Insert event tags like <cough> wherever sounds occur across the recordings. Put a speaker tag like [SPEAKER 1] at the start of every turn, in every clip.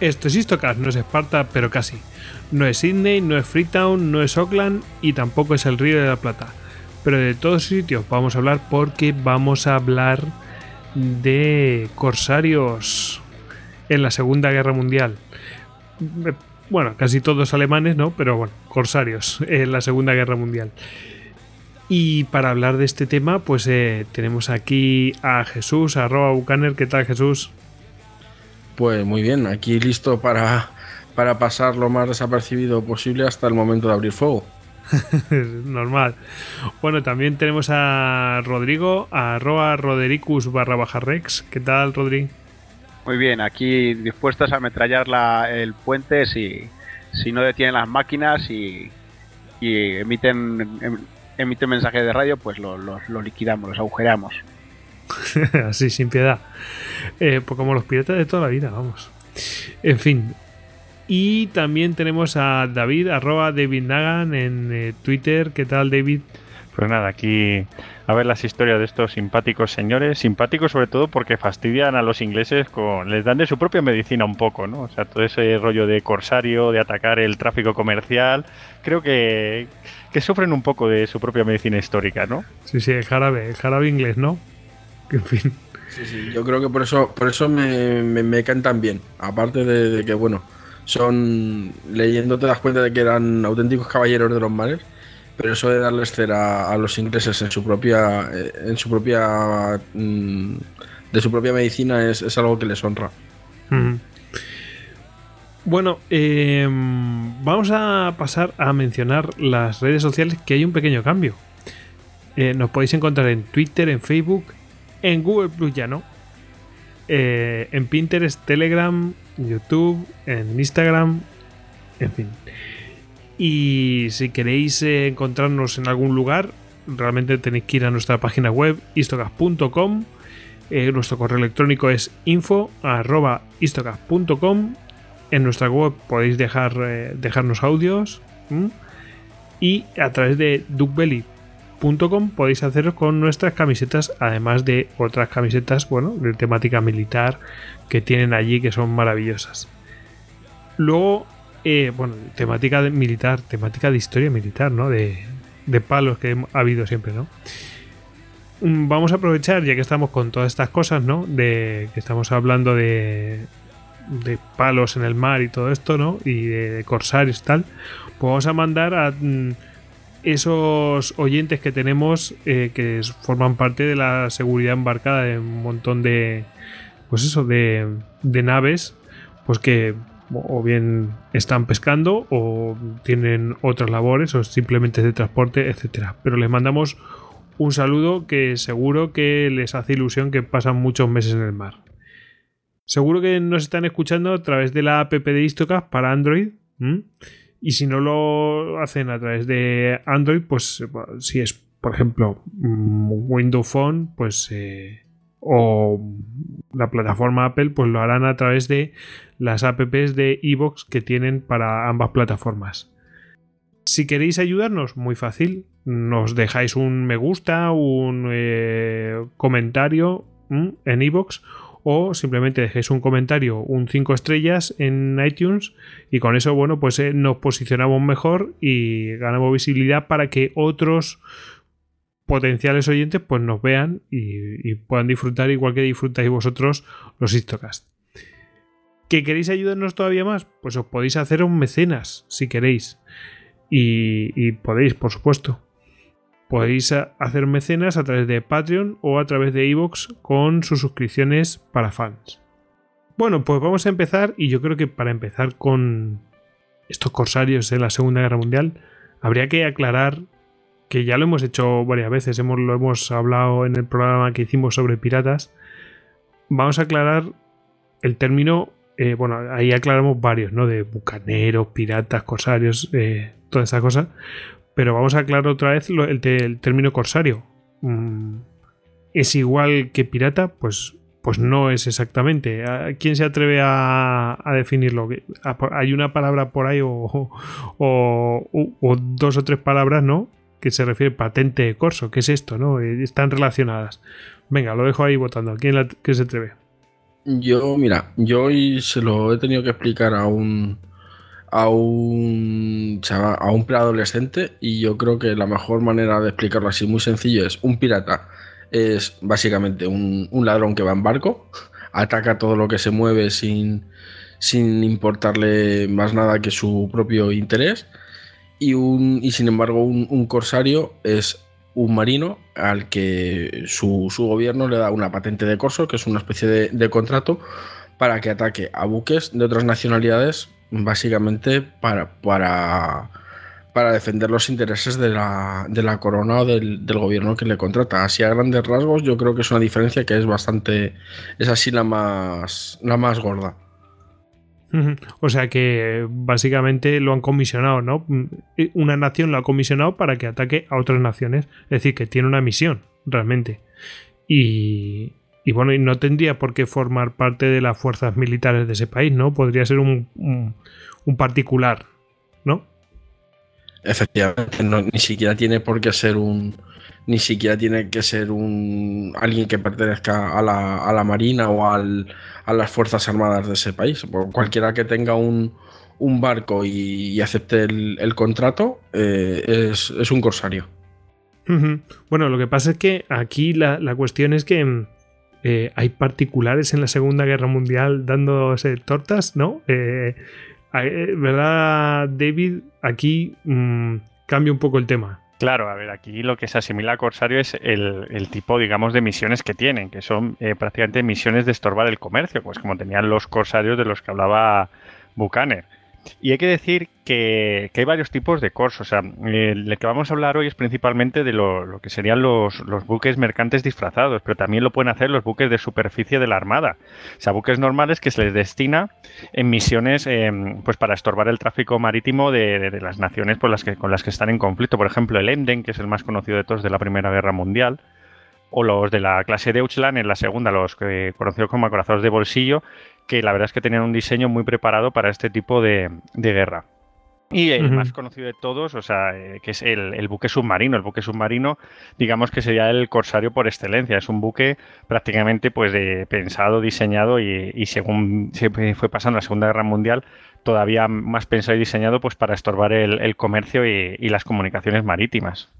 [SPEAKER 1] Esto es Istocast, no es Esparta, pero casi. No es Sydney, no es Freetown, no es Auckland y tampoco es el Río de la Plata. Pero de todos sitios vamos a hablar porque vamos a hablar de corsarios en la Segunda Guerra Mundial. Bueno, casi todos alemanes, ¿no? Pero bueno, corsarios en la Segunda Guerra Mundial. Y para hablar de este tema, pues eh, tenemos aquí a Jesús, arroba Bucaner. ¿Qué tal, Jesús?
[SPEAKER 2] Pues muy bien, aquí listo para, para pasar lo más desapercibido posible hasta el momento de abrir fuego. <laughs>
[SPEAKER 1] Normal. Bueno, también tenemos a Rodrigo, a arroba rodericus barra baja rex. ¿Qué tal, Rodrigo?
[SPEAKER 3] Muy bien, aquí dispuestos a ametrallar la, el puente si, si no detienen las máquinas y, y emiten, em, emiten mensajes de radio, pues lo, lo, lo liquidamos, los agujeramos. <laughs>
[SPEAKER 1] Así, sin piedad. Eh, pues como los piratas de toda la vida, vamos. En fin. Y también tenemos a David, arroba David Nagan en eh, Twitter. ¿Qué tal, David?
[SPEAKER 4] Pues nada, aquí a ver las historias de estos simpáticos señores. Simpáticos sobre todo porque fastidian a los ingleses con... Les dan de su propia medicina un poco, ¿no? O sea, todo ese rollo de corsario, de atacar el tráfico comercial. Creo que, que sufren un poco de su propia medicina histórica, ¿no?
[SPEAKER 1] Sí, sí, el jarabe, el jarabe inglés, ¿no? <laughs> En fin.
[SPEAKER 2] Sí, sí, yo creo que por eso, por eso me, me, me cantan bien. Aparte de, de, que, bueno, son. Leyendo te das cuenta de que eran auténticos caballeros de los mares. Pero eso de darles cera a los ingleses en su propia. En su propia. Mm, de su propia medicina es, es, algo que les honra.
[SPEAKER 1] Mm. Bueno, eh, vamos a pasar a mencionar las redes sociales que hay un pequeño cambio. Eh, nos podéis encontrar en Twitter, en Facebook, en Google Plus ya no. Eh, en Pinterest, Telegram, YouTube, en Instagram, en fin. Y si queréis eh, encontrarnos en algún lugar, realmente tenéis que ir a nuestra página web, istocast.com. Eh, nuestro correo electrónico es info.istocast.com. En nuestra web podéis dejar, dejarnos audios. Y a través de podéis haceros con nuestras camisetas, además de otras camisetas, bueno, de temática militar que tienen allí que son maravillosas. Luego, eh, bueno, temática de militar, temática de historia militar, ¿no? De, de palos que ha habido siempre, ¿no? Vamos a aprovechar, ya que estamos con todas estas cosas, ¿no? De que estamos hablando de, de palos en el mar y todo esto, ¿no? Y de, de corsarios y tal. Pues vamos a mandar a esos oyentes que tenemos eh, que forman parte de la seguridad embarcada de un montón de pues eso de, naves pues que o bien están pescando o tienen otras labores o simplemente de transporte etcétera pero les mandamos un saludo que seguro que les hace ilusión que pasan muchos meses en el mar seguro que nos están escuchando a través de la app de Istocast para Android. Y si no lo hacen a través de Android, pues si es, por ejemplo, Windows Phone, pues eh, o la plataforma Apple, pues lo harán a través de las apps de iVoox que tienen para ambas plataformas. Si queréis ayudarnos, muy fácil. Nos dejáis un me gusta, un eh, comentario en iVoox o simplemente dejéis un comentario, un 5 estrellas en iTunes y con eso, bueno, pues eh, nos posicionamos mejor y ganamos visibilidad para que otros potenciales oyentes pues nos vean y, puedan disfrutar igual que disfrutáis vosotros los Histocast. ¿Que queréis ayudarnos todavía más? Pues os podéis hacer un mecenas si queréis. Y, y podéis, por supuesto. Podéis hacer mecenas a través de Patreon o a través de Evox con sus suscripciones para fans. Bueno, pues vamos a empezar y yo creo que para empezar con estos corsarios en la Segunda Guerra Mundial, habría que aclarar que ya lo hemos hecho varias veces, hemos, lo hemos hablado en el programa que hicimos sobre piratas. Vamos a aclarar el término, eh, bueno, ahí aclaramos varios, ¿no? De bucaneros, piratas, corsarios, eh, toda esa cosa. Pero vamos a aclarar otra vez el, término corsario. Mm, ¿Es igual que pirata? Pues pues no es exactamente. ¿Quién se atreve a, definirlo? ¿Hay una palabra por ahí o, dos o tres palabras, ¿no? Que se refiere patente de corso. ¿Qué es esto, no? Eh, están relacionadas. Venga, lo dejo ahí votando. ¿Quién, se atreve?
[SPEAKER 2] Yo, mira, yo hoy se lo he tenido que explicar a un a un a un preadolescente y yo creo que la mejor manera de explicarlo así muy sencillo es un pirata es básicamente un, ladrón que va en barco, ataca todo lo que se mueve sin, sin importarle más nada que su propio interés. Y, un, y sin embargo, un, corsario es un marino al que su, gobierno le da una patente de corso, que es una especie de contrato, para que ataque a buques de otras nacionalidades, básicamente para, para para defender los intereses de la, de la corona o del, gobierno que le contrata. Así a grandes rasgos yo creo que es una diferencia que es bastante, es así la más, la más gorda.
[SPEAKER 1] O sea que básicamente lo han comisionado, ¿no? Una nación lo ha comisionado para que ataque a otras naciones. Es decir, que tiene una misión, realmente. Y, y bueno, y no tendría por qué formar parte de las fuerzas militares de ese país, ¿no? Podría ser un, un particular, ¿no?
[SPEAKER 2] Efectivamente, ni siquiera tiene por qué ser un. Ni siquiera tiene que ser un alguien que pertenezca a la, a la Marina o al, a las Fuerzas Armadas de ese país. Cualquiera que tenga un, un barco y, acepte el, contrato eh, es, un corsario.
[SPEAKER 1] Bueno, lo que pasa es que aquí la, cuestión es que eh, hay particulares en la Segunda Guerra Mundial dándose tortas, ¿no? Eh, eh, ¿Verdad, David? Aquí mm, cambia un poco el tema.
[SPEAKER 4] Claro, a ver, aquí lo que se asimila a Corsario es el, tipo, digamos, de misiones que tienen, que son prácticamente misiones de estorbar el comercio, pues como tenían los corsarios de los que hablaba Buchaner. Y hay que decir que, hay varios tipos de corsos. O sea, el que vamos a hablar hoy es principalmente de lo, que serían los, buques mercantes disfrazados, pero también lo pueden hacer los buques de superficie de la Armada. O sea, buques normales que se les destina en misiones em, pues para estorbar el tráfico marítimo de, las naciones con las que están en conflicto. Por ejemplo, el Emden, que es el más conocido de todos de la Primera Guerra Mundial o los de la clase Deutschland en la segunda, los conocidos como acorazados de bolsillo, que la verdad es que tenían un diseño muy preparado para este tipo de, guerra. Y el más conocido de todos, o sea, eh, que es el, buque submarino. El buque submarino, digamos que sería el corsario por excelencia. Es un buque prácticamente pues de, pensado, diseñado y, según se fue pasando la Segunda Guerra Mundial, todavía más pensado y diseñado pues para estorbar el, comercio y, las comunicaciones marítimas.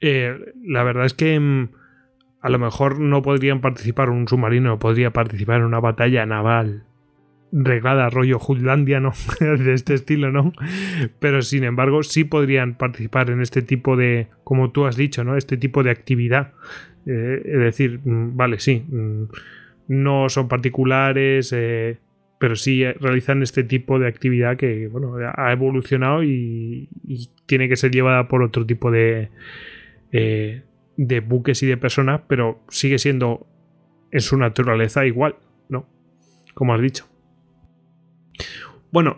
[SPEAKER 1] Eh, la verdad es que mm, a lo mejor no podrían participar un submarino, podría participar en una batalla naval reglada, rollo Jutlandia, ¿no? <laughs> de este estilo, ¿no? Pero sin embargo, sí podrían participar en este tipo de, como tú has dicho, ¿no? Este tipo de actividad. Eh, es decir, mm, vale, sí, mm, no son particulares, eh, pero sí realizan este tipo de actividad que, bueno, ha evolucionado y, tiene que ser llevada por otro tipo de, eh, de buques y de personas, pero sigue siendo en su naturaleza igual, ¿no? Como has dicho. Bueno,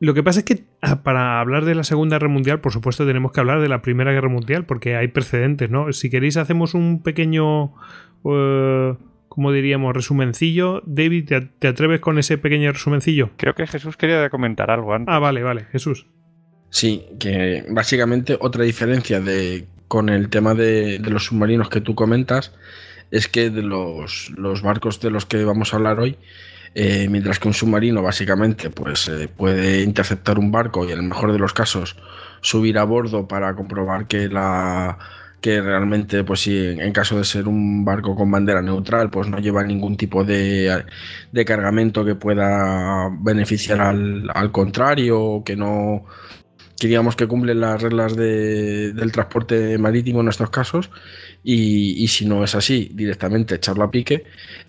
[SPEAKER 1] lo que pasa es que ah, para hablar de la Segunda Guerra Mundial, por supuesto, tenemos que hablar de la Primera Guerra Mundial, porque hay precedentes, ¿no? Si queréis, hacemos un pequeño. Uh, como diríamos, resumencillo. David, ¿te, atreves con ese pequeño resumencillo?
[SPEAKER 4] Creo que Jesús quería comentar algo antes.
[SPEAKER 1] Ah, vale, vale, Jesús.
[SPEAKER 2] Sí, que básicamente otra diferencia de con el tema de, los submarinos que tú comentas es que de los, barcos de los que vamos a hablar hoy, eh, mientras que un submarino básicamente pues, eh, puede interceptar un barco y en el mejor de los casos subir a bordo para comprobar que la, que realmente, pues si en caso de ser un barco con bandera neutral, pues no lleva ningún tipo de, de cargamento que pueda beneficiar al, al contrario, que no que digamos que cumple las reglas de, del transporte marítimo en estos casos y, si no es así, directamente echarlo a pique.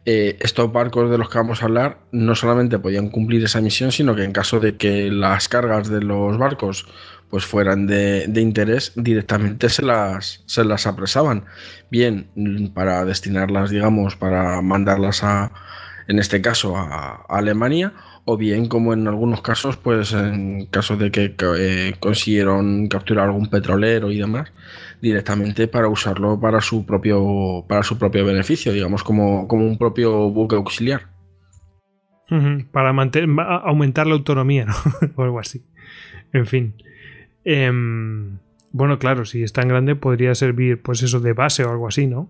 [SPEAKER 2] Eh, estos barcos de los que vamos a hablar no solamente podían cumplir esa misión, sino que en caso de que las cargas de los barcos pues fueran de, interés, directamente se las, se las apresaban. Bien, para destinarlas, digamos, para mandarlas a, en este caso, a Alemania o bien como en algunos casos, pues en caso de que eh, consiguieron capturar algún petrolero y demás, directamente para usarlo para su propio, para su propio beneficio, digamos como, como un propio buque auxiliar.
[SPEAKER 1] Para mantener, aumentar la autonomía, ¿no? <laughs> o algo así. En fin. Em, bueno, claro, si es tan grande podría servir, pues eso, de base o algo así, ¿no?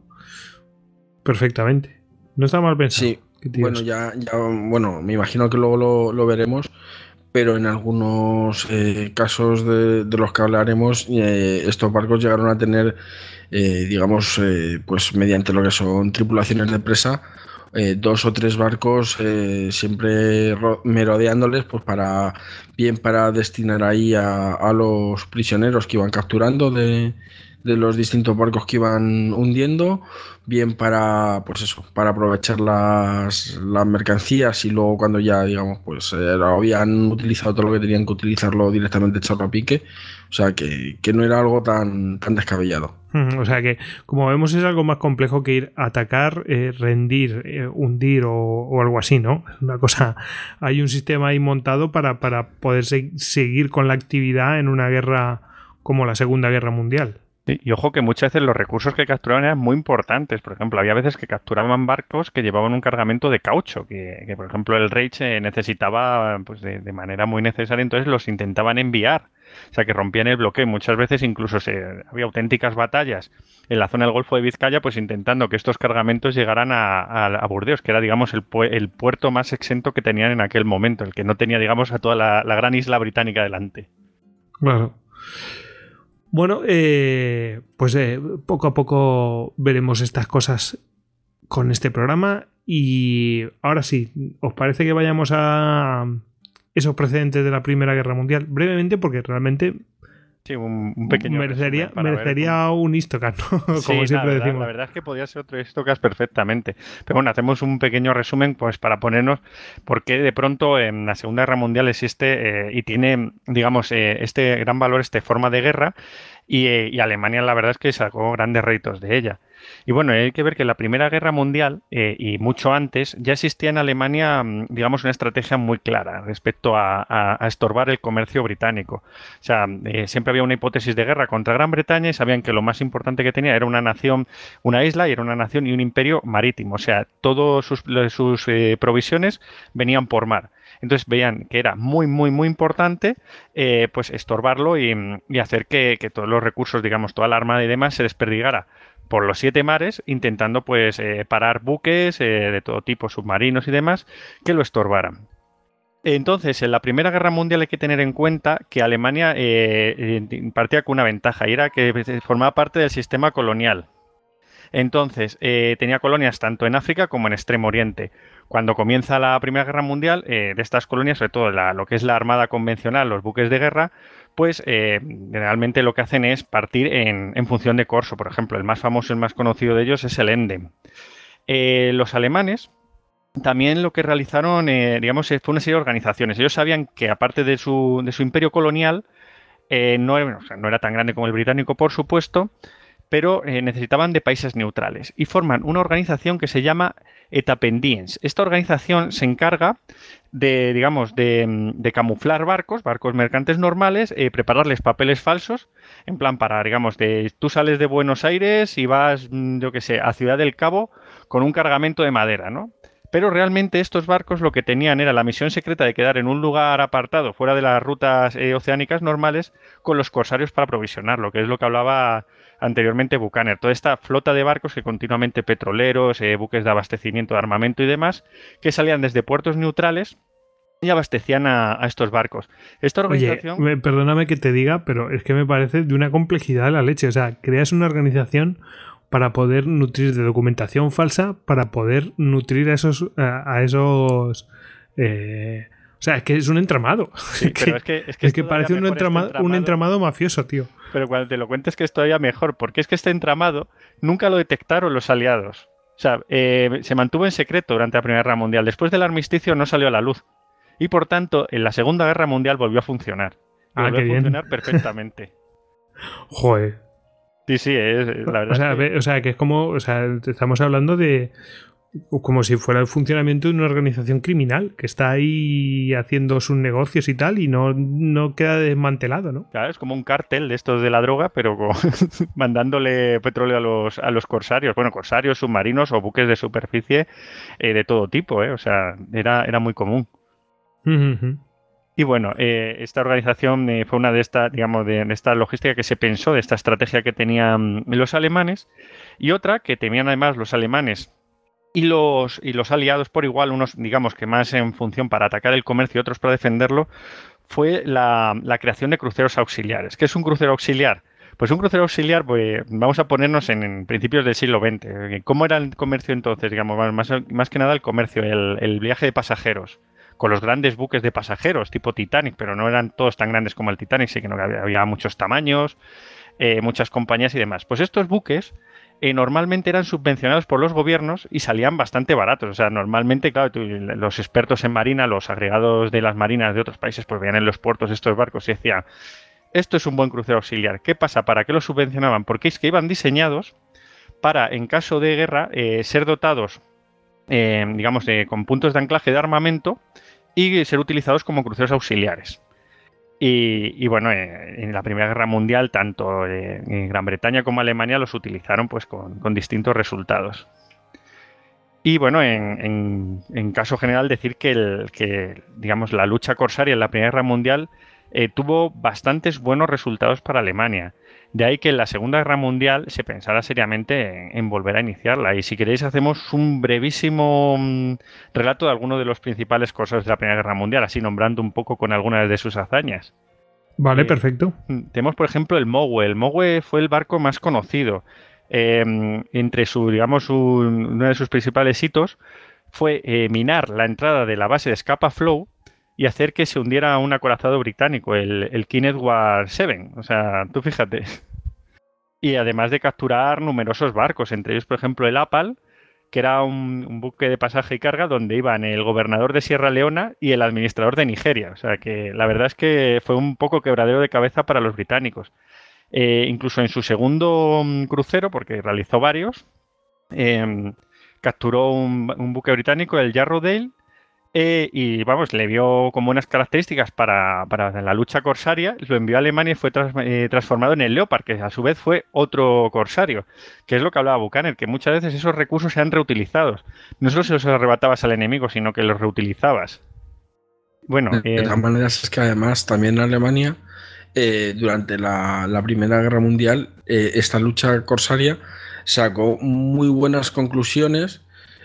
[SPEAKER 1] Perfectamente. No está mal pensado.
[SPEAKER 2] Sí. Bueno, ya, ya, bueno, me imagino que luego lo, veremos, pero en algunos eh, casos de, los que hablaremos, eh, estos barcos llegaron a tener, eh, digamos, pues mediante lo que son tripulaciones de presa, dos o tres barcos siempre merodeándoles, pues para bien para destinar ahí a, a los prisioneros que iban capturando de, de los distintos barcos que iban hundiendo, bien para, pues eso, para aprovechar las, las mercancías y luego cuando ya, digamos, pues eh, habían utilizado todo lo que tenían que utilizarlo directamente echarlo a pique, o sea que, no era algo tan, tan descabellado.
[SPEAKER 1] O sea que, como vemos, es algo más complejo que ir a atacar, eh, rendir, eh, hundir o, algo así, ¿no? Una cosa, hay un sistema ahí montado para, para poder seguir con la actividad en una guerra como la Segunda Guerra Mundial.
[SPEAKER 4] Y ojo que muchas veces los recursos que capturaban eran muy importantes. Por ejemplo, había veces que capturaban barcos que llevaban un cargamento de caucho, que, por ejemplo el Reich necesitaba pues de, manera muy necesaria, entonces los intentaban enviar. O sea, que rompían el bloqueo. Muchas veces incluso se, había auténticas batallas en la zona del Golfo de Vizcaya, pues intentando que estos cargamentos llegaran a, Burdeos, que era, digamos, el, el, puerto más exento que tenían en aquel momento, el que no tenía, digamos, a toda la, la gran isla británica delante.
[SPEAKER 1] Claro. Eh, pues eh, poco a poco veremos estas cosas con este programa y ahora sí, ¿os parece que vayamos a esos precedentes de la Primera Guerra Mundial? Brevemente porque realmente
[SPEAKER 4] Sí, un, pequeño.
[SPEAKER 1] Merecería, merecería un Istocas, ¿no? <laughs> Como siempre decimos.
[SPEAKER 4] La verdad es que podría ser otro Istocas perfectamente. Pero bueno, hacemos un pequeño resumen pues para ponernos por qué de pronto en la Segunda Guerra Mundial existe eh, y tiene, digamos, eh, este gran valor, esta forma de guerra. Y, eh, y Alemania, la verdad es que sacó grandes réditos de ella. Y bueno, hay que ver que en la Primera Guerra Mundial eh, y mucho antes ya existía en Alemania, mm, digamos, una estrategia muy clara respecto a, estorbar el comercio británico. O sea, eh, siempre había una hipótesis de guerra contra Gran Bretaña y sabían que lo más importante que tenía era una nación, una isla y era una nación y un imperio marítimo. O sea, todas sus, sus eh, provisiones venían por mar. Entonces veían que era muy, muy, muy importante pues estorbarlo y, hacer que, que, todos los recursos, digamos, toda la armada y demás se desperdigara por los siete mares intentando pues eh, parar buques eh, de todo tipo, submarinos y demás, que lo estorbaran. Entonces, en la Primera Guerra Mundial hay que tener en cuenta que Alemania eh, partía con una ventaja y era que formaba parte del sistema colonial. Entonces, tenía colonias tanto en África como en Extremo Oriente. Cuando comienza la Primera Guerra Mundial, de estas colonias, sobre todo lo que es la Armada convencional, los buques de guerra, pues eh, generalmente lo que hacen es partir en, función de corso. Por ejemplo, el más famoso, el más conocido de ellos es el Endem. Eh, los alemanes también lo que realizaron, eh, digamos, fue una serie de organizaciones. Ellos sabían que aparte de su, imperio colonial, no, era tan grande como el británico, por supuesto, pero necesitaban de países neutrales y forman una organización que se llama Etapendiens. Esta organización se encarga de, digamos, de, camuflar barcos, barcos mercantes normales, eh, prepararles papeles falsos, en plan para, digamos, de tú sales de Buenos Aires y vas, mm, yo qué sé, a Ciudad del Cabo con un cargamento de madera, ¿no? Pero realmente estos barcos lo que tenían era la misión secreta de quedar en un lugar apartado, fuera de las rutas eh, oceánicas normales, con los corsarios para provisionarlo, que es lo que hablaba anteriormente Buchaner. Toda esta flota de barcos que continuamente petroleros, eh, buques de abastecimiento de armamento y demás, que salían desde puertos neutrales y abastecían a, estos barcos. Esta organización...
[SPEAKER 1] Oye, perdóname que te diga, pero es que me parece de una complejidad la leche. O sea, creas una organización para poder nutrir de documentación falsa, para poder nutrir a esos... a, esos eh, o sea, es que es un entramado. <laughs>
[SPEAKER 4] pero es que, es que,
[SPEAKER 1] parece un este entramado, un entramado mafioso, tío.
[SPEAKER 4] Pero cuando te lo cuentes que es todavía mejor, porque es que este entramado nunca lo detectaron los aliados. O sea, eh, se mantuvo en secreto durante la Primera Guerra Mundial. Después del armisticio no salió a la luz. Y por tanto, en la Segunda Guerra Mundial volvió a funcionar.
[SPEAKER 1] Ah,
[SPEAKER 4] volvió
[SPEAKER 1] a
[SPEAKER 4] funcionar perfectamente. <laughs>
[SPEAKER 1] Joder.
[SPEAKER 4] Sí, sí, es, la verdad.
[SPEAKER 1] O sea, que... o sea, que es como. O sea, estamos hablando de como si fuera el funcionamiento de una organización criminal que está ahí haciendo sus negocios y tal y no, no queda desmantelado, ¿no?
[SPEAKER 4] Claro, es como un cártel de estos de la droga, pero <laughs> mandándole petróleo a los, a los corsarios, bueno, corsarios, submarinos o buques de superficie eh, de todo tipo, ¿eh? O sea, era, era muy común. Y bueno, eh, esta organización eh, fue una de estas, digamos, de, esta logística que se pensó, de esta estrategia que tenían los alemanes, y otra que tenían además los alemanes y los, y los aliados por igual, unos digamos que más en función para atacar el comercio y otros para defenderlo, fue la, creación de cruceros auxiliares. ¿Qué es un crucero auxiliar? Pues un crucero auxiliar, pues vamos a ponernos en, principios del siglo XX. ¿Cómo era el comercio entonces? Digamos, más, más que nada el comercio, el, viaje de pasajeros, con los grandes buques de pasajeros, tipo Titanic, pero no eran todos tan grandes como el Titanic, sí que había, muchos tamaños, eh, muchas compañías y demás. Pues estos buques normalmente eran subvencionados por los gobiernos y salían bastante baratos. O sea, normalmente, claro, los expertos en marina, los agregados de las marinas de otros países, pues veían en los puertos estos barcos y decían, esto es un buen crucero auxiliar. ¿Qué pasa? ¿Para qué los subvencionaban? Porque es que iban diseñados para, en caso de guerra, eh, ser dotados, eh, digamos, con puntos de anclaje de armamento y ser utilizados como cruceros auxiliares. Y, bueno, eh, en la Primera Guerra Mundial, tanto eh, en Gran Bretaña como Alemania los utilizaron pues con, distintos resultados. Y bueno, en, caso general decir que, el, que, digamos, la lucha corsaria en la Primera Guerra Mundial eh, tuvo bastantes buenos resultados para Alemania. De ahí que en la Segunda Guerra Mundial se pensara seriamente en, volver a iniciarla. Y si queréis hacemos un brevísimo mm, relato de algunos de los principales cosas de la Primera Guerra Mundial, así nombrando un poco con algunas de sus hazañas.
[SPEAKER 1] Vale, eh, perfecto.
[SPEAKER 4] Mm, tenemos, por ejemplo, el Mowe. El Mowe fue el barco más conocido. Em, entre su, digamos, uno de sus principales hitos fue eh, minar la entrada de la base de Scapa Flow y hacer que se hundiera un acorazado británico, el, el King Edward VII. O sea, tú fíjate. <laughs> Y además de capturar numerosos barcos, entre ellos, por ejemplo, el Apal, que era un, buque de pasaje y carga donde iban el gobernador de Sierra Leona y el administrador de Nigeria. O sea que la verdad es que fue un poco quebradero de cabeza para los británicos. Eh, incluso en su segundo mm, crucero, porque realizó varios, em, capturó un, buque británico, el Yarrow-Dale. Eh, y vamos, le vio como unas características para, la lucha corsaria, lo envió a Alemania y fue eh, transformado en el Leopard, que a su vez fue otro corsario, que es lo que hablaba Buchanan, que muchas veces esos recursos se han reutilizados. No solo se los arrebatabas al enemigo, sino que los reutilizabas. Bueno,
[SPEAKER 2] de, eh, todas maneras es que además también en Alemania, durante la, la, Primera Guerra Mundial, esta lucha corsaria sacó muy buenas conclusiones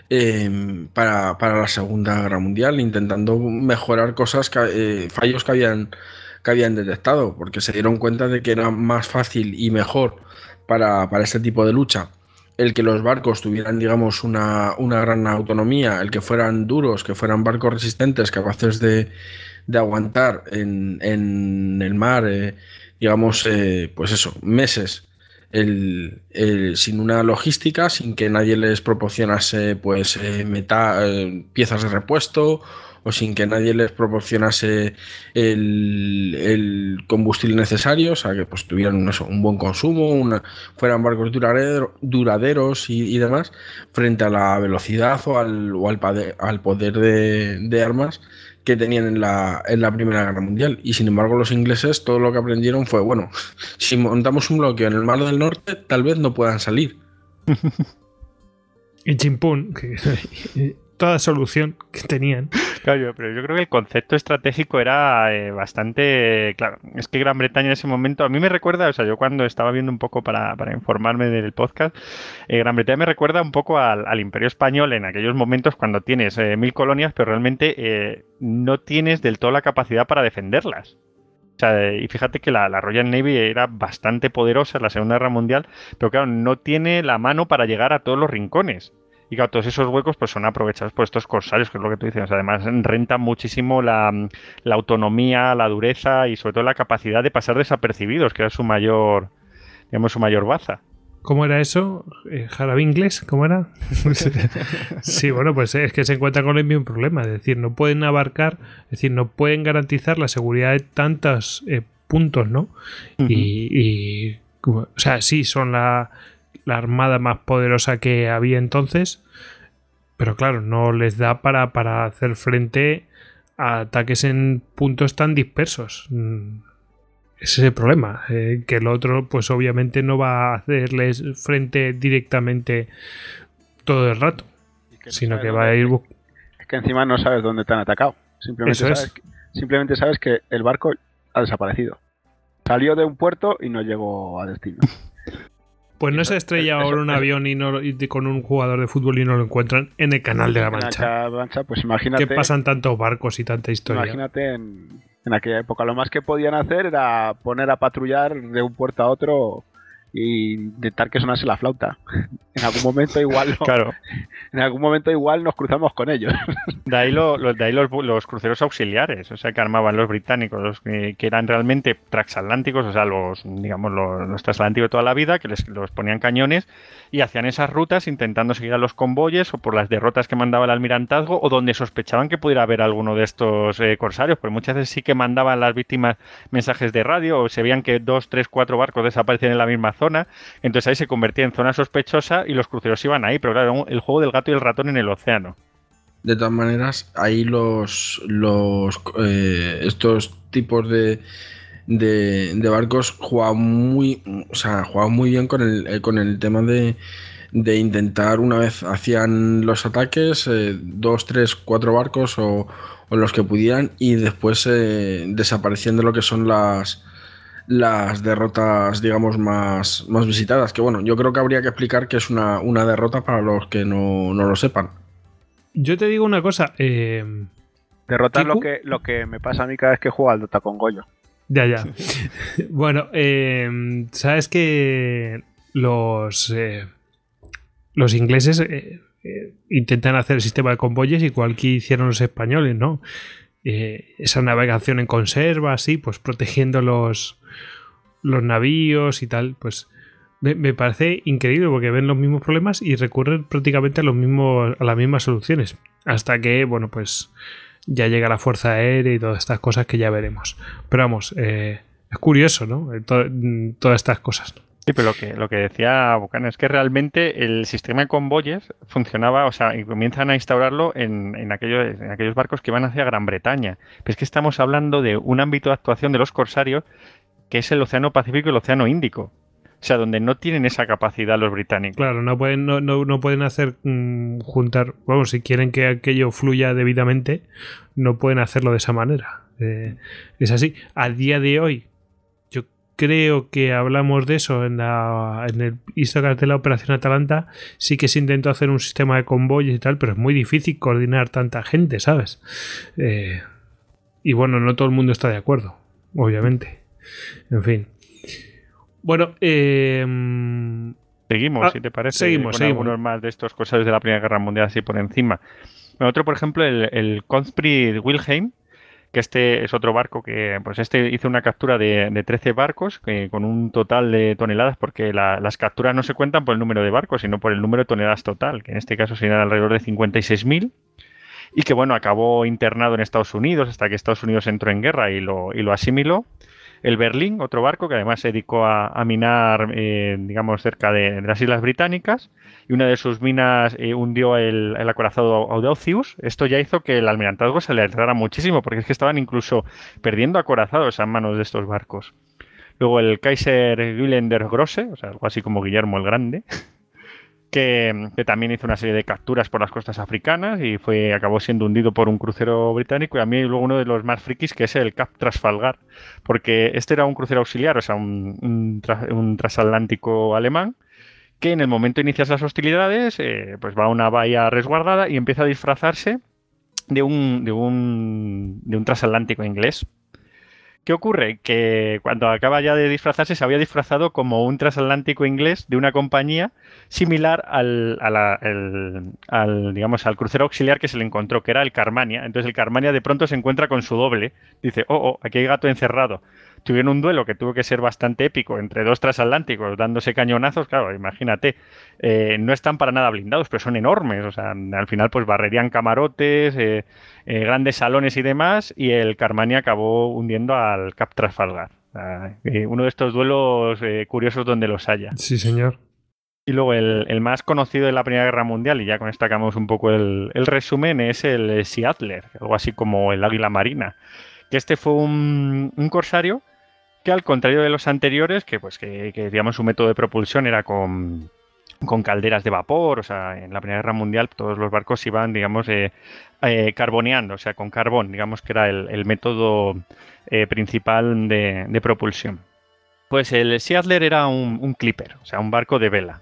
[SPEAKER 2] Em, para, la Segunda Guerra Mundial, intentando mejorar cosas, eh, fallos que habían, que habían detectado, porque se dieron cuenta de que era más fácil y mejor para, este tipo de lucha el que los barcos tuvieran, digamos, una, gran autonomía, el que fueran duros, que fueran barcos resistentes, capaces de, aguantar en, el mar, eh, digamos, eh, pues eso, meses el, sin una logística, sin que nadie les proporcionase pues eh, eh, piezas de repuesto o sin que nadie les proporcionase el, combustible necesario, o sea, que pues tuvieran un, buen consumo, fueran barcos duraderos y, demás, frente a la velocidad o al, al, poder de armas que tenían en la, en la Primera Guerra Mundial. Y sin embargo, los ingleses todo lo que aprendieron fue, bueno, <laughs> si montamos un bloqueo en el Mar del Norte, tal vez no puedan salir. <laughs>
[SPEAKER 1] y chimpún, <laughs> toda solución que tenían.
[SPEAKER 4] Claro, pero yo creo que el concepto estratégico era eh, bastante claro. Es que Gran Bretaña en ese momento, a mí me recuerda, o sea, yo cuando estaba viendo un poco para, informarme del podcast, eh, Gran Bretaña me recuerda un poco al, Imperio Español en aquellos momentos cuando tienes eh, mil colonias, pero realmente no tienes del todo la capacidad para defenderlas. O sea, y fíjate que la, Royal Navy era bastante poderosa en la Segunda Guerra Mundial, pero claro, no tiene la mano para llegar a todos los rincones. Y claro, todos esos huecos pues son aprovechados por estos corsarios, que es lo que tú dices. Además, rentan muchísimo la, la, autonomía, la dureza y sobre todo la capacidad de pasar desapercibidos, que era su mayor, digamos, su mayor baza.
[SPEAKER 1] ¿Cómo era eso? Eh, ¿Jarabe inglés? ¿Cómo era? <laughs> sí, bueno, pues es que se encuentra con el mismo problema. Es decir, no pueden abarcar, es decir, no pueden garantizar la seguridad de tantos eh, puntos, ¿no? Uh -huh. y, y, o sea, sí, son la, la armada más poderosa que había entonces, pero claro, no les da para, para hacer frente a ataques en puntos tan dispersos. Ese es el problema, eh, que el otro pues obviamente no va a hacerles frente directamente todo el rato, que no sino que va a ir...
[SPEAKER 3] Es que encima no sabes dónde te han atacado, simplemente,
[SPEAKER 1] Eso
[SPEAKER 3] sabes,
[SPEAKER 1] es.
[SPEAKER 3] que, simplemente sabes que el barco ha desaparecido. Salió de un puerto y no llegó a destino. <laughs>
[SPEAKER 1] Pues no se estrella <laughs> ahora un <laughs> avión y, no, y con un jugador de fútbol y no lo encuentran en el Canal de la Mancha.
[SPEAKER 3] Mancha pues imagínate.
[SPEAKER 1] Que pasan tantos barcos y tanta historia.
[SPEAKER 3] Imagínate en, en, aquella época. Lo más que podían hacer era poner a patrullar de un puerto a otro y intentar que sonase la flauta. En algún momento igual no,
[SPEAKER 4] claro.
[SPEAKER 3] en algún momento igual nos cruzamos con ellos.
[SPEAKER 4] De ahí, lo, lo, de ahí los, los, cruceros auxiliares, o sea que armaban los británicos, los que, que eran realmente transatlánticos, o sea los digamos los, los, transatlánticos de toda la vida, que les los ponían cañones y hacían esas rutas intentando seguir a los convoyes o por las derrotas que mandaba el almirantazgo o donde sospechaban que pudiera haber alguno de estos eh, corsarios, porque muchas veces sí que mandaban las víctimas mensajes de radio o se veían que dos, tres, cuatro barcos desaparecían en la misma entonces ahí se convertía en zona sospechosa y los cruceros iban ahí, pero claro, el juego del gato y el ratón en el océano.
[SPEAKER 2] De todas maneras, ahí los, eh, estos tipos de, de, de, barcos jugaban muy, o sea, jugaban muy bien con el, eh, con el tema de, de, intentar una vez hacían los ataques, eh, dos, tres, cuatro barcos o, los que pudieran y después eh, desapareciendo lo que son las las derrotas, digamos, más, más visitadas. Que bueno, yo creo que habría que explicar que es una, una derrota para los que no, no, lo sepan.
[SPEAKER 1] Yo te digo una cosa. Eh,
[SPEAKER 3] Derrotar lo que, lo que me pasa a mí cada vez que juego al Dota con Goyo.
[SPEAKER 1] Ya, ya. <laughs> bueno, eh, sabes que los, eh, los ingleses eh, intentan hacer el sistema de convoyes igual que hicieron los españoles, ¿no? esa navegación en conserva, así, pues protegiendo los, los navíos y tal, pues me, parece increíble porque ven los mismos problemas y recurren prácticamente a, los mismos, a las mismas soluciones. Hasta que, bueno, pues ya llega la Fuerza Aérea y todas estas cosas que ya veremos. Pero vamos, eh, es curioso, ¿no? Todo, todas estas cosas.
[SPEAKER 4] Sí, pero lo que, lo que decía Buchan es que realmente el sistema de convoyes funcionaba, o sea, y comienzan a instaurarlo en, en, aquellos, en aquellos barcos que van hacia Gran Bretaña. Pero es que estamos hablando de un ámbito de actuación de los corsarios que es el Océano Pacífico y el Océano Índico. O sea, donde no tienen esa capacidad los británicos.
[SPEAKER 1] Claro, no pueden, no, no, no pueden hacer mmm, juntar, vamos, si quieren que aquello fluya debidamente, no pueden hacerlo de esa manera. Eh, es así. A día de hoy, yo creo que hablamos de eso en, la, en el Instagram de la Operación Atalanta. Sí que se intentó hacer un sistema de convoyes y tal, pero es muy difícil coordinar tanta gente, ¿sabes? Eh, y bueno, no todo el mundo está de acuerdo, obviamente. En fin. Bueno, eh,
[SPEAKER 4] seguimos, ah, si te parece.
[SPEAKER 1] Seguimos,
[SPEAKER 4] con
[SPEAKER 1] seguimos.
[SPEAKER 4] algunos más de estos cosas de la Primera Guerra Mundial así por encima. Otro, por ejemplo, el, el Wilhelm, que este es otro barco que, pues este hizo una captura de, de 13 barcos que, con un total de toneladas, porque la, las capturas no se cuentan por el número de barcos, sino por el número de toneladas total, que en este caso serían alrededor de 56.000 y que bueno, acabó internado en Estados Unidos hasta que Estados Unidos entró en guerra y lo, y lo asimiló. El Berlín, otro barco que además se dedicó a, minar, eh, digamos, cerca de, las Islas Británicas, y una de sus minas eh, hundió el, el, acorazado Audacius. Esto ya hizo que el almirantazgo se le alterara muchísimo, porque es que estaban incluso perdiendo acorazados a manos de estos barcos. Luego el Kaiser Wilhelm der Grosse, o sea, algo así como Guillermo el Grande, <laughs> que, también hizo una serie de capturas por las costas africanas y fue acabó siendo hundido por un crucero británico y a mí luego uno de los más frikis que es el Cap Trafalgar, porque este era un crucero auxiliar, o sea, un, transatlántico alemán que en el momento de iniciar las hostilidades eh, pues va a una bahía resguardada y empieza a disfrazarse de un, de un, de un transatlántico inglés. ¿Qué ocurre? Que cuando acaba ya de disfrazarse, se había disfrazado como un transatlántico inglés de una compañía similar al, al, digamos, al crucero auxiliar que se le encontró, que era el Carmania. Entonces el Carmania de pronto se encuentra con su doble. Dice, oh, oh, aquí hay gato encerrado tuvieron un duelo que tuvo que ser bastante épico entre dos transatlánticos dándose cañonazos, claro, imagínate, eh, no están para nada blindados, pero son enormes, o sea, al final pues barrerían camarotes, eh, eh, grandes salones y demás, y el Carmania acabó hundiendo al Cap Trafalgar. uno de estos duelos curiosos donde los haya.
[SPEAKER 1] Sí, señor.
[SPEAKER 4] Y luego el, más conocido de la Primera Guerra Mundial, y ya con esto acabamos un poco el, resumen, es el Seattle, algo así como el Águila Marina. Que este fue un, un corsario que al contrario de los anteriores, que pues que, digamos su método de propulsión era con, calderas de vapor, o sea, en la Primera Guerra Mundial todos los barcos iban, digamos, eh, eh, carboneando, o sea, con carbón, digamos que era el, método eh, principal de, propulsión. Pues el Seattle era un, un, clipper, o sea, un barco de vela.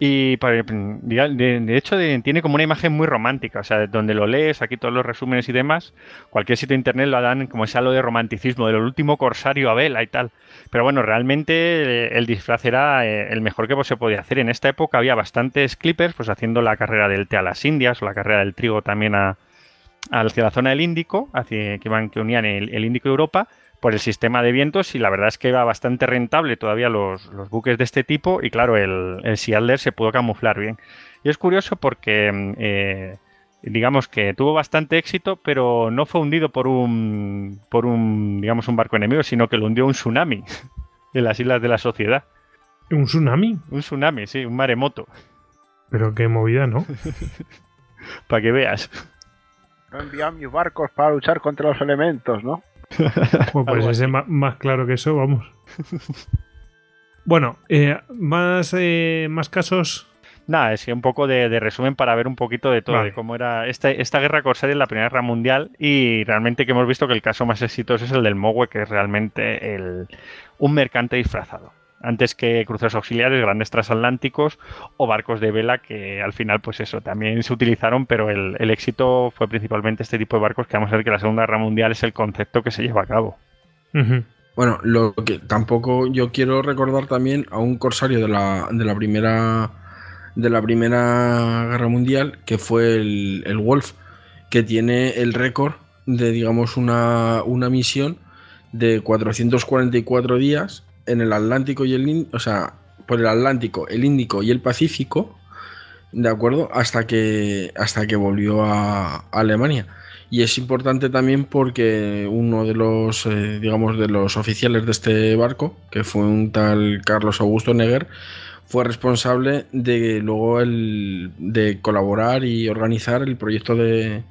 [SPEAKER 4] Y de, hecho tiene como una imagen muy romántica, o sea, donde lo lees, aquí todos los resúmenes y demás, cualquier sitio de internet lo dan como ese halo de romanticismo, del último corsario a vela y tal. Pero bueno, realmente eh, el disfraz era eh, el mejor que se podía hacer. En esta época había bastantes clippers, pues haciendo la carrera del té a las Indias o la carrera del trigo también a, hacia la zona del Índico, hacia, que, van, que unían el, el Índico y Europa por el sistema de vientos y la verdad es que va bastante rentable todavía los, buques de este tipo y claro, el, el se pudo camuflar bien. Y es curioso porque eh, digamos que tuvo bastante éxito, pero no fue hundido por un, por un, digamos, un barco enemigo, sino que lo hundió un tsunami <laughs> en las islas de la sociedad.
[SPEAKER 1] ¿Un tsunami?
[SPEAKER 4] Un tsunami, sí, un maremoto.
[SPEAKER 1] Pero qué movida, ¿no? <laughs>
[SPEAKER 4] para que veas.
[SPEAKER 3] No envían mis barcos para luchar contra los elementos, ¿no? <laughs>
[SPEAKER 1] pues ese más, claro que eso, vamos. <laughs> bueno, eh, más, eh, más casos.
[SPEAKER 4] Nada, es un poco de, resumen para ver un poquito de todo, de cómo era esta, esta guerra corsaria en la Primera Guerra Mundial y realmente que hemos visto que el caso más exitoso es el del Mogue, que es realmente el, un mercante disfrazado antes que cruceros auxiliares, grandes transatlánticos o barcos de vela que al final pues eso también se utilizaron, pero el, éxito fue principalmente este tipo de barcos que vamos a ver que la Segunda Guerra Mundial es el concepto que se lleva a cabo.
[SPEAKER 2] Bueno, lo que tampoco yo quiero recordar también a un corsario de la, de la primera de la Primera Guerra Mundial que fue el, el Wolf, que tiene el récord de digamos una, una misión de 444 días en el Atlántico y el o sea, por el Atlántico, el Índico y el Pacífico, ¿de acuerdo? Hasta que, hasta que volvió a, Alemania. Y es importante también porque uno de los, eh, digamos, de los oficiales de este barco, que fue un tal Carlos Augusto Neger, fue responsable de luego el, de colaborar y organizar el proyecto de,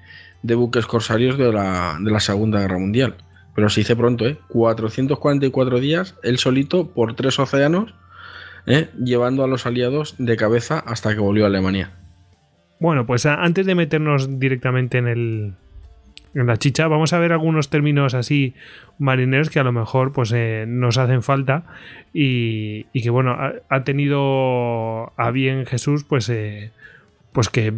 [SPEAKER 2] de buques corsarios de la, de la Segunda Guerra Mundial. Pero se dice pronto, ¿eh? 444 días, él solito, por tres océanos, ¿eh? llevando a los aliados de cabeza hasta que volvió a Alemania.
[SPEAKER 1] Bueno, pues antes de meternos directamente en el, en la chicha, vamos a ver algunos términos así marineros que a lo mejor pues eh, nos hacen falta y, que bueno, ha, tenido a bien Jesús pues eh, pues que,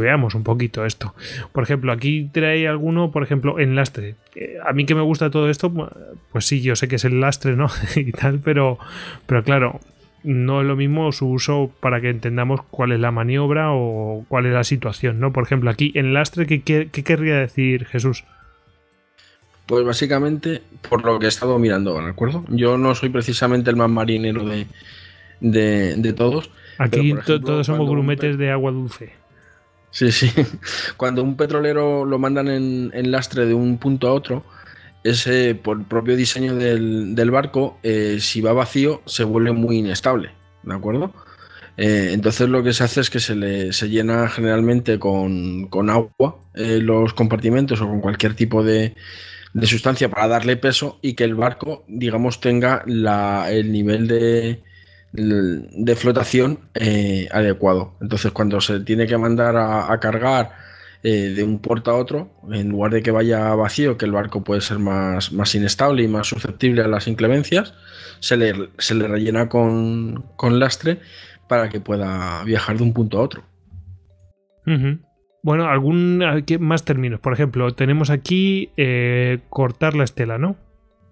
[SPEAKER 1] veamos un poquito esto. Por ejemplo, aquí trae alguno, por ejemplo, en lastre. Eh, a mí que me gusta todo esto, pues sí, yo sé que es el lastre, ¿no? <laughs> y tal, pero, pero claro, no es lo mismo su uso para que entendamos cuál es la maniobra o cuál es la situación, ¿no? Por ejemplo, aquí en lastre, ¿qué, querría decir Jesús?
[SPEAKER 2] Pues básicamente, por lo que he estado mirando, ¿de acuerdo? Yo no soy precisamente el más marinero de, de todos,
[SPEAKER 1] Aquí todos somos grumetes de agua dulce.
[SPEAKER 2] Sí, sí. <laughs> Cuando un petrolero lo mandan en, lastre de un punto a otro, ese, por el propio diseño del, barco, eh, si va vacío, se vuelve muy inestable. ¿De acuerdo? Eh, entonces lo que se hace es que se le se llena generalmente con, agua eh, los compartimentos o con cualquier tipo de, de, sustancia para darle peso y que el barco, digamos, tenga la, el nivel de, de flotación eh, adecuado. Entonces, cuando se tiene que mandar a, cargar eh, de un puerto a otro, en lugar de que vaya vacío, que el barco puede ser más, más inestable y más susceptible a las inclemencias, se le, se le rellena con, lastre para que pueda viajar de un punto a otro.
[SPEAKER 1] Bueno, algún más términos. Por ejemplo, tenemos aquí eh, cortar la estela, ¿no?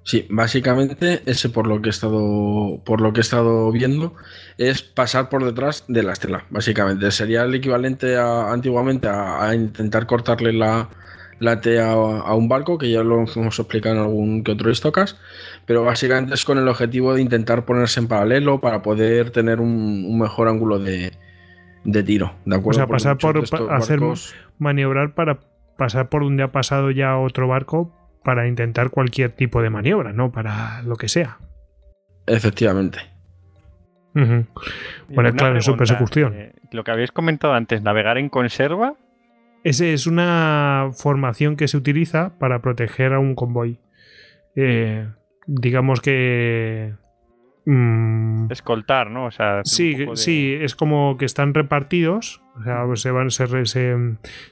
[SPEAKER 2] Sí, básicamente ese por lo que he estado por lo que he estado viendo es pasar por detrás de la estela. Básicamente sería el equivalente a, antiguamente a, intentar cortarle la, la T a, un barco, que ya lo hemos explicado en algún que otro histocas, pero básicamente es con el objetivo de intentar ponerse en paralelo para poder tener un, mejor ángulo de, tiro. ¿de acuerdo?
[SPEAKER 1] O sea, pasar por hacer maniobrar para pasar por donde ha pasado ya otro barco para intentar cualquier tipo de maniobra, ¿no? Para lo que sea.
[SPEAKER 2] Efectivamente.
[SPEAKER 1] Bueno, claro, en su persecución.
[SPEAKER 4] Eh, lo que habéis comentado antes, navegar en conserva.
[SPEAKER 1] Ese es una formación que se utiliza para proteger a un convoy. Eh, digamos que.
[SPEAKER 4] Mm, Escoltar, ¿no? O sea,
[SPEAKER 1] sí, sí, es como que están repartidos. O sea, se, van, se,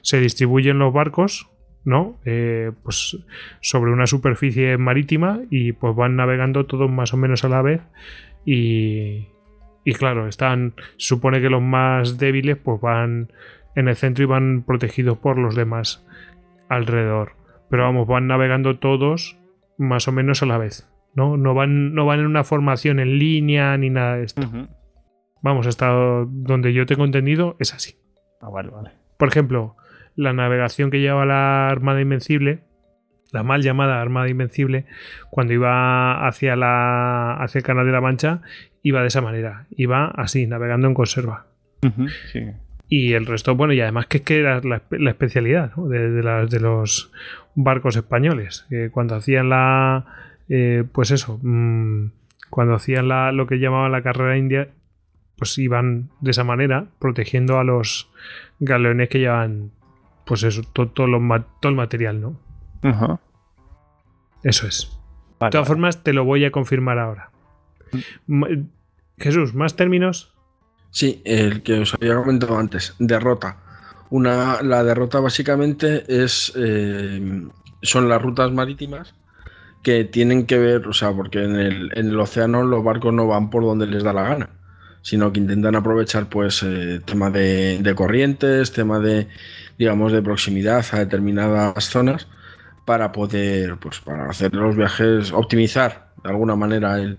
[SPEAKER 1] se distribuyen los barcos ¿no? Eh, pues sobre una superficie marítima y pues van navegando todos más o menos a la vez y, y claro, están, supone que los más débiles pues van en el centro y van protegidos por los demás alrededor. Pero vamos, van navegando todos más o menos a la vez. No, no, van, no van en una formación en línea ni nada de esto. Vamos, hasta donde yo tengo entendido es así.
[SPEAKER 4] Ah, vale, vale.
[SPEAKER 1] Por ejemplo, la navegación que lleva la Armada Invencible, la mal llamada Armada Invencible, cuando iba hacia, la, hacia el Canal de la Mancha, iba de esa manera, iba así, navegando en conserva. Y el resto, bueno, y además que es que era la, especialidad de, de, los barcos españoles, cuando hacían la, eh, pues eso, mm, cuando hacían la, lo que llamaban la carrera india, pues iban de esa manera, protegiendo a los galeones que llevan pues eso, todo, todo, el material, ¿no? Eso es. de todas formas, te lo voy a confirmar ahora. Jesús, ¿más términos?
[SPEAKER 2] Sí, el que os había comentado antes, derrota. Una, la derrota básicamente es eh, son las rutas marítimas que tienen que ver, o sea, porque en el, en el, océano los barcos no van por donde les da la gana, sino que intentan aprovechar pues eh, tema de, de, corrientes, tema de digamos, de proximidad a determinadas zonas para poder, pues, para hacer los viajes, optimizar de alguna manera el,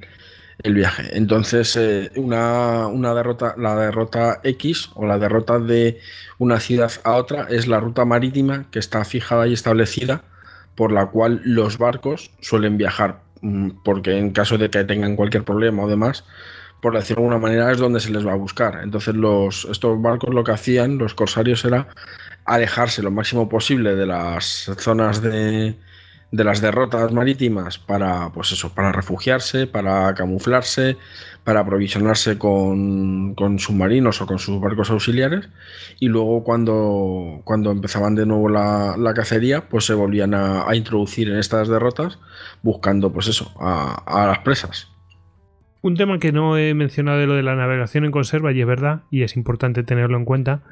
[SPEAKER 2] viaje. Entonces, eh, una, una, derrota, la derrota X o la derrota de una ciudad a otra es la ruta marítima que está fijada y establecida por la cual los barcos suelen viajar, mm, porque en caso de que tengan cualquier problema o demás, por decirlo de alguna manera, es donde se les va a buscar. Entonces, los, estos barcos lo que hacían, los corsarios, era alejarse lo máximo posible de las zonas de, de las derrotas marítimas para, pues eso, para refugiarse, para camuflarse, para aprovisionarse con, con, submarinos o con sus barcos auxiliares. Y luego cuando, cuando empezaban de nuevo la, la cacería, pues se volvían a, introducir en estas derrotas buscando, pues eso, a, a las presas.
[SPEAKER 1] Un tema que no he mencionado de lo de la navegación en conserva, y es verdad, y es importante tenerlo en cuenta,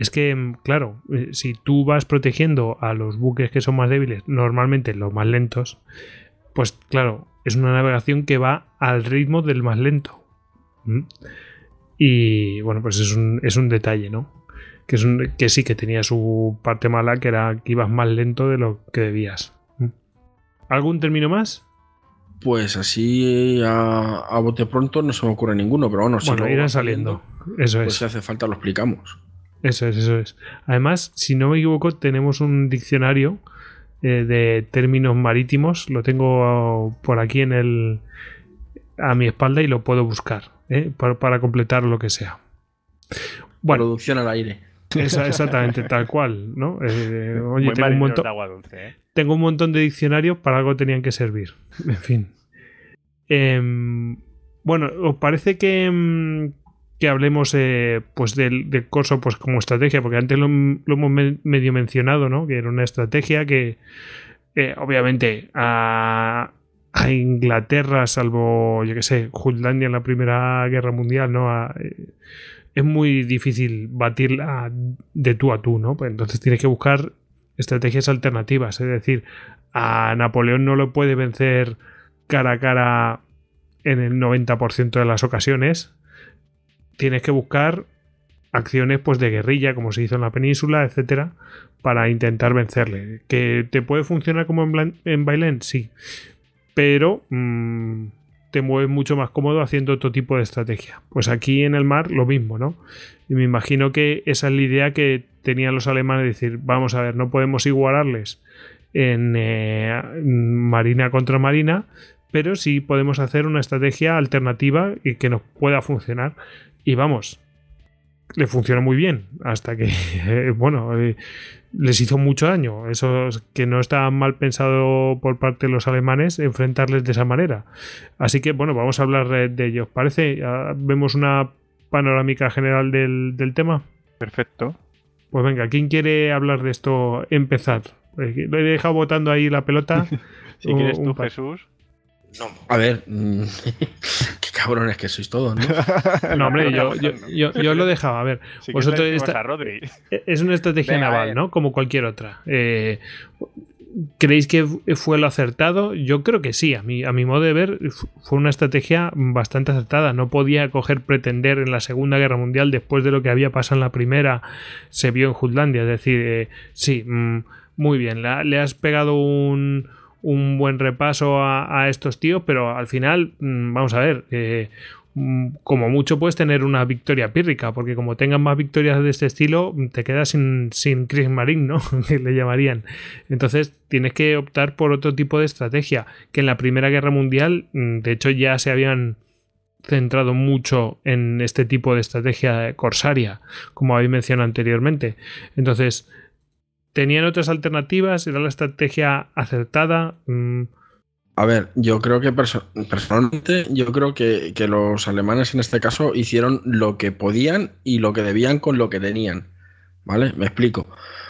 [SPEAKER 1] es que, mm, claro, eh, si tú vas protegiendo a los buques que son más débiles, normalmente los más lentos, pues claro, es una navegación que va al ritmo del más lento. Y bueno, pues es un, es un detalle, ¿no? Que, es un, que sí que tenía su parte mala, que era que ibas más lento de lo que debías. ¿Algún término más?
[SPEAKER 2] Pues así a, bote pronto no se me ocurre ninguno, pero bueno,
[SPEAKER 1] si bueno, irán saliendo. Eso
[SPEAKER 2] pues
[SPEAKER 1] es.
[SPEAKER 2] si hace falta lo explicamos.
[SPEAKER 1] Eso es, eso es. Además, si no me equivoco, tenemos un diccionario eh, de términos marítimos. Lo tengo por aquí en el a mi espalda y lo puedo buscar ¿eh? para, completar lo que sea.
[SPEAKER 2] Bueno, Producción al aire.
[SPEAKER 1] exactamente, tal cual, ¿no? Eh, oye, tengo un, montón, tengo un montón de diccionarios, para algo tenían que servir. <laughs> En fin. Em, bueno, ¿os parece que, em, que hablemos eh, pues del, corso pues como estrategia, porque antes lo, hemos medio mencionado, ¿no? Que era una estrategia que eh, obviamente a, Inglaterra, salvo, yo que sé, Jutlandia en la Primera Guerra Mundial, ¿no? Eh, es muy difícil batirla de tú a tú, ¿no? Pues entonces tienes que buscar estrategias alternativas. Es decir, a Napoleón no lo puede vencer cara a cara en el 90% de las ocasiones. Tienes que buscar acciones pues de guerrilla, como se hizo en la península, etcétera, para intentar vencerle. ¿Que te puede funcionar como en, en Bailén? Sí. Pero mm, te mueves mucho más cómodo haciendo otro tipo de estrategia. Pues aquí en el mar lo mismo, ¿no? Y me imagino que esa es la idea que tenían los alemanes de decir, vamos a ver, no podemos igualarles en eh, marina contra marina, pero sí podemos hacer una estrategia alternativa y que nos pueda funcionar. Y vamos, le funciona muy bien, hasta que, <laughs> bueno, eh, les hizo mucho daño. Eso que no está mal pensado por parte de los alemanes enfrentarles de esa manera. Así que, bueno, vamos a hablar de ello. ¿Parece? ¿Vemos una panorámica general del, del tema?
[SPEAKER 4] Perfecto.
[SPEAKER 1] Pues venga, ¿quién quiere hablar de esto? Empezar. Eh, lo he dejado botando ahí la pelota. <laughs>
[SPEAKER 4] si quieres tú, Jesús.
[SPEAKER 2] No, a ver, mm, <laughs> cabrones que sois todos, ¿no? <laughs>
[SPEAKER 1] no, hombre, yo, yo, yo, lo dejaba. A ver, <laughs> vosotros esta, es una estrategia naval, ¿no? Como cualquier otra. Eh, ¿Creéis que fue lo acertado? Yo creo que sí. A mi, a mi modo de ver, fue una estrategia bastante acertada. No podía coger pretender en la Segunda Guerra Mundial después de lo que había pasado en la Primera, se vio en Jutlandia. Es decir, eh, sí, mm, muy bien. le has pegado un un buen repaso a, estos tíos, pero al final, mm, vamos a ver, eh, mm, como mucho puedes tener una victoria pírrica, porque como tengas más victorias de este estilo, te quedas sin, sin Chris Marine, ¿no? <laughs> que le llamarían. Entonces tienes que optar por otro tipo de estrategia, que en la Primera Guerra Mundial, mm, de hecho, ya se habían centrado mucho en este tipo de estrategia corsaria, como habéis mencionado anteriormente. Entonces, ¿Tenían otras alternativas? ¿Era la estrategia acertada? Mm.
[SPEAKER 2] A ver, yo creo que personalmente, yo creo que, los alemanes en este caso hicieron lo que podían y lo que debían con lo que tenían. ¿Vale? Me explico.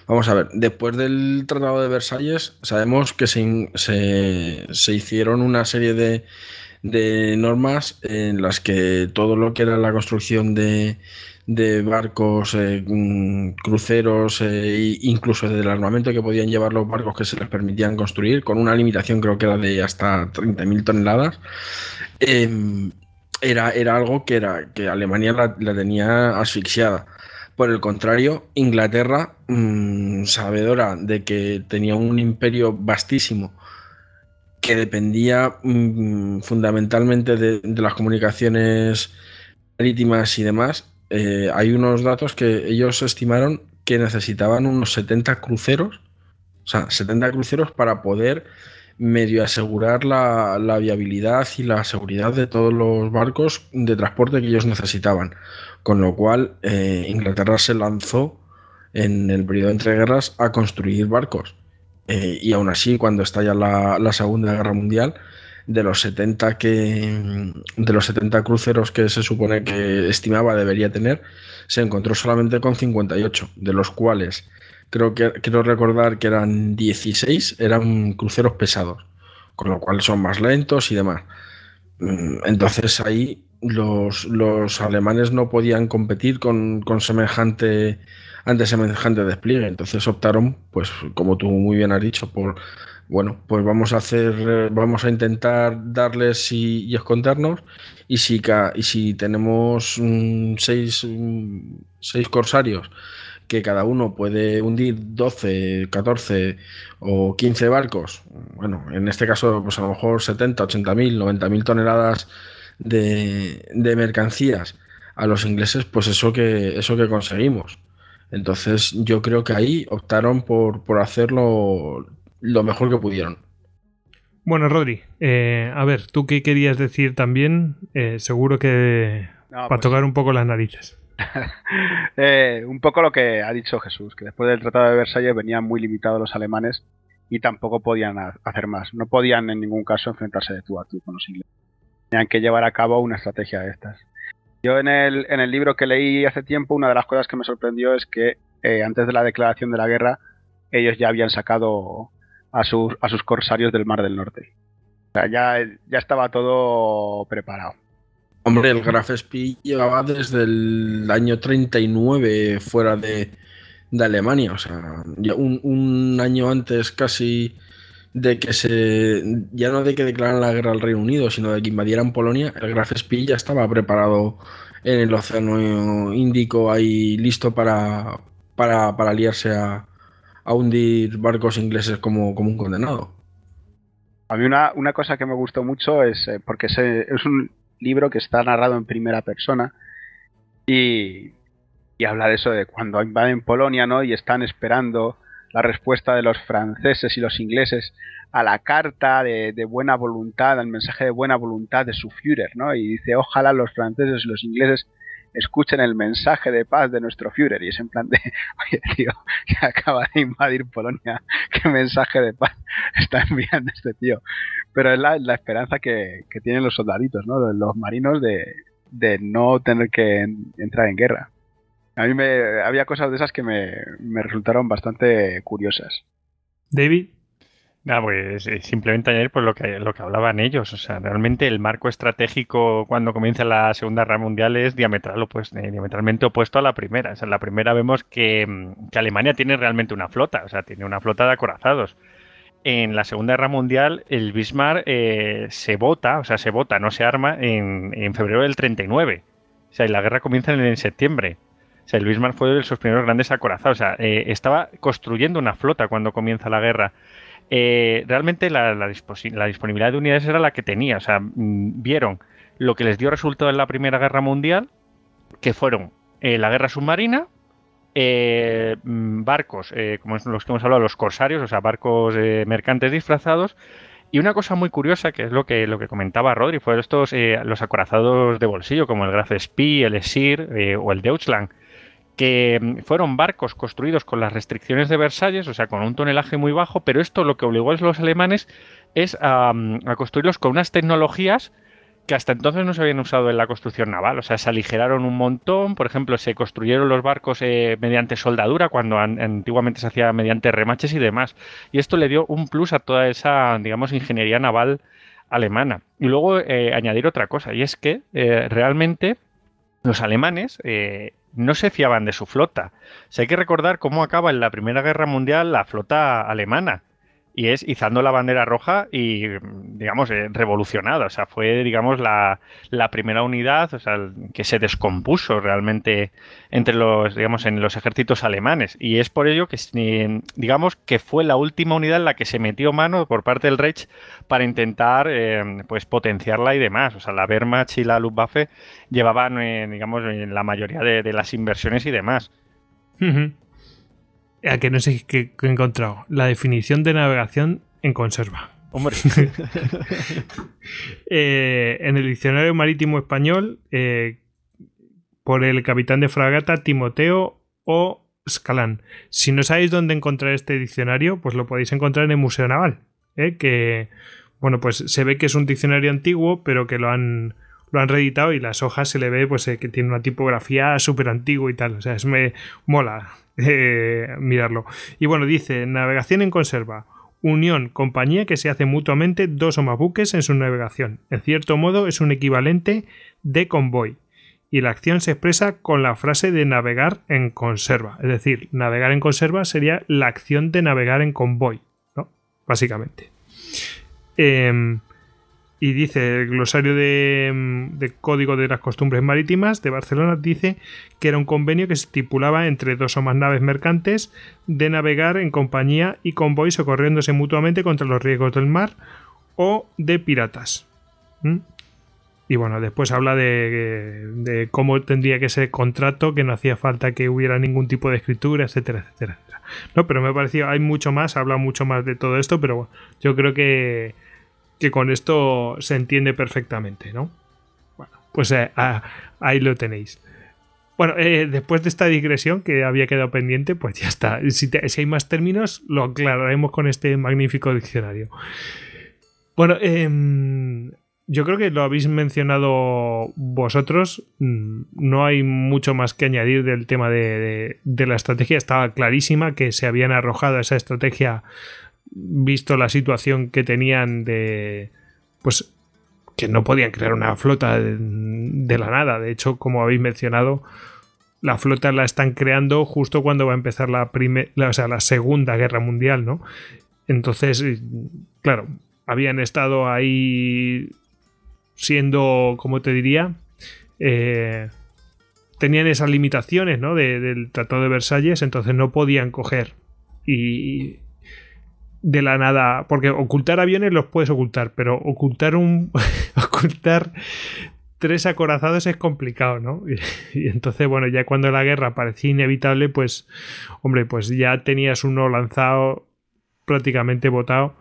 [SPEAKER 2] Vamos a ver, después del Tratado de Versalles sabemos que se, se, hicieron una serie de, de normas en las que todo lo que era la construcción de, de barcos, eh, mm, cruceros, e incluso del armamento que podían llevar los barcos que se les permitían construir, con una limitación creo que era de hasta 30.000 toneladas. Em, era, era algo que, era, que Alemania la, tenía asfixiada. Por el contrario, Inglaterra, mm, sabedora de que tenía un imperio vastísimo que dependía mm, fundamentalmente de, las comunicaciones marítimas y demás, eh, hay unos datos que ellos estimaron que necesitaban unos 70 cruceros, o sea, 70 cruceros para poder medio asegurar la, viabilidad y la seguridad de todos los barcos de transporte que ellos necesitaban. Con lo cual, eh, Inglaterra se lanzó en el periodo entre guerras a construir barcos. Eh, y aún así, cuando estalla la, la Segunda Guerra Mundial, de los 70 que de los 70 cruceros que se supone que estimaba debería tener, se encontró solamente con 58, de los cuales creo que quiero recordar que eran 16 eran cruceros pesados, con lo cual son más lentos y demás. Mm, entonces ahí los, los alemanes no podían competir con, con semejante ante semejante despliegue. Entonces optaron, pues como tú muy bien has dicho, por bueno, pues vamos a hacer, eh, vamos a intentar darles y, escondernos. Y si, y si tenemos mm, seis, mm, seis, corsarios que cada uno puede hundir 12, 14 o 15 barcos, bueno, en este caso, pues a lo mejor 70, 80 mil, 90 mil toneladas de, de, mercancías a los ingleses, pues eso que, eso que conseguimos. Entonces yo creo que ahí optaron por, por hacerlo lo mejor que pudieron.
[SPEAKER 1] Bueno, Rodri, eh, a ver, ¿tú qué querías decir también? Eh, seguro que para pues tocar un poco las narices. <laughs>
[SPEAKER 3] Eh, un poco lo que ha dicho Jesús, que después del Tratado de Versalles venían muy limitados los alemanes y tampoco podían hacer más. No podían en ningún caso enfrentarse de tú a tú con los ingleses. Tenían que llevar a cabo una estrategia de estas. Yo en el, en el libro que leí hace tiempo, una de las cosas que me sorprendió es que antes de la declaración de la guerra, ellos ya habían sacado a sus, a sus corsarios del Mar del Norte. O sea, ya, ya estaba todo preparado.
[SPEAKER 2] Hombre, el Graf Spee llevaba desde el año 39 fuera de, de Alemania. O sea, un, un año antes casi de que se. Ya no de que declararan la guerra al Reino Unido, sino de que invadieran Polonia, el Graf Spee ya estaba preparado en el Océano Índico ahí listo para, para, para aliarse a, a hundir barcos ingleses como, como un condenado.
[SPEAKER 3] A mí una, una cosa que me gustó mucho es eh, porque se- es un libro que está narrado en primera persona y, y habla de eso de cuando invaden Polonia, ¿no? Y están esperando la respuesta de los franceses y los ingleses a la carta de, buena voluntad, al mensaje de buena voluntad de su Führer, ¿no? Y dice, ojalá los franceses y los ingleses escuchen el mensaje de paz de nuestro Führer. Y es en plan de, <laughs> oye, tío, que acaba de invadir Polonia, <laughs> ¿qué mensaje de paz está enviando este tío? Pero es la, esperanza que, tienen los soldaditos, ¿no? Los marinos de, no tener que en- entrar en guerra. A mí me, había cosas de esas que me, me resultaron bastante curiosas.
[SPEAKER 1] David,
[SPEAKER 4] Nada, pues eh, simplemente añadir pues, lo, que, lo que hablaban ellos. O sea, realmente el marco estratégico cuando comienza la Segunda Guerra Mundial es diametral, eh, diametralmente opuesto a la primera. O sea, en la primera vemos que, mm, que Alemania tiene realmente una flota, o sea, tiene una flota de acorazados. En la Segunda Guerra Mundial, el Bismarck eh, se vota, o sea, se vota, no se arma, en, en febrero del 39. O sea, y la guerra comienza en, en septiembre. O sea, el Bismarck fue de sus primeros grandes acorazados. O sea, estaba construyendo una flota cuando comienza la guerra eh, realmente la, disponibilidad de unidades era la que tenía. O sea, mm, vieron lo que les dio resultado en la Primera Guerra Mundial, que fueron eh, la guerra submarina, eh, mm, barcos, como es los que hemos hablado, los corsarios, o sea, barcos mercantes disfrazados. Y una cosa muy curiosa, que es lo que, lo que comentaba Rodri, fue estos, los acorazados de bolsillo, como el Graf Spee, el Esir o el Deutschland, que mm, fueron barcos construidos con las restricciones de Versalles, o sea, con un tonelaje muy bajo, pero esto lo que obligó a los alemanes es a, mm, a construirlos con unas tecnologías que hasta entonces no se habían usado en la construcción naval. O sea, se aligeraron un montón. Por ejemplo, se construyeron los barcos eh, mediante soldadura cuando an- antiguamente se hacía mediante remaches y demás. Y esto le dio un plus a toda esa, digamos, ingeniería naval alemana. Y luego eh, añadir otra cosa, y es que eh, realmente los alemanes eh, no se fiaban de su flota. O hay que recordar cómo acaba en la Primera Guerra Mundial la flota alemana. Y es izando la bandera roja y, digamos, eh, revolucionada. O sea, fue, digamos, la, la primera unidad o sea, que se descompuso realmente entre los, digamos, en los ejércitos alemanes. Y es por ello que, si- digamos, que fue la última unidad en la que se metió mano por parte del Reich para intentar, eh, pues, potenciarla y demás. O sea, la Wehrmacht y la Luftwaffe llevaban, eh, digamos, la mayoría de, las inversiones y demás.
[SPEAKER 1] A que no sé qué qué he encontrado. La definición de navegación en conserva.
[SPEAKER 4] Hombre, <laughs>
[SPEAKER 1] Eh, en el diccionario marítimo español, eh, por el capitán de fragata Timoteo O. Scalán. Si no sabéis dónde encontrar este diccionario, pues lo podéis encontrar en el Museo Naval. ¿eh? Que, bueno, pues se ve que es un diccionario antiguo, pero que lo han, lo han reeditado y las hojas se le ve pues eh, que tiene una tipografía súper antigua y tal. O sea, es me mola mirarlo. Y bueno, dice, navegación en conserva. Unión, compañía que se hace mutuamente dos o más buques en su navegación. En cierto modo es un equivalente de convoy. Y la acción se expresa con la frase de navegar en conserva. Es decir, navegar en conserva sería la acción de navegar en convoy, ¿no? Básicamente. Em, y dice el glosario de, em, de Código de las Costumbres Marítimas de Barcelona dice que era un convenio que se estipulaba entre dos o más naves mercantes de navegar en compañía y convoy socorriéndose mutuamente contra los riesgos del mar o de piratas. ¿Mm? Y bueno, después habla de, de cómo tendría que ser el contrato, que no hacía falta que hubiera ningún tipo de escritura, etcétera, etcétera, etcétera. No, pero me pareció, hay mucho más, habla mucho más de todo esto, pero bueno, yo creo que, que con esto se entiende perfectamente, ¿no? Bueno, pues eh, ah, ahí lo tenéis. Bueno, eh, después de esta digresión que había quedado pendiente, pues ya está. Si, hay más términos, lo aclararemos con este magnífico diccionario. Bueno, em, yo creo que lo habéis mencionado vosotros. Mm, No hay mucho más que añadir del tema de, la estrategia. Estaba clarísima que se habían arrojado esa estrategia visto la situación que tenían de, pues que no podían crear una flota de, de la nada. De hecho, como habéis mencionado, la flota la están creando justo cuando va a empezar la, la, o sea, la Segunda Guerra Mundial, ¿no? Entonces, claro, habían estado ahí siendo, como te diría, eh, tenían esas limitaciones, ¿no? del Tratado de Versalles, entonces no podían coger y de la nada, porque ocultar aviones los puedes ocultar, pero ocultar un <laughs> ocultar tres acorazados es complicado, ¿no? <laughs> Y, entonces, bueno, ya cuando la guerra parecía inevitable, pues, hombre, pues ya tenías uno lanzado prácticamente botado.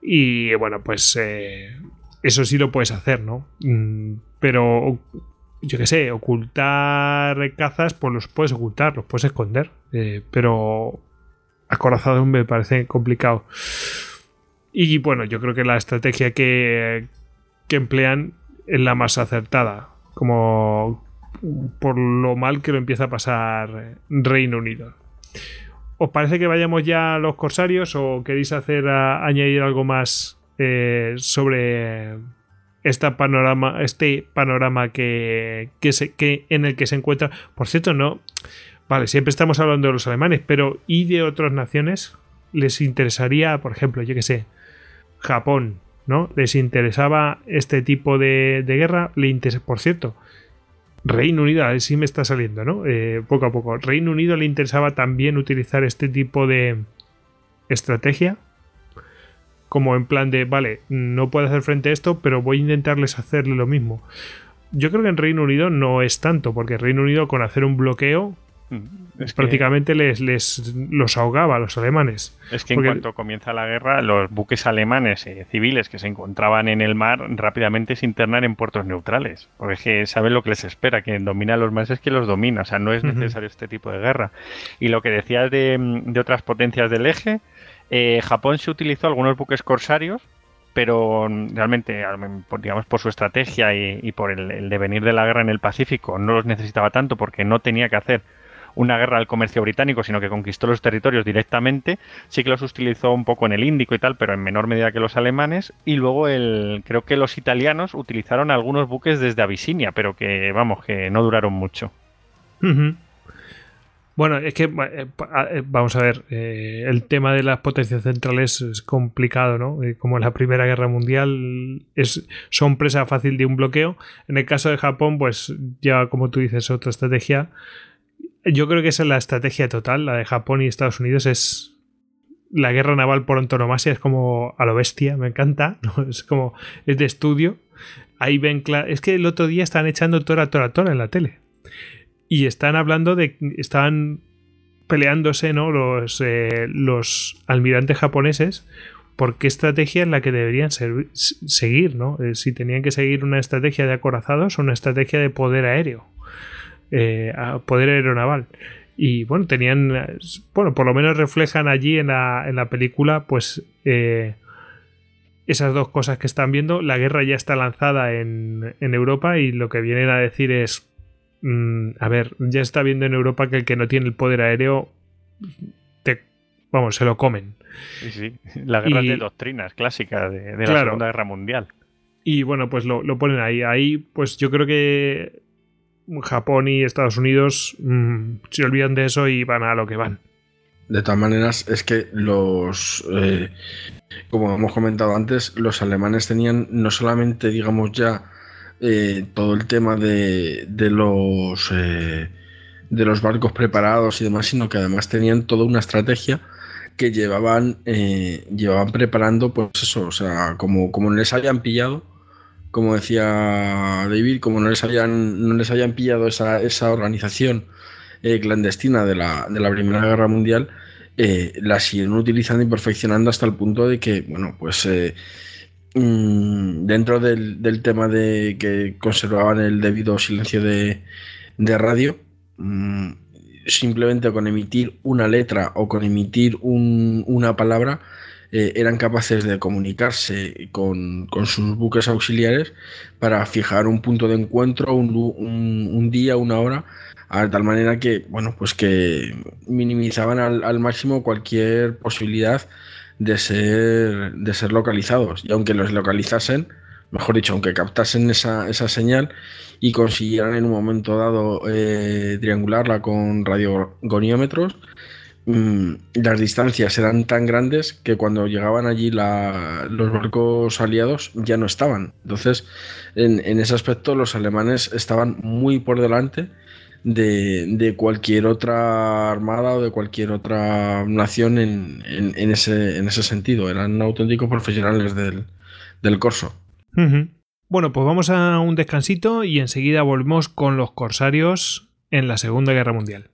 [SPEAKER 1] Y bueno, pues eh, eso sí lo puedes hacer, ¿no? Mm, pero, yo qué sé, ocultar cazas, pues los puedes ocultar, los puedes esconder. Eh, pero acorazados me parece complicado. Y bueno, yo creo que la estrategia que, que emplean es la más acertada, como por lo mal que lo empieza a pasar Reino Unido. ¿Os parece que vayamos ya a los corsarios o queréis hacer añadir algo más eh, sobre panorama, este panorama que, que en el que se encuentra? Por cierto, no. Vale, siempre estamos hablando de los alemanes, pero ¿y de otras naciones? ¿Les interesaría, por ejemplo, yo que sé, Japón, ¿no? Les interesaba este tipo de, guerra, le interesa, por cierto, Reino Unido, a ver si me está saliendo, ¿no? Eh, poco a poco. Reino Unido le interesaba también utilizar este tipo de estrategia, como en plan de, vale, no puedo hacer frente a esto, pero voy a intentarles hacerle lo mismo. Yo creo que en Reino Unido no es tanto, porque Reino Unido con hacer un bloqueo es prácticamente les, les los ahogaba a los alemanes.
[SPEAKER 4] Es que en cuanto comienza la guerra, los buques alemanes eh, civiles que se encontraban en el mar rápidamente se internan en puertos neutrales. Porque es que saben lo que les espera, quien domina a los mares es que los domina. O sea, no es necesario este tipo de guerra. Y lo que decías de, de otras potencias del eje, eh, Japón se utilizó algunos buques corsarios pero realmente, digamos, por su estrategia y, por el, el, devenir de la guerra en el Pacífico, no los necesitaba tanto porque no tenía que hacer una guerra al comercio británico, sino que conquistó los territorios directamente. Sí que los utilizó un poco en el Índico y tal, pero en menor medida que los alemanes. Y luego el, creo que los italianos utilizaron algunos buques desde Abisinia, pero que vamos, que no duraron mucho.
[SPEAKER 1] Bueno, es que eh, eh, vamos a ver, eh, el tema de las potencias centrales es complicado, ¿no? como la Primera Guerra Mundial es, son presa fácil de un bloqueo. En el caso de Japón, pues ya como tú dices, otra estrategia yo creo que esa es la estrategia total, la de Japón y Estados Unidos es la guerra naval por antonomasia, es como a lo bestia, me encanta, <laughs> es como es de estudio. Ahí ven es que el otro día están echando Tora Tora Tora en la tele. Y están hablando de están peleándose, ¿no? Los, eh, los almirantes japoneses por qué estrategia es la que deberían seguir, ¿no? Eh, si tenían que seguir una estrategia de acorazados o una estrategia de poder aéreo eh, poder aeronaval. Y bueno, tenían, bueno, por lo menos reflejan allí en la, en la película, pues eh, esas dos cosas que están viendo. La guerra ya está lanzada en, en Europa y lo que vienen a decir es, mm, a ver, ya está viendo en Europa que el que no tiene el poder aéreo, te, vamos, se lo comen.
[SPEAKER 4] la guerra de doctrinas clásica de, la Segunda Guerra Mundial.
[SPEAKER 1] Y bueno, pues lo, lo, ponen ahí. Ahí, pues yo creo que Japón y Estados Unidos mm, se olvidan de eso y van a lo que van.
[SPEAKER 2] De todas maneras, es que los, eh, como hemos comentado antes, los alemanes tenían no solamente, digamos ya, eh, todo el tema de, de los eh, de los barcos preparados y demás, sino que además tenían toda una estrategia que llevaban, llevaban preparando, pues eso, o sea, como, como les habían pillado, como decía David, como no les habían, no les habían pillado esa, organización eh, clandestina de la, Primera Guerra Mundial, eh, la siguieron utilizando y perfeccionando hasta el punto de que, bueno, pues eh, mm, dentro del, tema de que conservaban el debido silencio de, radio, mm, simplemente con emitir una letra o con emitir una palabra, eh, eran capaces de comunicarse con, sus buques auxiliares para fijar un punto de encuentro, un, día, una hora, a tal manera que, bueno, pues que minimizaban al, máximo cualquier posibilidad de ser, de ser localizados. Y aunque los localizasen, mejor dicho, aunque captasen esa, esa señal y consiguieran en un momento dado eh, triangularla con radiogoniómetros, las distancias eran tan grandes que cuando llegaban allí los barcos aliados ya no estaban. Entonces, en, ese aspecto los alemanes estaban muy por delante de, cualquier otra armada o de cualquier otra nación en, ese, en ese sentido. Eran auténticos profesionales del corso.
[SPEAKER 1] Bueno, pues vamos a un descansito y enseguida volvemos con los corsarios en la Segunda Guerra Mundial.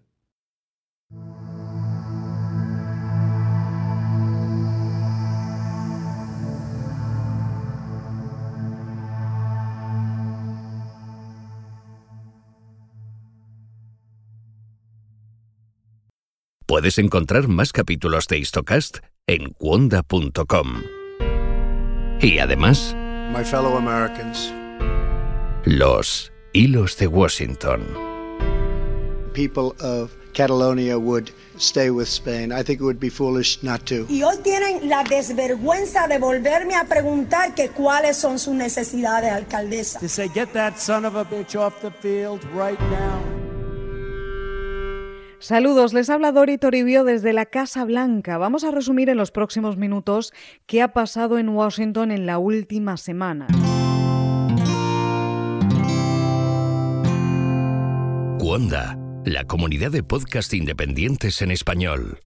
[SPEAKER 5] Puedes encontrar más capítulos de Histocast en cuonda.com. Y además,
[SPEAKER 6] My fellow Americans,
[SPEAKER 5] los hilos de Washington.
[SPEAKER 6] people of Catalonia would stay with Spain. I think it would be foolish not to.
[SPEAKER 7] Y hoy tienen la desvergüenza de volverme a preguntar que cuáles son sus necesidades, alcaldesa.
[SPEAKER 8] to say, get that son of a bitch off the field right now.
[SPEAKER 9] Saludos, les habla Dori Toribio desde la Casa Blanca. Vamos a resumir en los próximos minutos qué ha pasado en Washington en la última semana.
[SPEAKER 5] Cuonda, la comunidad de podcast independientes en español.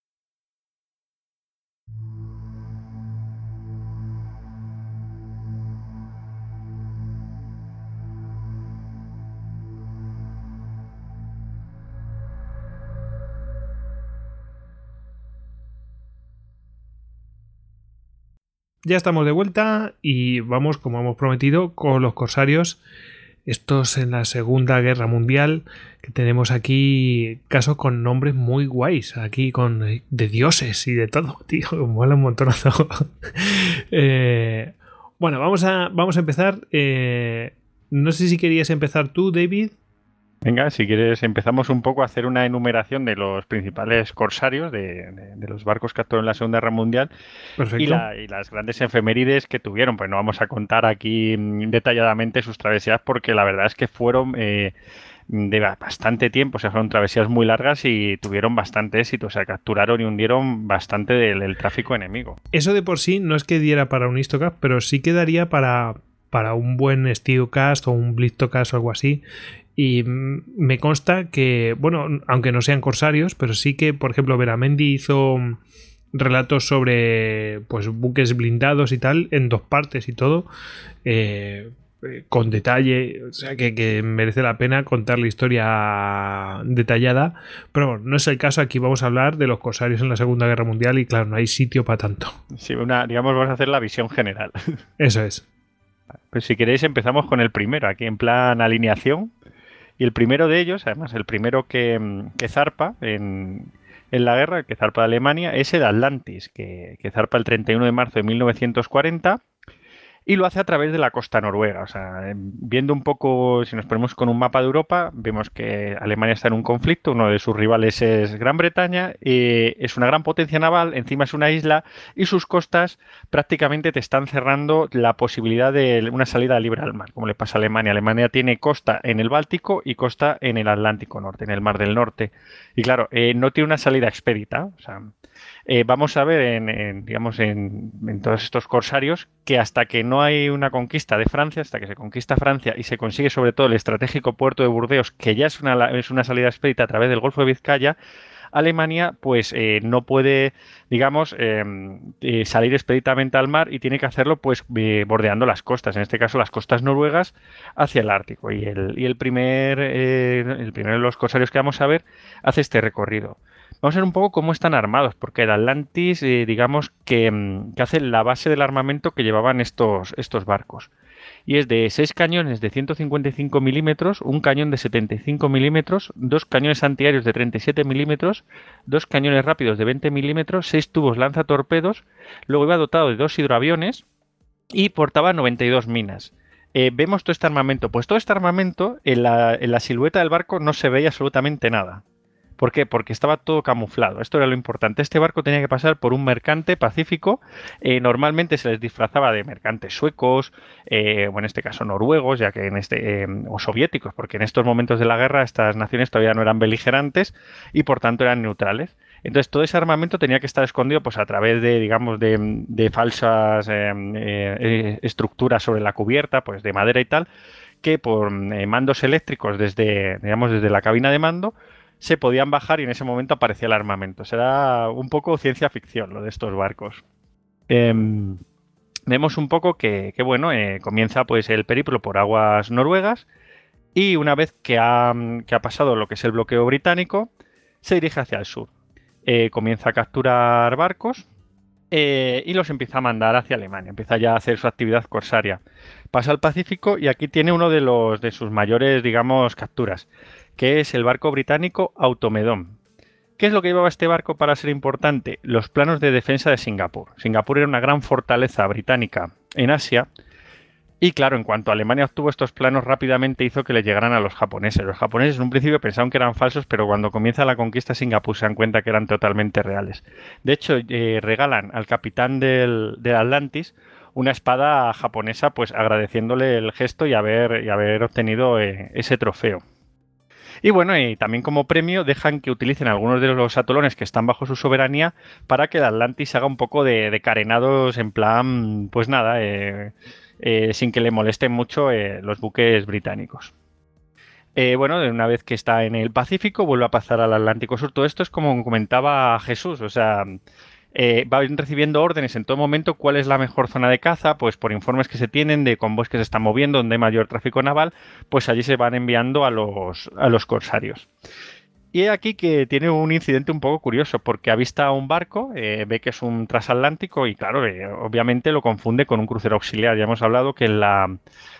[SPEAKER 1] Ya estamos de vuelta y vamos, como hemos prometido, con los corsarios. Estos en la Segunda Guerra Mundial, que tenemos aquí casos con nombres muy guays, aquí con de dioses y de todo, <laughs> tío, mola un montonazo. <laughs> Eh, bueno, vamos a, vamos a empezar. eh, no sé si querías empezar tú, David.
[SPEAKER 4] Venga, si quieres, empezamos un poco a hacer una enumeración de los principales corsarios de, de- de los barcos que actuaron en la Segunda Guerra Mundial y, la- y las grandes efemérides que tuvieron. Pues no vamos a contar aquí mm, detalladamente sus travesías porque la verdad es que fueron eh, de ba- bastante tiempo, o sea, fueron travesías muy largas y tuvieron bastante éxito, o sea, capturaron y hundieron bastante del, del tráfico enemigo.
[SPEAKER 1] Eso de por sí no es que diera para un histocast, pero sí que daría para, para un buen Steelcast o un Blitztocast o algo así. Y me consta que, bueno, aunque no sean corsarios, pero sí que, por ejemplo, Veramendi hizo relatos sobre pues buques blindados y tal, en dos partes y todo, eh, eh, con detalle, o sea que, que merece la pena contar la historia detallada, pero bueno, no es el caso, aquí vamos a hablar de los corsarios en la Segunda Guerra Mundial y claro, no hay sitio para tanto.
[SPEAKER 4] Sí, una, digamos, vamos a hacer la visión general.
[SPEAKER 1] Eso es.
[SPEAKER 4] Pues si queréis empezamos con el primero, aquí en plan alineación. Y el primero de ellos, además el primero que, mm, que zarpa en, en la guerra, que zarpa de Alemania, es el Atlantis, que, que zarpa el 31 de marzo de 1940 y lo hace a través de la costa noruega. O sea, em, viendo un poco, si nos ponemos con un mapa de Europa, vemos que Alemania está en un conflicto, uno de sus rivales es Gran Bretaña, eh, es una gran potencia naval, encima es una isla y sus costas prácticamente te están cerrando la posibilidad de una salida libre al mar, como le pasa a Alemania. Alemania tiene costa en el Báltico y costa en el Atlántico Norte, en el Mar del Norte. Y claro, eh, no tiene una salida expedita. O sea, eh, vamos a ver en, en, digamos, en, en todos estos corsarios que hasta que no hay una conquista de Francia, hasta que se conquista Francia y se consigue sobre todo el estratégico puerto de Burdeos, que ya es una, es una salida expedita a través del Golfo de Vizcaya, Alemania pues eh, no puede, digamos, eh, eh, salir expeditamente al mar y tiene que hacerlo pues bordeando las costas, en este caso las costas noruegas hacia el Ártico. Y el, y el primer, el primero de los corsarios que vamos a ver hace este recorrido. Vamos a ver un poco cómo están armados, porque el Atlantis, eh, digamos, que, mm, que, hace la base del armamento que llevaban estos, estos barcos. Y es de 6 cañones de 155 milímetros, un cañón de 75 milímetros, dos cañones antiaéreos de 37 milímetros, dos cañones rápidos de 20 milímetros, seis tubos lanzatorpedos, luego iba dotado de dos hidroaviones y portaba 92 minas. Eh, vemos todo este armamento. Pues todo este armamento, en la, en la silueta del barco no se veía absolutamente nada ¿Por qué? Porque estaba todo camuflado. Esto era lo importante. Este barco tenía que pasar por un mercante pacífico. Eh, normalmente se les disfrazaba de mercantes suecos, eh, o en este caso noruegos, ya que en este, eh, o soviéticos, porque en estos momentos de la guerra estas naciones todavía no eran beligerantes y por tanto eran neutrales. Entonces todo ese armamento tenía que estar escondido pues a través de, digamos, de, falsas estructuras sobre la cubierta, pues de madera y tal, que por mandos eléctricos desde, digamos, desde la cabina de mando, se podían bajar y en ese momento aparecía el armamento. Será un poco ciencia ficción lo de estos barcos. Em, vemos un poco que, bueno, eh, comienza pues el periplo por aguas noruegas y una vez que ha, pasado lo que es el bloqueo británico, se dirige hacia el sur. Eh, comienza a capturar barcos eh, y los empieza a mandar hacia Alemania. Empieza ya a hacer su actividad corsaria. Pasa al Pacífico y aquí tiene uno de, los, de sus mayores, digamos, capturas que es el barco británico Automedón. ¿Qué es lo que llevaba este barco para ser importante? Los planos de defensa de Singapur. Singapur era una gran fortaleza británica en Asia. Y claro, en cuanto Alemania obtuvo estos planos, rápidamente hizo que le llegaran a los japoneses. Los japoneses en un principio pensaron que eran falsos, pero cuando comienza la conquista de Singapur se dan cuenta que eran totalmente reales. De hecho, eh, regalan al capitán del, Atlantis una espada japonesa, pues agradeciéndole el gesto y haber, y haber obtenido eh, ese trofeo. Y bueno, y también como premio dejan que utilicen algunos de los atolones que están bajo su soberanía para que el Atlantis haga un poco de, carenados en plan, pues nada, eh, eh, sin que le molesten mucho eh, los buques británicos. bueno, una vez que está en el Pacífico, vuelve a pasar al Atlántico Sur. Todo esto es como comentaba Jesús, o sea, eh, van recibiendo órdenes en todo momento cuál es la mejor zona de caza, pues por informes que se tienen de convoys que se están moviendo, donde hay mayor tráfico naval, pues allí se van enviando a los, a los corsarios. Y aquí que tiene un incidente un poco curioso, porque avista un barco, eh, ve que es un transatlántico y claro, eh, obviamente lo confunde con un crucero auxiliar. Ya hemos hablado que en la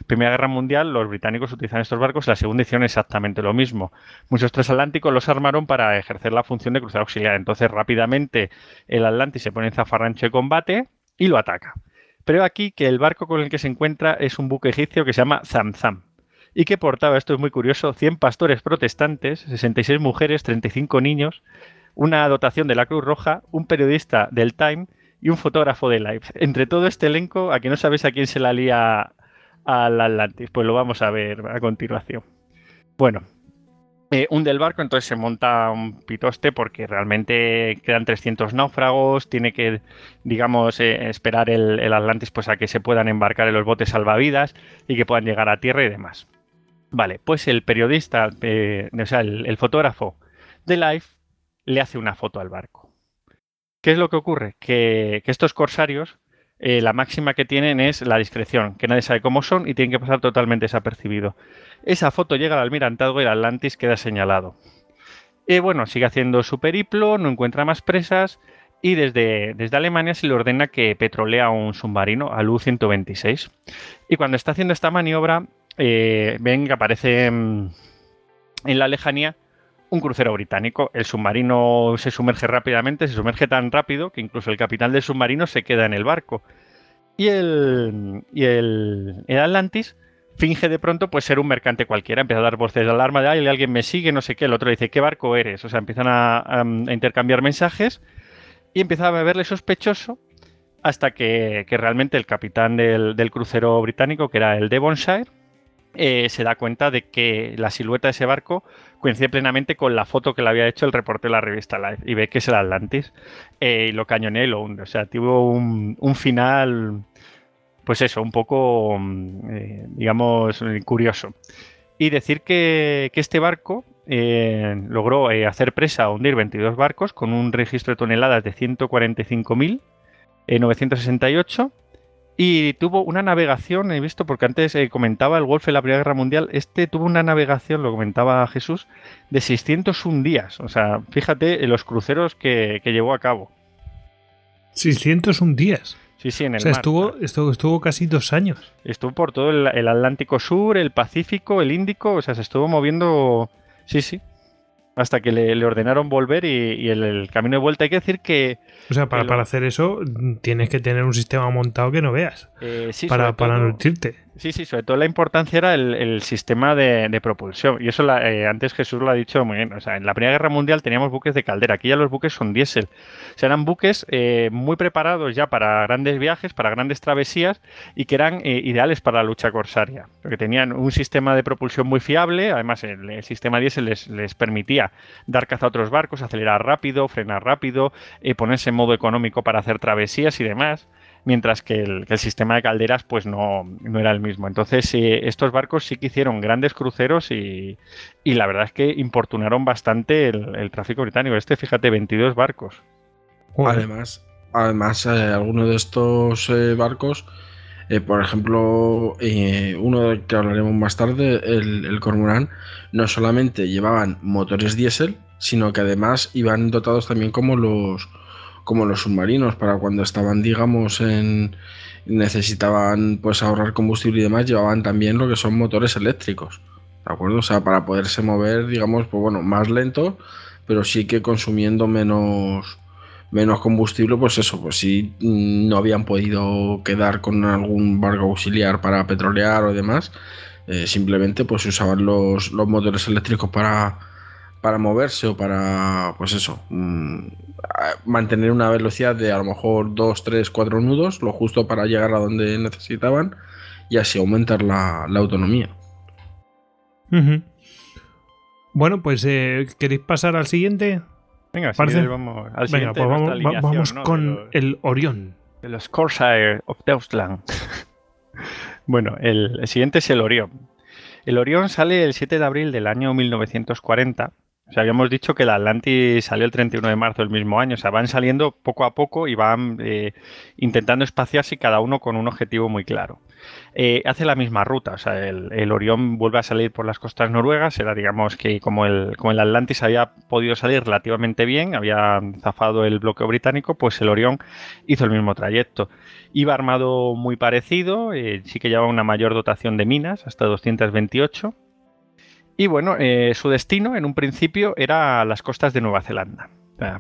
[SPEAKER 4] Primera Guerra Mundial los británicos utilizan estos barcos, en la Segunda hicieron exactamente lo mismo. Muchos transatlánticos los armaron para ejercer la función de crucero auxiliar. Entonces rápidamente el Atlantis se pone en zafarrancho de combate y lo ataca. Pero aquí que el barco con el que se encuentra es un buque egipcio que se llama Zamzam y que portaba, esto es muy curioso, 100 pastores protestantes, 66 mujeres, 35 niños, una dotación de la Cruz Roja, un periodista del Time y un fotógrafo de Live. Entre todo este elenco, aquí no sabéis a quién se la lía al Atlantis, pues lo vamos a ver a continuación. Bueno, eh, un del barco, entonces se monta un pitoste porque realmente quedan 300 náufragos, tiene que, digamos, eh, esperar el, el, Atlantis pues a que se puedan embarcar en los botes salvavidas y que puedan llegar a tierra y demás. Vale, pues el periodista, eh, o sea, el, fotógrafo de Life le hace una foto al barco. ¿Qué es lo que ocurre? Que, estos corsarios, eh, la máxima que tienen es la discreción, que nadie sabe cómo son y tienen que pasar totalmente desapercibido. Esa foto llega al almirantazgo y el Atlantis queda señalado. Y bueno, sigue haciendo su periplo, no encuentra más presas y desde, desde Alemania se le ordena que petrolea un submarino, al U-126. Y cuando está haciendo esta maniobra, eh, ven que aparece en, la lejanía un crucero británico. El submarino se sumerge rápidamente, se sumerge tan rápido que incluso el capitán del submarino se queda en el barco. Y el, Atlantis finge de pronto pues ser un mercante cualquiera, empieza a dar voces de alarma de Ay, alguien me sigue, no sé qué, el otro dice ¿qué barco eres? O sea, empiezan a, intercambiar mensajes y empieza a verle sospechoso hasta que, realmente el capitán del, del, crucero británico, que era el Devonshire, eh, se da cuenta de que la silueta de ese barco coincide plenamente con la foto que le había hecho el reporte de la revista Life y ve que es el Atlantis eh, y lo cañonea y lo hunde. O sea, tuvo un, final, pues eso, un poco, mm, eh, digamos, curioso. Y decir que, este barco logró hacer presa a hundir 22 barcos con un registro de toneladas de 145.968 y tuvo una navegación, he visto, porque antes eh, comentaba el Golf en la Primera Guerra Mundial, este tuvo una navegación, lo comentaba Jesús, de 601 días. O sea, fíjate en los cruceros que, llevó a cabo.
[SPEAKER 1] 601 días.
[SPEAKER 4] Sí, sí, en el
[SPEAKER 1] o sea, Estuvo, estuvo, estuvo, casi dos años.
[SPEAKER 4] Estuvo por todo el Atlántico Sur, el Pacífico, el Índico, o sea, se estuvo moviendo. Sí, sí hasta que le, ordenaron volver y, el, camino de vuelta. Hay que decir que.
[SPEAKER 1] O sea, para, hacer eso tienes que tener un sistema montado que no veas. Eh, para, para nutrirte.
[SPEAKER 4] Sí, sí, sobre todo la importancia era el, sistema de, propulsión. Y eso eh, antes Jesús lo ha dicho muy bien. O sea, en la Primera Guerra Mundial teníamos buques de caldera. Aquí ya los buques son diésel. O sea, eran buques eh, muy preparados ya para grandes viajes, para grandes travesías y que eran eh, ideales para la lucha corsaria. Porque tenían un sistema de propulsión muy fiable. Además, el, sistema diésel les, les, permitía dar caza a otros barcos, acelerar rápido, frenar rápido, ponerse en modo económico para hacer travesías y demás mientras que el, sistema de calderas pues no, era el mismo. Entonces estos barcos sí que hicieron grandes cruceros y, la verdad es que importunaron bastante el, tráfico británico. Este, fíjate, 22 barcos.
[SPEAKER 2] Además, además eh, algunos de estos eh, barcos, eh, por ejemplo, uno que hablaremos más tarde, el, el Cormorán, no solamente llevaban motores diésel, sino que además iban dotados también como los como los submarinos, para cuando estaban, digamos, en necesitaban pues ahorrar combustible y demás, llevaban también lo que son motores eléctricos. ¿De acuerdo? O sea, para poderse mover, digamos, pues bueno, más lento, pero sí que consumiendo menos menos combustible, pues eso, pues mm, no habían podido quedar con algún barco auxiliar para petrolear o demás, eh, simplemente pues usaban los, los motores eléctricos para, para moverse o para, pues eso, mm, mantener una velocidad de a lo mejor 2, 3, 4 nudos, lo justo para llegar a donde necesitaban y así aumentar la, autonomía.
[SPEAKER 1] Bueno, pues eh, ¿queréis pasar al siguiente?
[SPEAKER 4] Venga, vamos al siguiente.
[SPEAKER 1] Pues vamos, con el Orión.
[SPEAKER 4] De los Corsair of Deutschland. <laughs> bueno, el, el siguiente es el Orión. El Orión sale el 7 de abril del año 1940 o habíamos dicho que el Atlantis salió el 31 de marzo del mismo año. O sea, van saliendo poco a poco y van eh, intentando espaciarse cada uno con un objetivo muy claro. Eh, hace la misma ruta. O sea, el, Orión vuelve a salir por las costas noruegas. Era, digamos, que como el, como el Atlantis había podido salir relativamente bien, había zafado el bloqueo británico, pues el Orión hizo el mismo trayecto. Iba armado muy parecido, eh, sí que llevaba una mayor dotación de minas, hasta 228 y bueno, eh, su destino en un principio era las costas de Nueva Zelanda.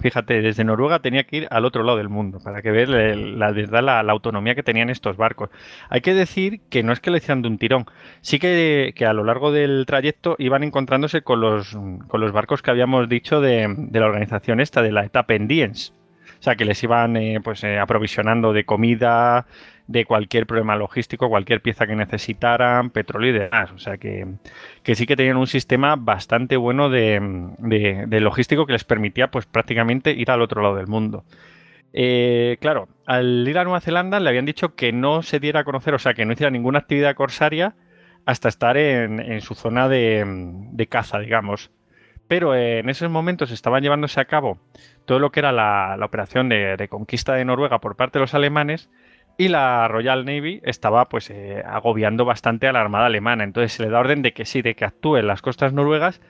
[SPEAKER 4] fíjate, desde Noruega tenía que ir al otro lado del mundo para que ver la verdad la, autonomía que tenían estos barcos. Hay que decir que no es que le hicieran de un tirón, sí que, a lo largo del trayecto iban encontrándose con los, con los barcos que habíamos dicho de, la organización esta, de la etapa Endiens. O sea, que les iban eh, pues, eh, aprovisionando de comida, de cualquier problema logístico, cualquier pieza que necesitaran, petróleo y demás. O sea que, sí que tenían un sistema bastante bueno de, logístico que les permitía pues prácticamente ir al otro lado del mundo. Eh, claro, al ir a Nueva Zelanda le habían dicho que no se diera a conocer, o sea, que no hiciera ninguna actividad corsaria hasta estar en, su zona de, caza, digamos. Pero en esos momentos estaban llevándose a cabo todo lo que era la, operación de, conquista de Noruega por parte de los alemanes y la Royal Navy estaba pues eh, agobiando bastante a la armada alemana. Entonces se le da orden de que sí, de que actúe en las costas noruegas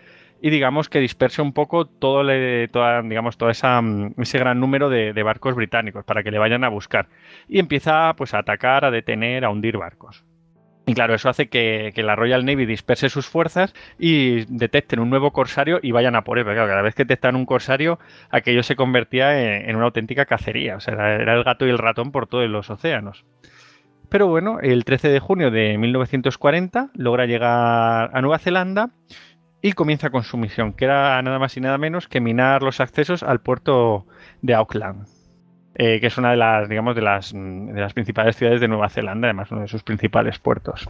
[SPEAKER 4] y digamos que disperse un poco todo, le, toda, digamos, todo esa, mm, ese gran número de, de, barcos británicos para que le vayan a buscar. Y empieza pues a atacar, a detener, a hundir barcos. Y claro, eso hace que, la Royal Navy disperse sus fuerzas y detecten un nuevo corsario y vayan a por él. Porque cada vez que detectan un corsario, aquello se convertía en, una auténtica cacería. O sea, era, el gato y el ratón por todos los océanos. Pero bueno, el 13 de junio de 1940 logra llegar a Nueva Zelanda y comienza con su misión, que era nada más y nada menos que minar los accesos al puerto de Auckland. Eh, que es una de las, digamos, de las, de las principales ciudades de Nueva Zelanda, además uno de sus principales puertos.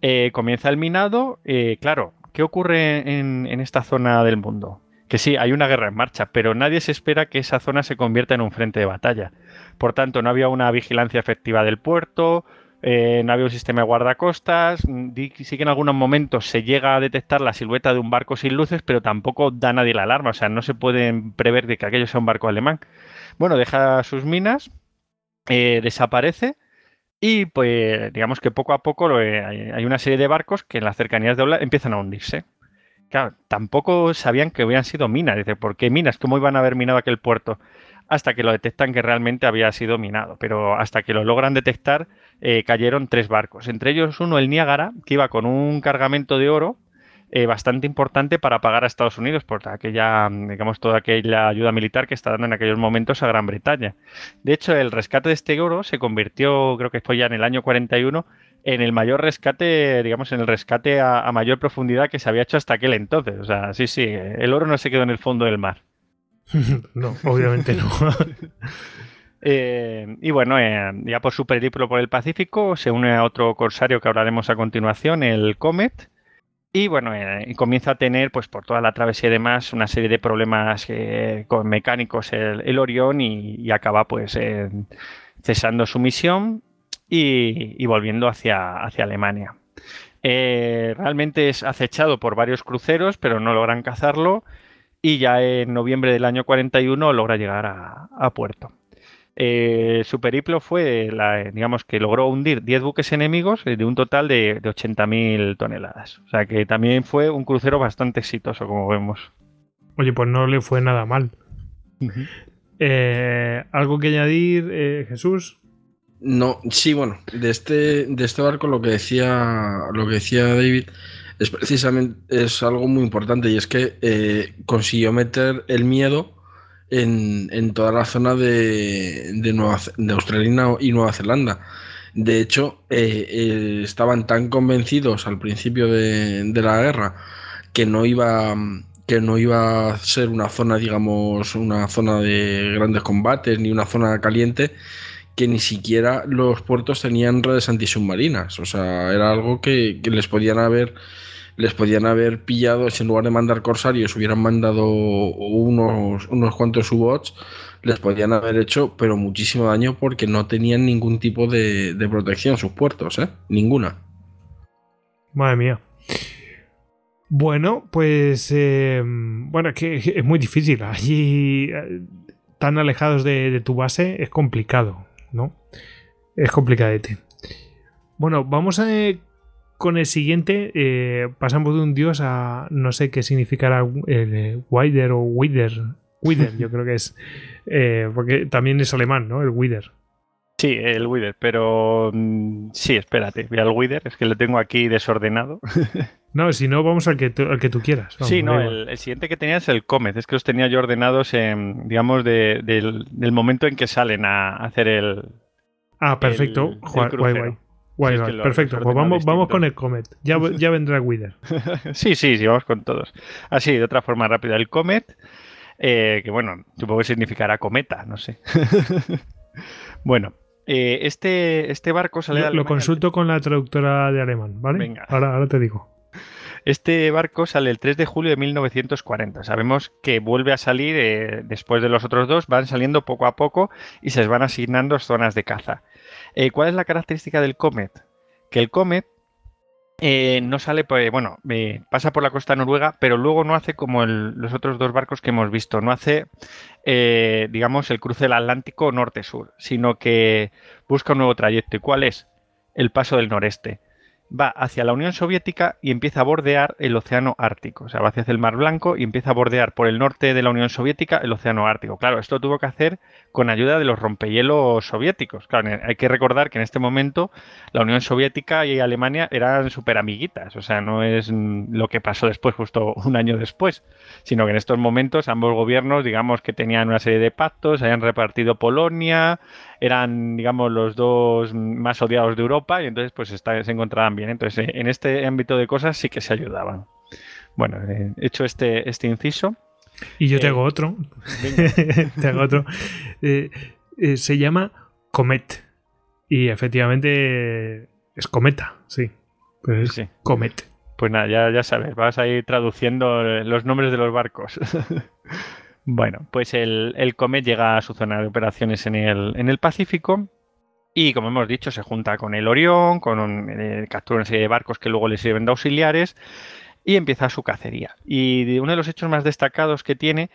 [SPEAKER 4] Eh, comienza el minado, eh, claro, ¿qué ocurre en, esta zona del mundo? Que sí, hay una guerra en marcha, pero nadie se espera que esa zona se convierta en un frente de batalla. Por tanto, no había una vigilancia efectiva del puerto, no había un sistema de guardacostas. Sí que en algunos momentos se llega a detectar la silueta de un barco sin luces, pero tampoco da nadie la alarma. O sea, no se puede prever de que aquello sea un barco alemán. Bueno, deja sus minas, eh, desaparece y pues digamos que poco a poco hay una serie de barcos que en las cercanías de Ola empiezan a hundirse. Claro, tampoco sabían que habían sido minas. Dice, ¿por qué minas? ¿Cómo iban a haber minado aquel puerto? Hasta que lo detectan que realmente había sido minado. Pero hasta que lo logran detectar, eh, cayeron tres barcos. Entre ellos uno, el Niágara, que iba con un cargamento de oro eh, bastante importante para pagar a Estados Unidos por aquella, digamos, toda aquella ayuda militar que está dando en aquellos momentos a Gran Bretaña. De hecho, el rescate de este oro se convirtió, creo que fue ya en el año 41, en el mayor rescate, digamos, en el rescate a, mayor profundidad que se había hecho hasta aquel entonces. O sea, sí, sí, el oro no se quedó en el fondo del mar. <laughs>
[SPEAKER 1] no, obviamente no. <laughs>
[SPEAKER 4] Eh, y bueno, eh, ya por su periplo por el Pacífico se une a otro corsario que hablaremos a continuación, el Comet, y bueno, eh, comienza a tener, pues por toda la travesía y demás, una serie de problemas eh, con mecánicos el, Orión y, acaba pues cesando su misión y, volviendo hacia, hacia Alemania. Eh, realmente es acechado por varios cruceros, pero no logran cazarlo y ya en noviembre del año 41 logra llegar a puerto. Eh, su periplo fue, la, digamos, que logró hundir 10 buques enemigos de un total de, de 80.000 toneladas. O sea que también fue un crucero bastante exitoso, como vemos.
[SPEAKER 1] Oye, pues no le fue nada mal. Eh, ¿Algo que añadir, eh, Jesús?
[SPEAKER 2] No, sí, bueno, de este, de este barco lo que decía, lo que decía David es precisamente es algo muy importante y es que consiguió meter el miedo en, toda la zona de, de, Australia y Nueva Zelanda. De hecho, eh, eh, estaban tan convencidos al principio de, la guerra que no iba que no iba a ser una zona, digamos, una zona de grandes combates ni una zona caliente, que ni siquiera los puertos tenían redes antisubmarinas. O sea, era algo que, que les podían haber les podían haber pillado, si en lugar de mandar corsarios hubieran mandado unos, unos cuantos U-Bots, les podían haber hecho, pero muchísimo daño porque no tenían ningún tipo de, protección sus puertos, ¿eh? Ninguna.
[SPEAKER 1] Madre mía. Bueno, pues eh, bueno, es que es muy difícil. Allí, eh, tan alejados de, tu base, es complicado, ¿no? Es complicadete. Bueno, vamos a con el siguiente eh, pasamos de un dios a no sé qué significará el eh, Wider o Wider. Wider, <laughs> yo creo que es. Eh, porque también es alemán, ¿no? El Wider.
[SPEAKER 4] Sí, el Wither, pero mm, sí, espérate, voy al Wither, es que lo tengo aquí desordenado. <laughs>
[SPEAKER 1] no, si no, vamos al que, al que tú quieras.
[SPEAKER 4] sí, no, el, siguiente que tenía es el Comet, es que los tenía yo ordenados, en, digamos, del, momento en que salen a hacer el.
[SPEAKER 1] Ah, perfecto, guay, perfecto. Pues vamos, vamos con el Comet. Ya, <laughs> ya vendrá Wither. <laughs>
[SPEAKER 4] sí, sí, sí, vamos con todos. Así, de otra forma rápida, el Comet, eh, que bueno, supongo que significará cometa, no sé. <laughs> bueno, eh, este, este barco sale
[SPEAKER 1] Lo, lo consulto con la traductora de alemán, ¿vale? Venga. Ahora, ahora te digo.
[SPEAKER 4] Este barco sale el 3 de julio de 1940. Sabemos que vuelve a salir eh, después de los otros dos, van saliendo poco a poco y se les van asignando zonas de caza. Eh, ¿Cuál es la característica del Comet? Que el Comet eh, no sale, pues, bueno, eh, pasa por la costa noruega, pero luego no hace como los otros dos barcos que hemos visto, no hace, digamos, el cruce del Atlántico norte-sur, sino que busca un nuevo trayecto. ¿Y cuál es? El paso del noreste va hacia la Unión Soviética y empieza a bordear el Océano Ártico. O sea, va hacia el Mar Blanco y empieza a bordear por el norte de la Unión Soviética el Océano Ártico. Claro, esto tuvo que hacer con ayuda de los rompehielos soviéticos. Claro, hay que recordar que en este momento la Unión Soviética y Alemania eran súper amiguitas. O sea, no es lo que pasó después, justo un año después, sino que en estos momentos ambos gobiernos, digamos que tenían una serie de pactos, habían repartido Polonia, eran, digamos, los dos más odiados de Europa y entonces pues se encontraban bien. Entonces, en este ámbito de cosas sí que se ayudaban. Bueno, eh, hecho este, este inciso.
[SPEAKER 1] Y yo te hago eh, otro. <laughs> te hago otro. Eh, se llama Comet. Y efectivamente es cometa, sí. Pues sí. Comet.
[SPEAKER 4] Pues nada, ya, ya sabes, vas a ir traduciendo los nombres de los barcos. <laughs> Bueno, pues el, Comet llega a su zona de operaciones en el, en el Pacífico y, como hemos dicho, se junta con el Orión, con un, eh, captura una serie de barcos que luego le sirven de auxiliares y empieza su cacería. Y uno de los hechos más destacados que tiene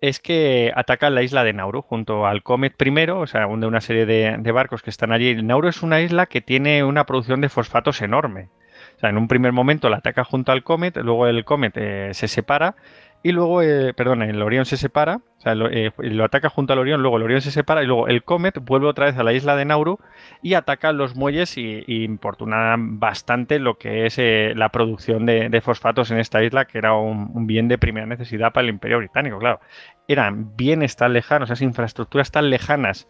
[SPEAKER 4] es que ataca la isla de Nauru junto al Comet primero, o sea, de una serie de, de, barcos que están allí. Nauru es una isla que tiene una producción de fosfatos enorme. O sea, en un primer momento la ataca junto al Comet, luego el Comet eh, se separa y luego, eh, perdón, el Orión se separa, o sea, lo, eh, lo, ataca junto al Orión, luego el Orión se separa y luego el Comet vuelve otra vez a la isla de Nauru y ataca los muelles y, y bastante lo que es eh, la producción de, de, fosfatos en esta isla, que era un, un, bien de primera necesidad para el Imperio Británico, claro. Eran bienes tan lejanos, esas infraestructuras tan lejanas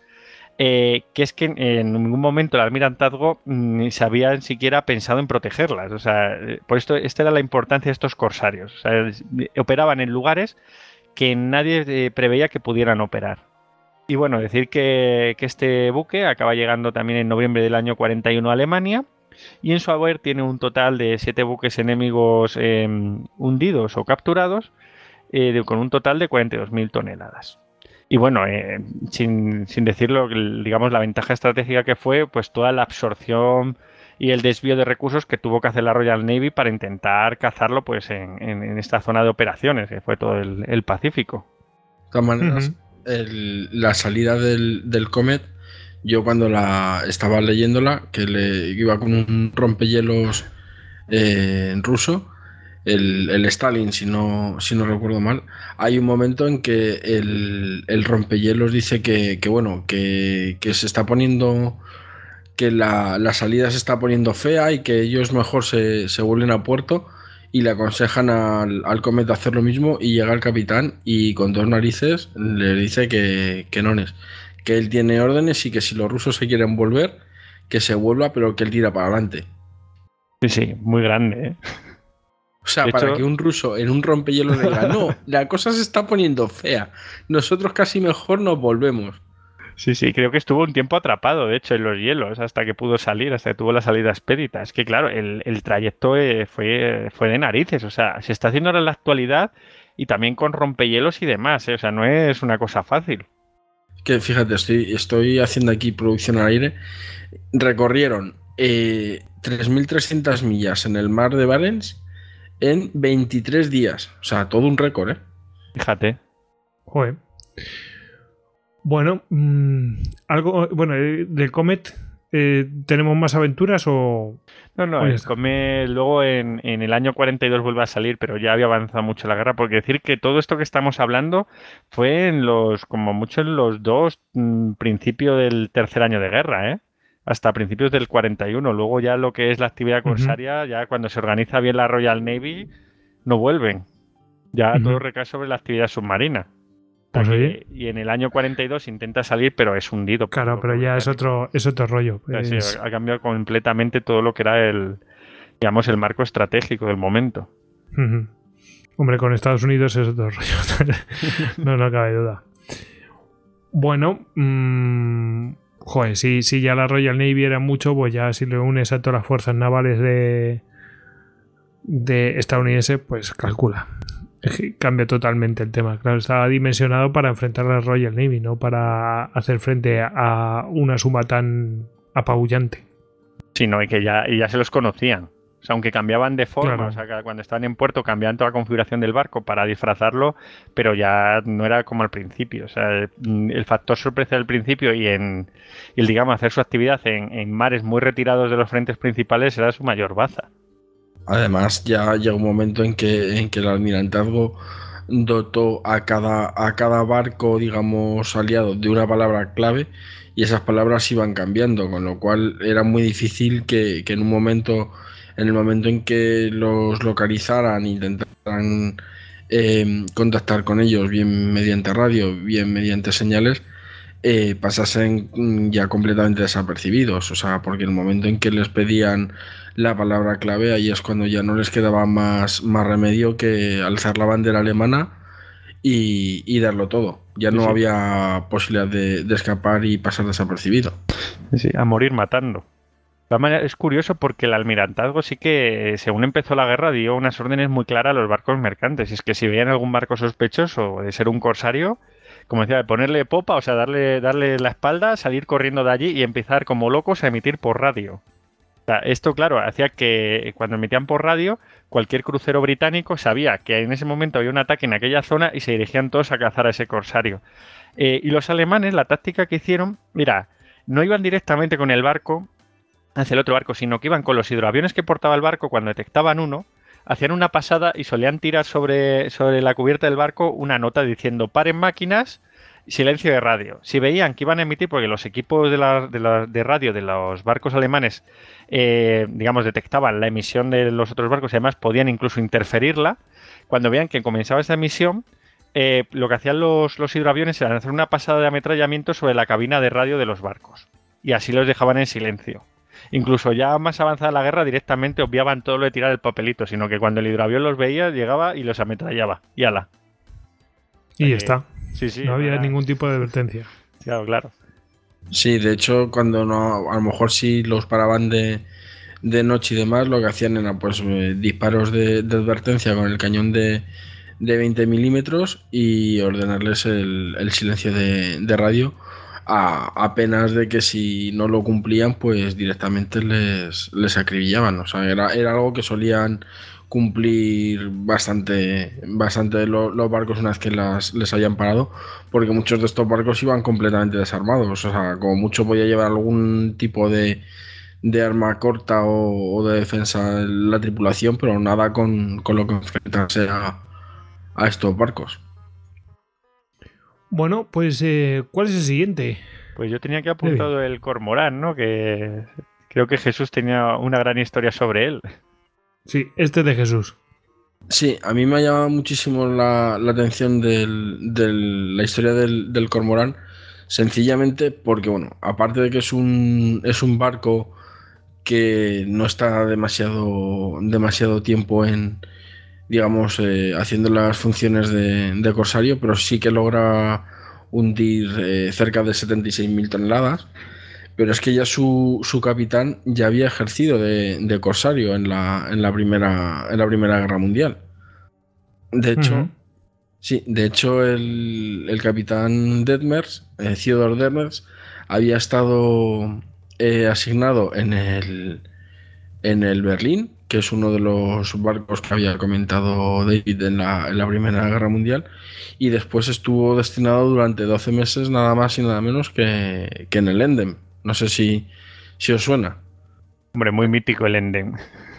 [SPEAKER 4] eh, que es que en ningún momento el almirantazgo ni mm, se había siquiera pensado en protegerlas. O sea, eh, por esto, esta era la importancia de estos corsarios. Sea, operaban en lugares que nadie eh, preveía que pudieran operar. Y bueno, decir que, este buque acaba llegando también en noviembre del año 41 a Alemania. Y en su haber tiene un total de siete buques enemigos eh, hundidos o capturados, eh, con un total de 42.000 toneladas. Y bueno, eh, sin, sin, decirlo, digamos, la ventaja estratégica que fue, pues toda la absorción y el desvío de recursos que tuvo que hacer la Royal Navy para intentar cazarlo pues en, en, en esta zona de operaciones, que fue todo el, el Pacífico.
[SPEAKER 2] De todas maneras, uh -huh. el, la salida del, del, Comet, yo cuando la estaba leyéndola, que le iba con un rompehielos eh, en ruso, el, Stalin, si no, si no recuerdo mal, hay un momento en que el, el rompehielos dice que, que bueno, que, que, se está poniendo, que la, la, salida se está poniendo fea y que ellos mejor se, se vuelven a puerto y le aconsejan al, al Comet hacer lo mismo y llega el capitán y con dos narices le dice que, que no es, que él tiene órdenes y que si los rusos se quieren volver, que se vuelva, pero que él tira para adelante.
[SPEAKER 4] Sí, sí, muy grande, ¿eh?
[SPEAKER 2] O sea, de para hecho... que un ruso en un rompehielos diga, no, <laughs> la cosa se está poniendo fea. Nosotros casi mejor nos volvemos.
[SPEAKER 4] Sí, sí, creo que estuvo un tiempo atrapado, de hecho, en los hielos, hasta que pudo salir, hasta que tuvo la salida expedita. Es que, claro, el, el trayecto eh, fue, fue de narices, o sea, se está haciendo ahora en la actualidad y también con rompehielos y demás, ¿eh? o sea, no es una cosa fácil.
[SPEAKER 2] Que fíjate, estoy, estoy haciendo aquí producción al aire. Recorrieron eh, 3.300 millas en el mar de Barents en 23 días. O sea, todo un récord, ¿eh?
[SPEAKER 4] Fíjate.
[SPEAKER 1] Joder. Bueno, mmm, algo. Bueno, eh, del Comet. Eh, ¿Tenemos más aventuras o.?
[SPEAKER 4] No, no, el Comet luego en, en, el año 42 vuelve a salir, pero ya había avanzado mucho la guerra, porque decir que todo esto que estamos hablando fue en los, como mucho en los dos mmm, principios del tercer año de guerra, ¿eh? Hasta principios del 41. Luego ya lo que es la actividad corsaria, uh -huh. ya cuando se organiza bien la Royal Navy, no vuelven. Ya uh -huh. todo recae sobre la actividad submarina.
[SPEAKER 1] Pues oye.
[SPEAKER 4] Y en el año 42 intenta salir, pero es hundido.
[SPEAKER 1] Claro, pero ya es otro, es otro rollo.
[SPEAKER 4] Sí, ha cambiado completamente todo lo que era el, digamos, el marco estratégico del momento.
[SPEAKER 1] Uh -huh. Hombre, con Estados Unidos es otro rollo. <laughs> no, no cabe duda. Bueno, mmm, joder, si, si ya la Royal Navy era mucho, pues ya si le unes a todas las fuerzas navales de, de estadounidense, pues calcula. Cambia totalmente el tema. Claro, estaba dimensionado para enfrentar a la Royal Navy, no para hacer frente a una suma tan apabullante.
[SPEAKER 4] Sí, no, y que ya, y ya se los conocían. O sea, aunque cambiaban de forma, claro. o sea, que cuando estaban en puerto cambiaban toda la configuración del barco para disfrazarlo, pero ya no era como al principio. O sea, el factor sorpresa del principio y en y el, digamos, hacer su actividad en, en mares muy retirados de los frentes principales era su mayor baza.
[SPEAKER 2] Además, ya llega un momento en que, en que el almirantazgo dotó a cada, a cada barco, digamos, aliado de una palabra clave y esas palabras iban cambiando, con lo cual era muy difícil que, que en un momento, en el momento en que los localizaran, intentaran eh, contactar con ellos, bien mediante radio, bien mediante señales, eh, pasasen ya completamente desapercibidos. O sea, porque en el momento en que les pedían la palabra clave, ahí es cuando ya no les quedaba más, más remedio que alzar la bandera alemana y, y darlo todo. Ya no sí. había posibilidad de, de, escapar y pasar desapercibido.
[SPEAKER 4] Sí, a morir matando. Es curioso porque el almirantazgo sí que, según empezó la guerra, dio unas órdenes muy claras a los barcos mercantes. Es que si veían algún barco sospechoso de ser un corsario, como decía, de ponerle popa, o sea, darle, darle la espalda, salir corriendo de allí y empezar como locos a emitir por radio. O sea, esto, claro, hacía que cuando emitían por radio, cualquier crucero británico sabía que en ese momento había un ataque en aquella zona y se dirigían todos a cazar a ese corsario. Eh, y los alemanes, la táctica que hicieron, mira, no iban directamente con el barco hacia el otro barco, sino que iban con los hidroaviones que portaba el barco cuando detectaban uno, hacían una pasada y solían tirar sobre, sobre la cubierta del barco una nota diciendo paren máquinas, silencio de radio. Si veían que iban a emitir, porque los equipos de, radio de los barcos alemanes, eh, digamos, detectaban la emisión de los otros barcos y además podían incluso interferirla, cuando veían que comenzaba esa emisión, eh, lo que hacían los, los hidroaviones era hacer una pasada de ametrallamiento sobre la cabina de radio de los barcos. Y así los dejaban en silencio. Incluso ya más avanzada la guerra directamente obviaban todo lo de tirar el papelito, sino que cuando el hidroavión los veía, llegaba y los ametrallaba. Y ala.
[SPEAKER 1] Y ya
[SPEAKER 4] Eh,
[SPEAKER 1] está.
[SPEAKER 4] Sí, sí.
[SPEAKER 1] no había
[SPEAKER 4] era-
[SPEAKER 1] ningún tipo de advertencia.
[SPEAKER 4] Claro, claro.
[SPEAKER 2] Sí, de hecho, cuando no, a lo mejor si los paraban de, de noche y demás, lo que hacían era pues eh, disparos de, de advertencia con el cañón de, de 20 milímetros y ordenarles el, el silencio de, de radio a, apenas de que si no lo cumplían, pues directamente les, les acribillaban. O sea, era, era algo que solían cumplir bastante, bastante lo- los barcos una vez que las, les hayan parado, porque muchos de estos barcos iban completamente desarmados. O sea, como mucho podía llevar algún tipo de, de arma corta o, o de defensa en la tripulación, pero nada con, con lo que enfrentarse a, a estos barcos.
[SPEAKER 1] Bueno, pues, eh, ¿cuál es el siguiente?
[SPEAKER 4] Pues yo tenía que apuntado el cormorán, ¿no? Que creo que Jesús tenía una gran historia sobre él.
[SPEAKER 1] Sí, este es de Jesús.
[SPEAKER 2] Sí, a mí me ha llamado muchísimo la, la atención del- del- la historia del, del cormorán, sencillamente porque, bueno, aparte de que es un, es un barco que no está demasiado, demasiado tiempo en, digamos, eh, haciendo las funciones de, de corsario, pero sí que logra hundir eh, cerca de 76.000 toneladas. Pero es que ya su, su capitán ya había ejercido de, de corsario en la, en, la primera, en la Primera Guerra Mundial. De hecho, sí, de hecho el, el capitán Detmers, eh, Theodor Detmers, había estado eh, asignado en el, en el Berlín, que es uno de los barcos que había comentado David en la, en la Primera Guerra Mundial, y después estuvo destinado durante 12 meses nada más y nada menos que, que en el Endem. No sé si, si os suena.
[SPEAKER 4] Hombre, muy mítico el Endem.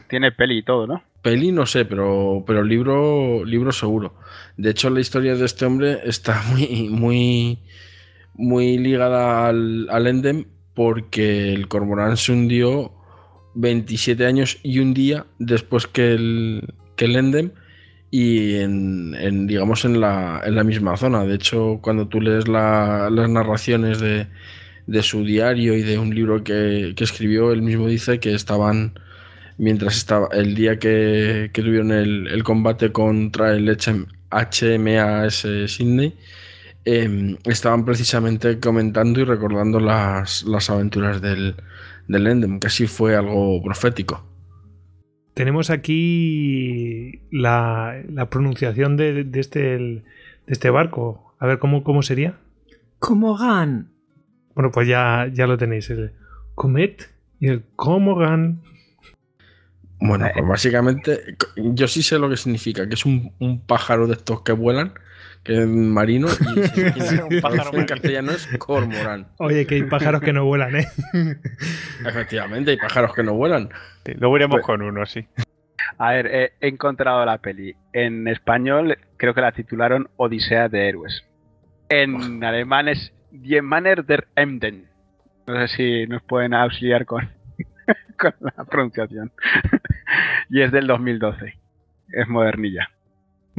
[SPEAKER 3] Tiene peli y todo, ¿no?
[SPEAKER 2] Peli no sé, pero, pero libro, libro seguro. De hecho, la historia de este hombre está <laughs> muy, muy, muy ligada al, al Endem porque el cormorán se hundió 27 años y un día después que el, que el Endem y en, digamos en la, en la misma zona. De hecho, cuando tú lees la- las narraciones de, de su diario y de un libro que, que escribió, él mismo dice que estaban mientras estaba el día que, tuvieron el, el combate contra el HM HMAS Sydney, eh, estaban precisamente comentando y recordando las, las aventuras del, del Endem, que así fue algo profético.
[SPEAKER 1] Tenemos aquí la, la pronunciación de, de este, el- de este barco. A ver, ¿cómo, cómo sería?
[SPEAKER 8] Cormoran.
[SPEAKER 1] Bueno, pues ya, ya lo tenéis. El Comet y el Comogan.
[SPEAKER 2] Bueno, pues básicamente, yo sí sé lo que significa, que es un, un pájaro de estos que vuelan, que es marino, y <laughs>
[SPEAKER 4] Un pájaro
[SPEAKER 2] en castellano es cormorán.
[SPEAKER 1] Oye, que hay pájaros que no vuelan, ¿eh? <laughs>
[SPEAKER 2] Efectivamente, hay pájaros que no vuelan.
[SPEAKER 4] Sí, Luego iremos
[SPEAKER 3] Pues-
[SPEAKER 4] con uno, sí.
[SPEAKER 3] A ver, he, he encontrado la peli. En español creo que la titularon Odisea de Héroes. En alemán es Die Männer der Emden. No sé si nos pueden auxiliar con, <laughs> con la pronunciación. y es del 2012. Es modernilla.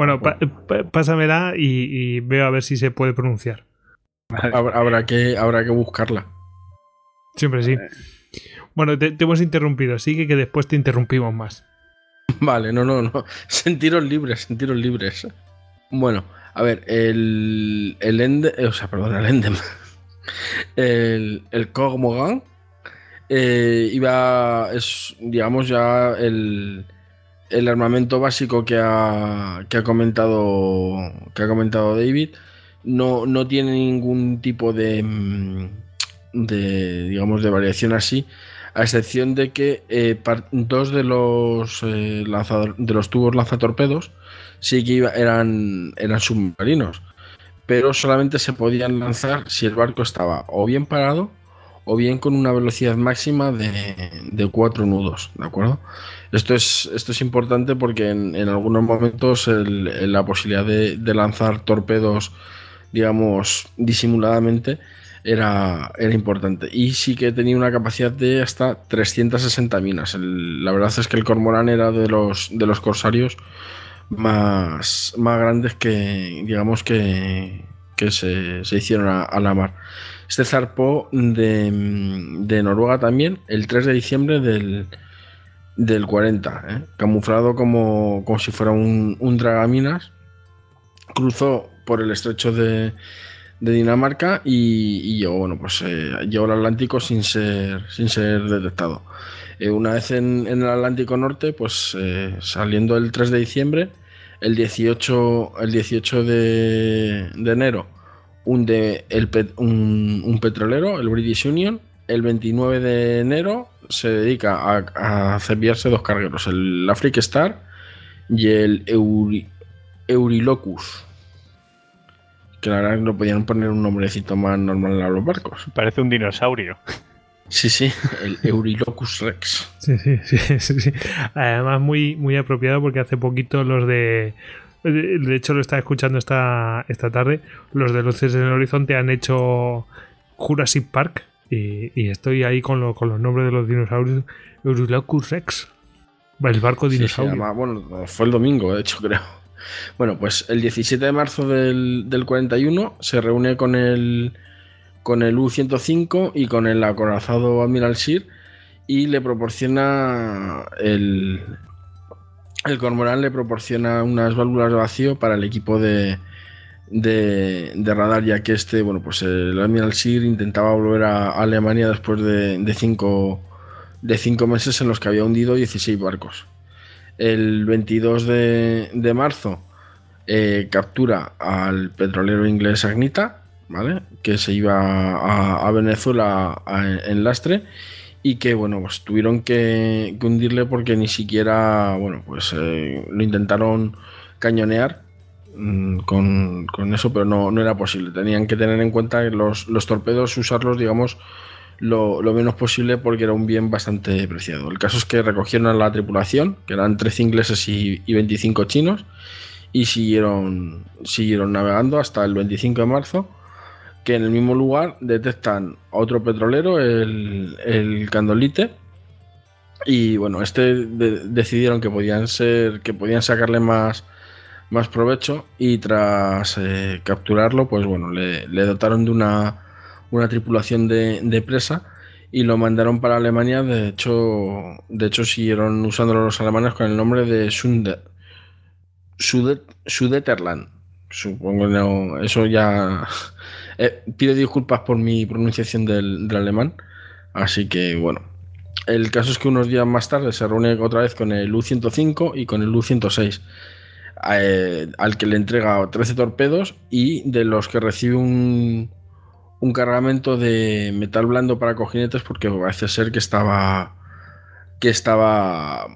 [SPEAKER 1] Bueno, pa- pa- pásamela y, y veo a ver si se puede pronunciar.
[SPEAKER 2] Habrá, habrá que, habrá que buscarla.
[SPEAKER 1] Siempre sí. Bueno, te, te hemos interrumpido, sigue que después te interrumpimos más. <laughs>
[SPEAKER 2] Vale, no, no, no. Sentiros libres, sentiros libres. Bueno, a ver, el. El Endem. O sea, perdón, el Endem. <laughs> El, el Cormoran eh, iba. Es, digamos, ya el. El armamento básico que ha, que ha comentado. Que ha comentado David. No, no tiene ningún tipo de. mm, de. digamos, de variación así a excepción de que eh, dos de los eh, de los tubos lanzatorpedos sí que eran, eran submarinos, pero solamente se podían lanzar si el barco estaba o bien parado o bien con una velocidad máxima de, de 4 nudos, ¿de acuerdo? Esto es, esto es importante porque en, algunos momentos la posibilidad de, lanzar torpedos, digamos, disimuladamente, era, era, importante. Y sí que tenía una capacidad de hasta 360 minas. la verdad es que el Cormorán era de los, de los corsarios más, más grandes que, digamos, que, que se, hicieron a, la mar. Este zarpó de, Noruega también el 3 de diciembre del del 40, ¿eh? camuflado como, como, si fuera un, un, dragaminas. Cruzó por el estrecho de, Dinamarca y, llegó, bueno, pues, eh, llegó al Atlántico sin ser, sin ser detectado. Eh, una vez en, el Atlántico Norte, pues saliendo el 3 de diciembre, el 18, el 18 de, de enero hunde el, un, un petrolero, el British Union. El 29 de enero se dedica a, a dos cargueros, el Afric Star y el Eurilocus. Que la verdad no podían poner un nombrecito más normal a los barcos.
[SPEAKER 4] Parece un dinosaurio.
[SPEAKER 2] Sí, sí, el Eurilocus Rex.
[SPEAKER 1] Sí, sí, sí, sí, Además, muy, muy apropiado porque hace poquito los de. De hecho, lo estaba escuchando esta, esta tarde. Los de Luces en el Horizonte han hecho Jurassic Park y, estoy ahí con, los nombres de los dinosaurios. Eurilocus Rex. El barco dinosaurio.
[SPEAKER 2] bueno, fue el domingo, de hecho, <laughs> creo. Bueno, pues el 17 de marzo del, 41 se reúne con el, con el U-105 y con el acorazado Admiral Sir y le proporciona el, el cormorán le proporciona unas válvulas de vacío para el equipo de, de, radar, ya que este, bueno, pues el Admiral Sir intentaba volver a Alemania después de, cinco, de cinco meses en los que había hundido 16 barcos. El 22 de, marzo eh, captura al petrolero inglés Agnita, ¿vale? que se iba a, Venezuela en lastre y que bueno pues tuvieron que, hundirle porque ni siquiera bueno pues eh, lo intentaron cañonear Mm, con, eso, pero no, no, era posible. Tenían que tener en cuenta los, los torpedos, usarlos, digamos, lo, menos posible porque era un bien bastante preciado. El caso es que recogieron a la tripulación, que eran 13 ingleses y, 25 chinos, y siguieron, siguieron navegando hasta el 25 de marzo, que en el mismo lugar detectan otro petrolero, el, el Candolite, y bueno, este decidieron que podían ser, que podían sacarle más más provecho y tras eh, capturarlo, pues bueno, le, dotaron de una, una tripulación de, presa y lo mandaron para Alemania. De hecho, de hecho siguieron usándolo los alemanes con el nombre de Sudet, Sudeterland. Supongo no, eso ya... Eh, pido disculpas por mi pronunciación del, alemán. Así que bueno, el caso es que unos días más tarde se reúne otra vez con el U-105 y con el U-106 eh, al que le entrega 13 torpedos y de los que recibe un, un cargamento de metal blando para cojinetes porque parece ser que estaba que estaba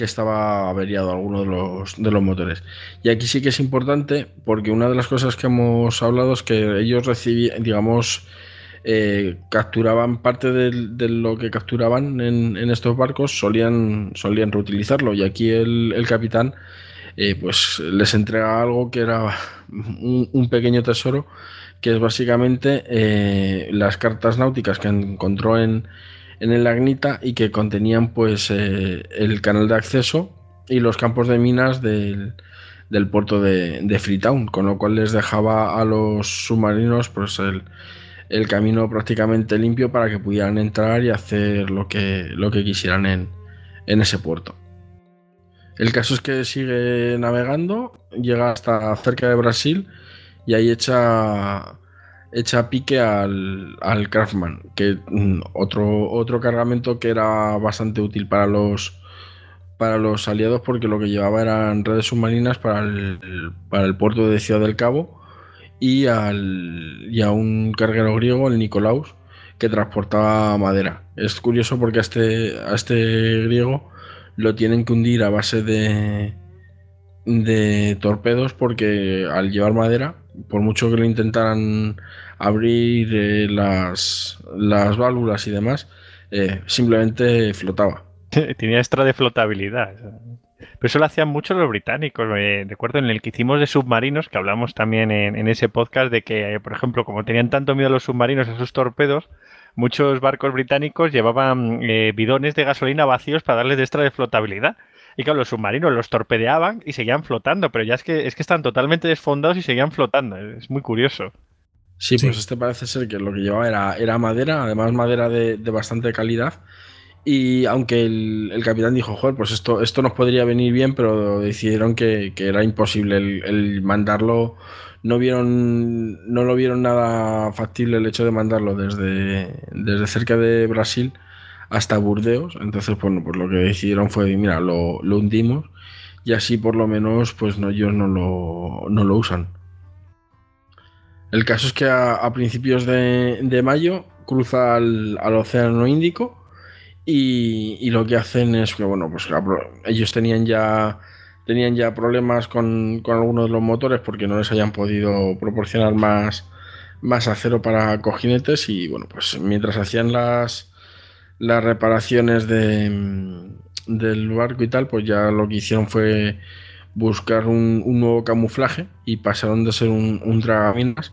[SPEAKER 2] que estaba averiado alguno de los, de los motores. Y aquí sí que es importante porque una de las cosas que hemos hablado es que ellos recibían, digamos, eh, capturaban parte de, lo que capturaban en, estos barcos, solían, solían reutilizarlo. Y aquí el, capitán eh, pues les entrega algo que era un, pequeño tesoro, que es básicamente eh, las cartas náuticas que encontró en, el Agnita y que contenían pues eh, el canal de acceso y los campos de minas del, puerto de, Freetown, con lo cual les dejaba a los submarinos pues el, camino prácticamente limpio para que pudieran entrar y hacer lo que, lo que quisieran en ese puerto. El caso es que sigue navegando, llega hasta cerca de Brasil y ahí echa, echa pique al, al Craftman, que mm, otro, otro cargamento que era bastante útil para los, para los aliados porque lo que llevaba eran redes submarinas para el, para el puerto de Ciudad del Cabo y, al, y a un carguero griego, el Nicolaus, que transportaba madera. Es curioso porque a este, a este griego lo tienen que hundir a base de, de torpedos porque al llevar madera, por mucho que lo intentaran abrir eh, las, las válvulas y demás, eh, simplemente flotaba. <laughs>
[SPEAKER 4] Tenía extra de flotabilidad. Pero eso lo hacían mucho los británicos. Me recuerdo en el que hicimos de submarinos, que hablamos también en, ese podcast, de que, por ejemplo, como tenían tanto miedo a los submarinos, a sus torpedos, muchos barcos británicos llevaban eh, bidones de gasolina vacíos para darles de extra de flotabilidad. Y claro, los submarinos los torpedeaban y seguían flotando, pero ya es que, es que están totalmente desfondados y seguían flotando. Es muy curioso.
[SPEAKER 2] Sí, pues este parece ser que lo que llevaba era, era madera, además madera de, bastante calidad. Y aunque el, capitán dijo, joder, pues esto, esto nos podría venir bien, pero decidieron que, era imposible el, mandarlo. No vieron, no lo vieron nada factible el hecho de mandarlo desde, desde cerca de Brasil hasta Burdeos. Entonces, bueno, pues lo que decidieron fue, mira, lo, lo hundimos y así por lo menos, pues no, ellos no lo, no lo usan. El caso es que a, principios de, mayo cruza al, Océano Índico y, lo que hacen es que, bueno, pues ellos tenían ya, tenían ya problemas con, algunos de los motores porque no les hayan podido proporcionar más, más acero para cojinetes y, bueno, pues mientras hacían las, las reparaciones de, del barco y tal, pues ya lo que hicieron fue buscar un, nuevo camuflaje y pasaron de ser un, un tragaminas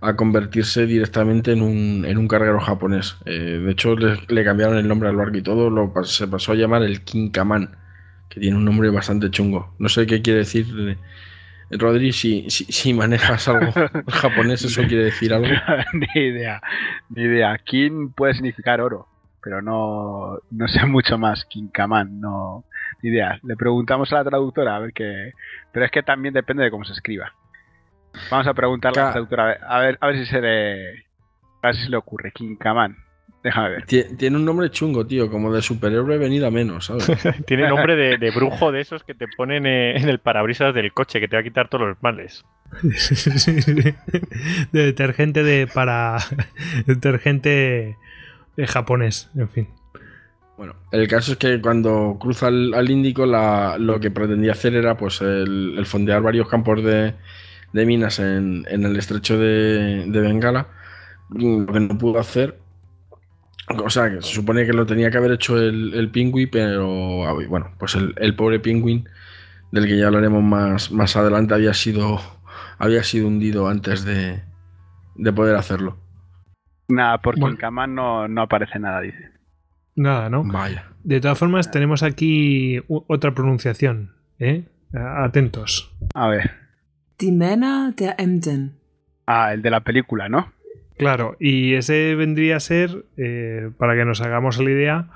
[SPEAKER 2] a convertirse directamente en un, en un carguero japonés. Eh, de hecho, le, cambiaron el nombre al barco y todo, lo, se pasó a llamar el Kinkaman, que tiene un nombre bastante chungo. No sé qué quiere decir. Eh, Rodri, si, si, manejas algo <laughs> japonés, ¿eso quiere decir algo? <laughs>
[SPEAKER 3] ni idea, ni idea. Kin puede significar oro, pero no, no sé <laughs> mucho más. Kinkaman, no, ni idea. Le preguntamos a la traductora a ver qué. Pero es que también depende de cómo se escriba. Vamos a preguntarle a la traductora, a ver, a ver si se le. A ver si se le ocurre. Kinkaman. Déjame ver.
[SPEAKER 2] Tiene un nombre chungo, tío, como de superhéroe venida menos, ¿sabes? <laughs>
[SPEAKER 4] Tiene nombre de, brujo de esos que te ponen eh, en el parabrisas del coche, que te va a quitar todos los males. <laughs>
[SPEAKER 1] de detergente de para. detergente de japonés, en fin.
[SPEAKER 2] Bueno, el caso es que cuando cruza al, Índico, lo que pretendía hacer era pues el fondear varios campos de, de minas en, el estrecho de, Bengala, lo que no pudo hacer. O sea, que se supone que lo tenía que haber hecho el, el pero ah, bueno, pues el, pobre pingüin, del que ya hablaremos más, más adelante, había sido, había sido hundido antes de, poder hacerlo.
[SPEAKER 3] Nada, porque en Kaman no, no aparece nada, dice.
[SPEAKER 1] Nada, ¿no?
[SPEAKER 2] Vaya.
[SPEAKER 1] De todas formas, tenemos aquí otra pronunciación, ¿eh? Atentos.
[SPEAKER 3] A ver.
[SPEAKER 10] Die Männer der Emden.
[SPEAKER 3] Ah, el de la película, ¿no?
[SPEAKER 1] Claro, y ese vendría a ser, eh, para que nos hagamos la idea,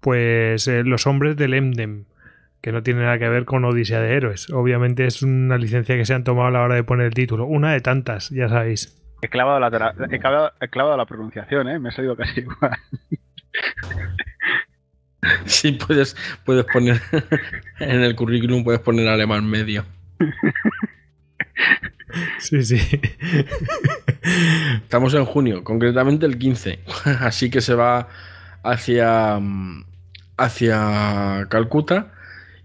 [SPEAKER 1] pues eh, los hombres del Emden, que no tiene nada que ver con Odisea de Héroes. Obviamente es una licencia que se han tomado a la hora de poner el título. Una de tantas, ya sabéis.
[SPEAKER 3] He clavado la, he clavado, la pronunciación, ¿eh? Me ha salido casi <laughs> igual.
[SPEAKER 2] Sí, puedes, puedes poner <laughs> en el currículum, puedes poner alemán medio.
[SPEAKER 1] Sí, sí.
[SPEAKER 2] Estamos en junio, concretamente el 15. <laughs> Así que se va hacia, hacia Calcuta.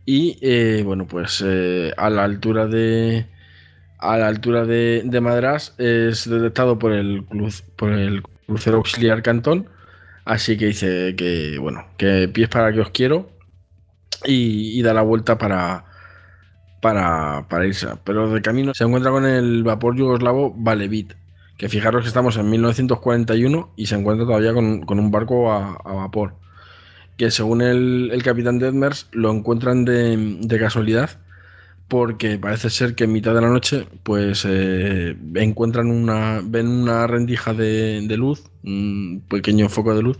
[SPEAKER 2] Y eh, bueno, pues eh, a la altura de. A la altura de, Madras es detectado por el, por el crucero auxiliar Cantón. Así que dice que, bueno, que pies para que os quiero. y da la vuelta para, para, irse. Pero de camino se encuentra con el vapor yugoslavo Valevit, que fijaros que estamos en 1941 y se encuentra todavía con, un barco a, vapor. Que según el, capitán Detmers lo encuentran de, casualidad porque parece ser que en mitad de la noche pues eh, encuentran una ven una rendija de, luz un pequeño foco de luz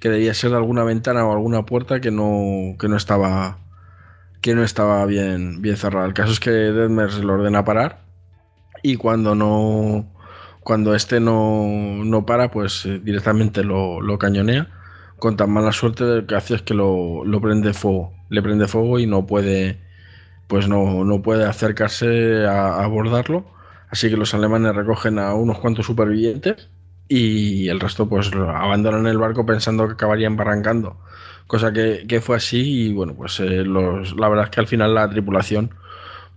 [SPEAKER 2] que debía ser de alguna ventana o alguna puerta que no, que no estaba que no estaba bien, bien cerrado. El caso es que Deadmers lo ordena parar y cuando no cuando este no, no para, pues eh, directamente lo, cañonea con tan mala suerte que hace es que lo, prende fuego. Le prende fuego y no puede pues no, no puede acercarse a, abordarlo. Así que los alemanes recogen a unos cuantos supervivientes y el resto pues abandonan el barco pensando que acabarían barrancando cosa que, fue así y bueno, pues eh, la verdad es que al final la tripulación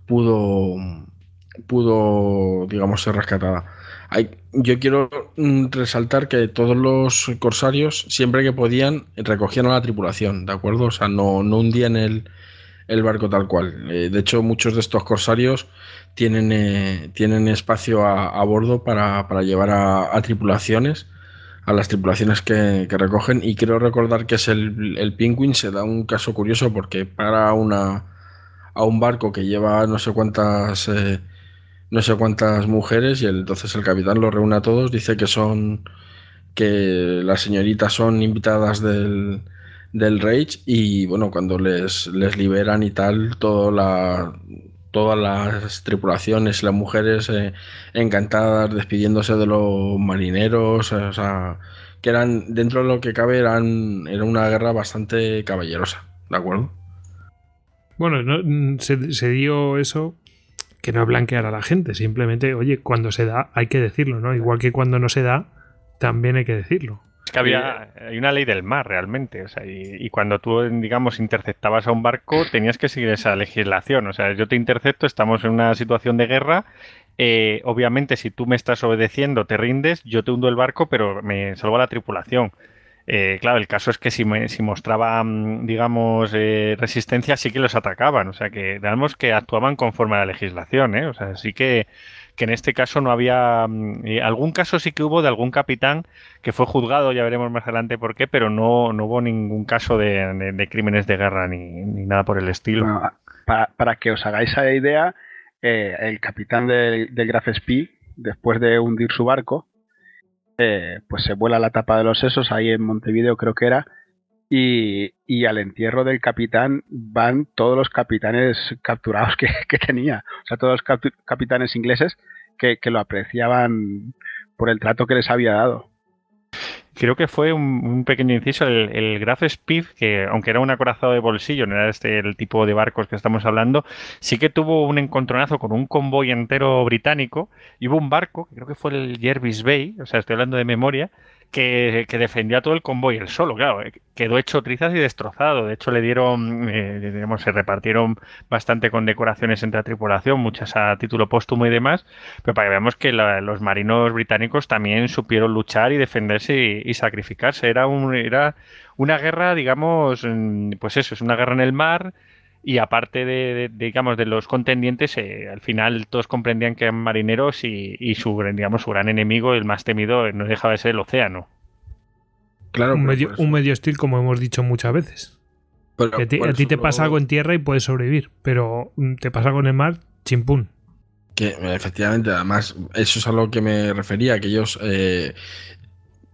[SPEAKER 2] pudo, pudo, digamos, ser rescatada. Hay, yo quiero mm, resaltar que todos los corsarios, siempre que podían, recogían a la tripulación, ¿de acuerdo? O sea, no, no hundían el, el barco tal cual. Eh, de hecho, muchos de estos corsarios tienen, eh, tienen espacio a, a bordo para, para llevar a, tripulaciones a las tripulaciones que, que, recogen y quiero recordar que es el, el Penguin se da un caso curioso porque para una a un barco que lleva no sé cuántas eh, no sé cuántas mujeres y entonces el capitán los reúne a todos dice que son que las señoritas son invitadas del, del Rage y bueno cuando les, les liberan y tal todo la todas las tripulaciones, las mujeres eh, encantadas, despidiéndose de los marineros, o sea, que eran, dentro de lo que cabe, eran, era una guerra bastante caballerosa, ¿de acuerdo?
[SPEAKER 1] Bueno, no, se, se, dio eso que no blanquear a la gente, simplemente, oye, cuando se da hay que decirlo, ¿no? Igual que cuando no se da, también hay que decirlo.
[SPEAKER 4] Que había hay una ley del mar realmente, o sea, y, y, cuando tú, digamos, interceptabas a un barco tenías que seguir esa legislación, o sea, yo te intercepto, estamos en una situación de guerra, eh, obviamente si tú me estás obedeciendo, te rindes, yo te hundo el barco, pero me salvo a la tripulación. Eh, claro, el caso es que si, me, si mostraban, digamos, eh, resistencia, sí que los atacaban, o sea, que digamos que actuaban conforme a la legislación, ¿eh? o sea, sí que que en este caso no había eh, algún caso sí que hubo de algún capitán que fue juzgado, ya veremos más adelante por qué, pero no, no hubo ningún caso de, de, crímenes de guerra ni, ni, nada por el estilo.
[SPEAKER 3] Para, para, que os hagáis la idea, eh, el capitán del, del Graf Spee, después de hundir su barco, eh, pues se vuela la tapa de los sesos ahí en Montevideo creo que era, y, y, al entierro del capitán van todos los capitanes capturados que, <laughs> tenía, o sea, todos los cap capitanes ingleses que, lo apreciaban por el trato que les había dado.
[SPEAKER 4] Creo que fue un, pequeño inciso, el, el, Graf Speed, que aunque era un acorazado de bolsillo, no era este el tipo de barcos que estamos hablando, sí que tuvo un encontronazo con un convoy entero británico y hubo un barco, creo que fue el Jervis Bay, o sea, estoy hablando de memoria, que, que, defendía todo el convoy él solo, claro, quedó hecho trizas y destrozado. De hecho, le dieron, eh, digamos, se repartieron bastante con decoraciones entre la tripulación, muchas a título póstumo y demás, pero para que veamos que la, los marinos británicos también supieron luchar y defenderse y, sacrificarse. Era, un, era una guerra, digamos, pues eso, es una guerra en el mar y aparte de, de, digamos de los contendientes eh, al final todos comprendían que eran marineros y, y, su digamos su gran enemigo el más temido no dejaba de ser el océano.
[SPEAKER 1] Claro un medio, un medio hostil como hemos dicho muchas veces. Pero, que a ti, a ti te pasa algo en tierra y puedes sobrevivir pero te pasa algo en el mar chimpún.
[SPEAKER 2] Que efectivamente además eso es a lo que me refería que ellos eh,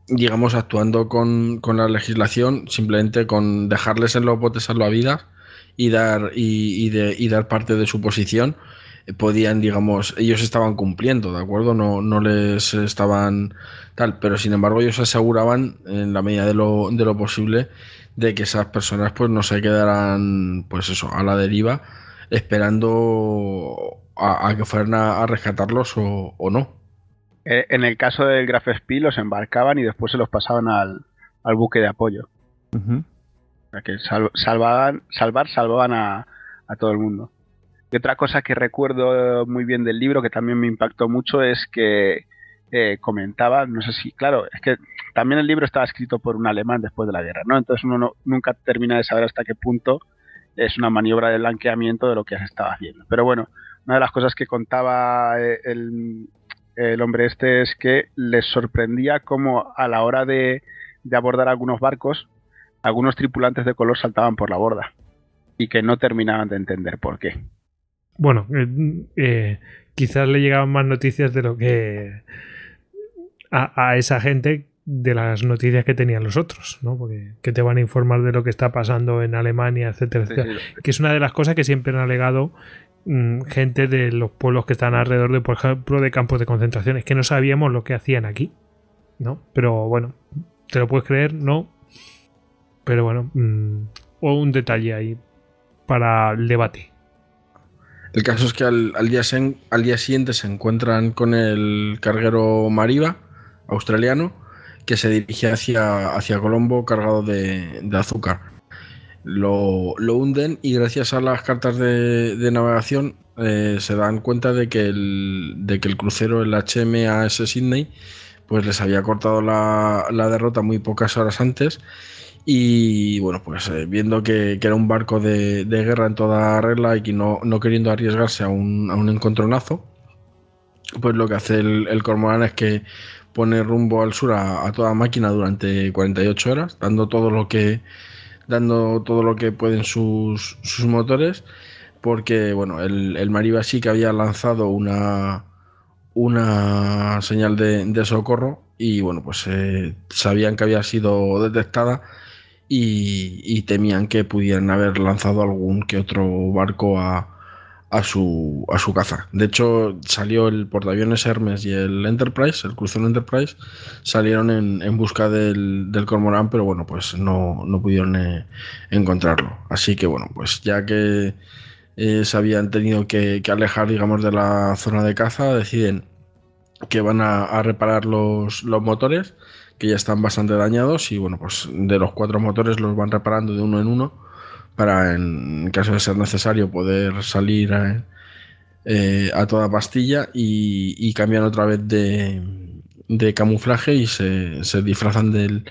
[SPEAKER 2] digamos actuando con, con la legislación simplemente con dejarles en los botes salvavidas y dar, y, y, de, y dar parte de su posición, eh, podían, digamos, ellos estaban cumpliendo, ¿de acuerdo? No, no les estaban tal, pero sin embargo ellos aseguraban, en la medida de lo, de lo posible, de que esas personas pues no se quedaran, pues eso, a la deriva, esperando a, a que fueran a, a rescatarlos o, o, no.
[SPEAKER 3] Eh, en el caso del Graf Spee los embarcaban y después se los pasaban al, al buque de apoyo. Uh -huh que sal, salvaban, salvar, salvaban a, todo el mundo. Y otra cosa que recuerdo muy bien del libro, que también me impactó mucho, es que eh, comentaba, no sé si, claro, es que también el libro estaba escrito por un alemán después de la guerra, ¿no? Entonces uno no, nunca termina de saber hasta qué punto es una maniobra de blanqueamiento de lo que se estaba haciendo. Pero bueno, una de las cosas que contaba eh, el, hombre este es que les sorprendía cómo a la hora de abordar algunos barcos, algunos tripulantes de color saltaban por la borda y que no terminaban de entender por qué.
[SPEAKER 1] Bueno, eh, eh, quizás le llegaban más noticias de lo que a, a, esa gente de las noticias que tenían los otros, ¿no? Porque que te van a informar de lo que está pasando en Alemania, etcétera, etcétera. Sí. Que es una de las cosas que siempre han alegado mmm, gente de los pueblos que están alrededor de, por ejemplo, de campos de concentración. Es que no sabíamos lo que hacían aquí, ¿no? Pero bueno, ¿te lo puedes creer? No, pero bueno, mmm, o un detalle ahí para el debate.
[SPEAKER 2] El caso es que al, al, día sen, al, día siguiente se encuentran con el carguero Mariva, australiano, que se dirige hacia, hacia Colombo cargado de, de azúcar. Lo, lo, hunden y gracias a las cartas de, de, navegación eh, se dan cuenta de que, el, de que el crucero, el HMAS Sydney, pues les había cortado la, la derrota muy pocas horas antes. Y bueno, pues eh, viendo que, era un barco de, guerra en toda regla y que no, no queriendo arriesgarse a un, a un, encontronazo, pues lo que hace el, cormorán es que pone rumbo al sur a, toda máquina durante 48 horas, dando todo lo que dando todo lo que pueden sus, sus motores, porque bueno, el, el Mariba sí que había lanzado una, una señal de, de socorro y bueno, pues eh, sabían que había sido detectada y, y, temían que pudieran haber lanzado algún que otro barco a, a, su, a su caza. De hecho, salió el portaaviones Hermes y el Enterprise, el crucero Enterprise, salieron en, en busca del, del, Cormorán, pero bueno, pues no, no pudieron eh, encontrarlo. Así que bueno, pues ya que eh, se habían tenido que, que, alejar, digamos, de la zona de caza, deciden que van a, a reparar los, los motores que ya están bastante dañados y bueno, pues de los cuatro motores los van reparando de uno en uno para en caso de ser necesario poder salir a, eh, a toda pastilla y, y, cambian otra vez de, de camuflaje y se, se disfrazan del,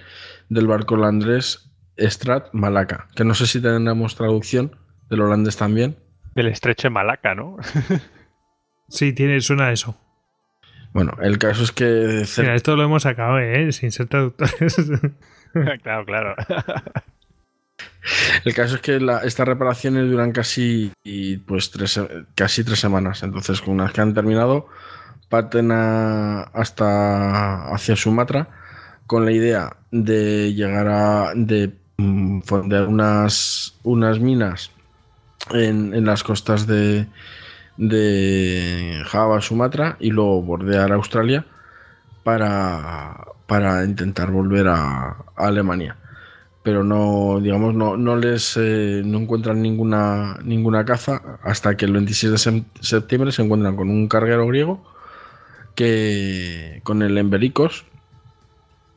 [SPEAKER 2] del, barco holandés Strat Malaca, que no sé si tendremos traducción del holandés también.
[SPEAKER 4] Del estrecho de Malaca, ¿no? <laughs>
[SPEAKER 1] sí, tiene, suena a eso.
[SPEAKER 2] Bueno, el caso es que.
[SPEAKER 1] Mira, esto lo hemos sacado, ¿eh? Sin ser traductores. <laughs>
[SPEAKER 4] claro, claro.
[SPEAKER 2] El caso es que la, estas reparaciones duran casi, pues, tres, casi tres semanas. Entonces, una vez que han terminado, parten a, hasta hacia Sumatra con la idea de llegar a. de fondear unas, unas minas en, en las costas de de Java, Sumatra y luego bordear Australia para, para intentar volver a, Alemania. Pero no, digamos, no, no les eh, no encuentran ninguna, ninguna caza hasta que el 26 de septiembre se encuentran con un carguero griego que con el Embericos.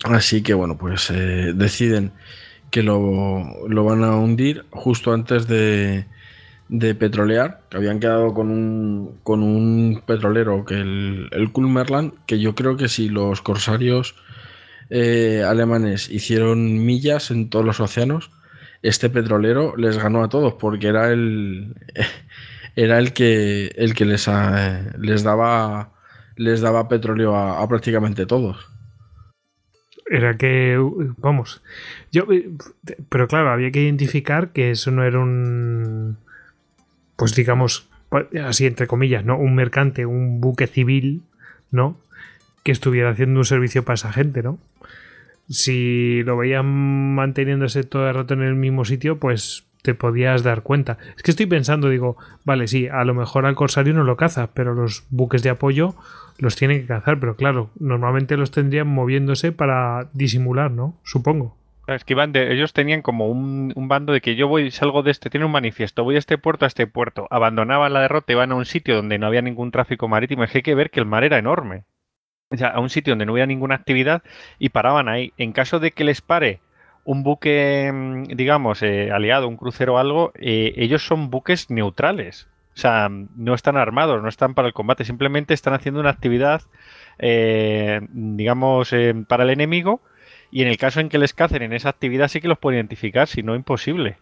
[SPEAKER 2] Así que bueno, pues eh, deciden que lo, lo van a hundir justo antes de, de petrolear, que habían quedado con un, con un petrolero, que el, el Kulmerland, que yo creo que si los corsarios eh, alemanes hicieron millas en todos los océanos, este petrolero les ganó a todos, porque era el, <laughs> era el que, el que les, a, les, daba, les daba petróleo a, a prácticamente todos.
[SPEAKER 1] Era que, vamos, yo, pero claro, había que identificar que eso no era un, pues digamos, así entre comillas, ¿no? Un mercante, un buque civil, ¿no? Que estuviera haciendo un servicio para esa gente, ¿no? Si lo veían manteniéndose todo el rato en el mismo sitio, pues te podías dar cuenta. Es que estoy pensando, digo, vale, sí, a lo mejor al corsario no lo caza, pero los buques de apoyo los tienen que cazar, pero claro, normalmente los tendrían moviéndose para disimular, ¿no? Supongo.
[SPEAKER 4] Es que iban de, ellos tenían como un, bando de que yo voy, salgo de este, tiene un manifiesto, voy a este puerto, a este puerto. Abandonaban la derrota, iban a un sitio donde no había ningún tráfico marítimo. Es que hay que ver que el mar era enorme. O sea, a un sitio donde no había ninguna actividad y paraban ahí. En caso de que les pare un buque, mm, digamos, eh, aliado, un crucero o algo, eh, ellos son buques neutrales. O sea, no están armados, no están para el combate, simplemente están haciendo una actividad, eh, digamos, para el enemigo y en el caso en que les cacen en esa actividad sí que los pueden identificar, si no imposible.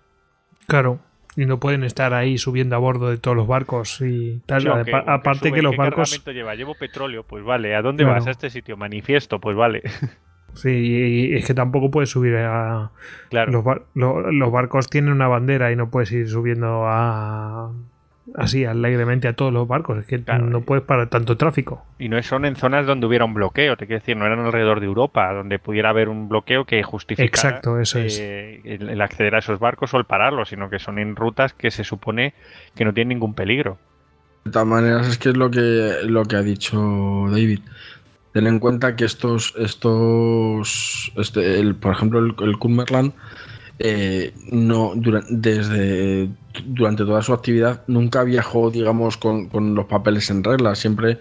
[SPEAKER 1] Claro, y no pueden estar ahí subiendo a bordo de todos los barcos y tal.
[SPEAKER 4] Sí, aunque,
[SPEAKER 1] aparte
[SPEAKER 4] sube,
[SPEAKER 1] que los
[SPEAKER 4] ¿qué
[SPEAKER 1] barcos...
[SPEAKER 4] lleva? Llevo petróleo, pues vale. ¿A dónde
[SPEAKER 1] Claro.
[SPEAKER 4] vas? A este sitio. Manifiesto, pues vale. <laughs>
[SPEAKER 1] Sí, y es que tampoco puedes subir a...
[SPEAKER 4] Claro.
[SPEAKER 1] Los, bar- lo- los barcos tienen una bandera y no puedes ir subiendo a... Así, alegremente a todos los barcos. Es que
[SPEAKER 4] Claro.
[SPEAKER 1] no puedes parar tanto tráfico.
[SPEAKER 4] Y no son en zonas donde hubiera un bloqueo, te quiero decir, no eran alrededor de Europa, donde pudiera haber un bloqueo que justificara
[SPEAKER 1] Exacto, eso es.
[SPEAKER 4] eh, el, el acceder a esos barcos o el pararlos, sino que son en rutas que se supone que no tienen ningún peligro.
[SPEAKER 2] De todas maneras, es que es lo que, lo que ha dicho David. Ten en cuenta que estos, estos este, el, por ejemplo, el, el Cumberland, eh, no, desde, durante toda su actividad nunca viajó, digamos, con, con los papeles en regla. Siempre,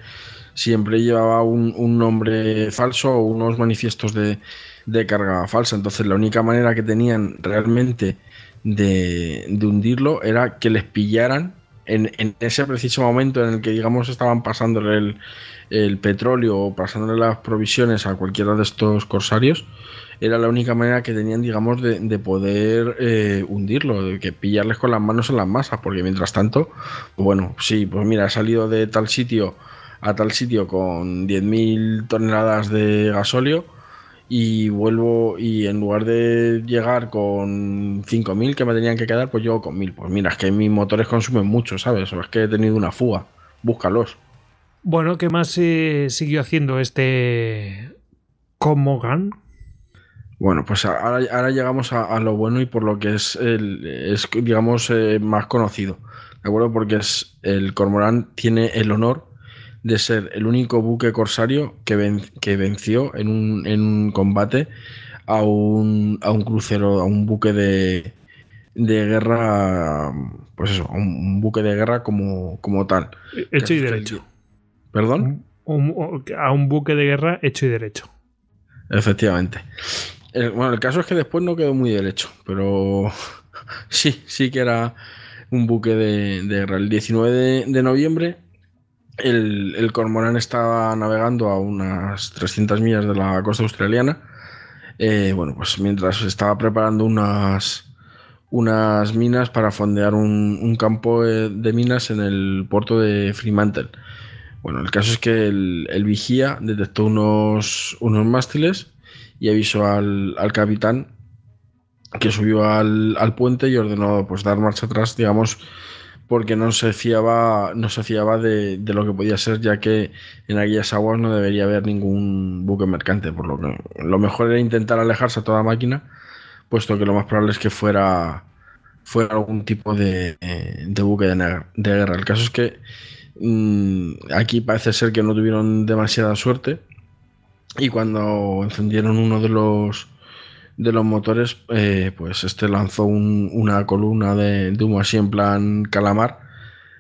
[SPEAKER 2] siempre llevaba un, nombre falso o unos manifiestos de, de carga falsa. Entonces, la única manera que tenían realmente de, de hundirlo era que les pillaran en, en, ese preciso momento en el que, digamos, estaban pasándole el, el petróleo o pasándole las provisiones a cualquiera de estos corsarios, era la única manera que tenían, digamos, de, de poder eh, hundirlo, de que pillarles con las manos en las masas, porque mientras tanto, bueno, sí, pues mira, he salido de tal sitio a tal sitio con 10.000 toneladas de gasóleo y vuelvo y en lugar de llegar con 5.000 que me tenían que quedar, pues llego con 1.000. Pues mira, es que mis motores consumen mucho, ¿sabes? O es que he tenido una fuga. Búscalos.
[SPEAKER 1] Bueno, ¿qué más eh, siguió haciendo este Comogan?
[SPEAKER 2] Bueno, pues ahora, ahora llegamos a, a, lo bueno y por lo que es, el, es digamos, eh, más conocido. ¿De acuerdo? Porque es el Cormorán tiene el honor de ser el único buque corsario que, ven, que venció en un, en un combate a un, a un, crucero, a un buque de, de guerra, pues eso, a un, buque de guerra como, como tal.
[SPEAKER 1] Hecho y derecho.
[SPEAKER 2] ¿Perdón?
[SPEAKER 1] A un buque de guerra hecho y derecho.
[SPEAKER 2] Efectivamente. Bueno, el caso es que después no quedó muy derecho, pero <laughs> sí, sí que era un buque de, de guerra. El 19 de, de noviembre el, el, cormorán estaba navegando a unas 300 millas de la costa australiana. Eh, bueno, pues mientras estaba preparando unas, unas minas para fondear un, un, campo de minas en el puerto de Fremantle. Bueno, el caso es que el, el vigía detectó unos, unos mástiles y avisó al, al capitán que subió al, al, puente y ordenó pues dar marcha atrás, digamos, porque no se fiaba, no se fiaba de, de, lo que podía ser, ya que en aquellas aguas no debería haber ningún buque mercante, por lo que lo mejor era intentar alejarse a toda máquina, puesto que lo más probable es que fuera, fuera algún tipo de, de buque de, de, guerra. El caso es que mmm, aquí parece ser que no tuvieron demasiada suerte y cuando encendieron uno de los de los motores, eh, pues este lanzó un, una columna de, de, humo así en plan calamar,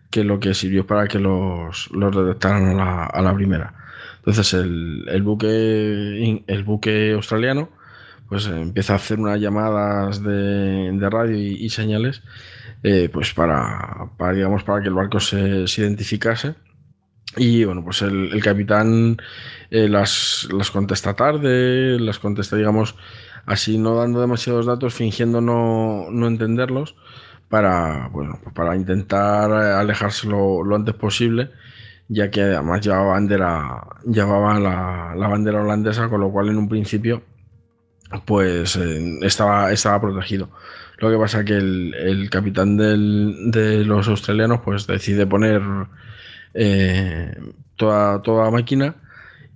[SPEAKER 2] que lo que sirvió para que los, los detectaran a la, a la, primera. Entonces el, el, buque, el buque australiano pues empieza a hacer unas llamadas de, de radio y, y señales eh, pues para, para, digamos, para que el barco se, se identificase. Y bueno, pues el, capitán eh, las, las contesta tarde, las contesta, digamos, así no dando demasiados datos, fingiendo no, no entenderlos, para, bueno, para intentar alejarse lo, lo, antes posible, ya que además llevaba, bandera, llevaba la, la, bandera holandesa, con lo cual en un principio pues eh, estaba, estaba protegido. Lo que pasa que el, el capitán de los australianos pues decide poner eh, toda, toda máquina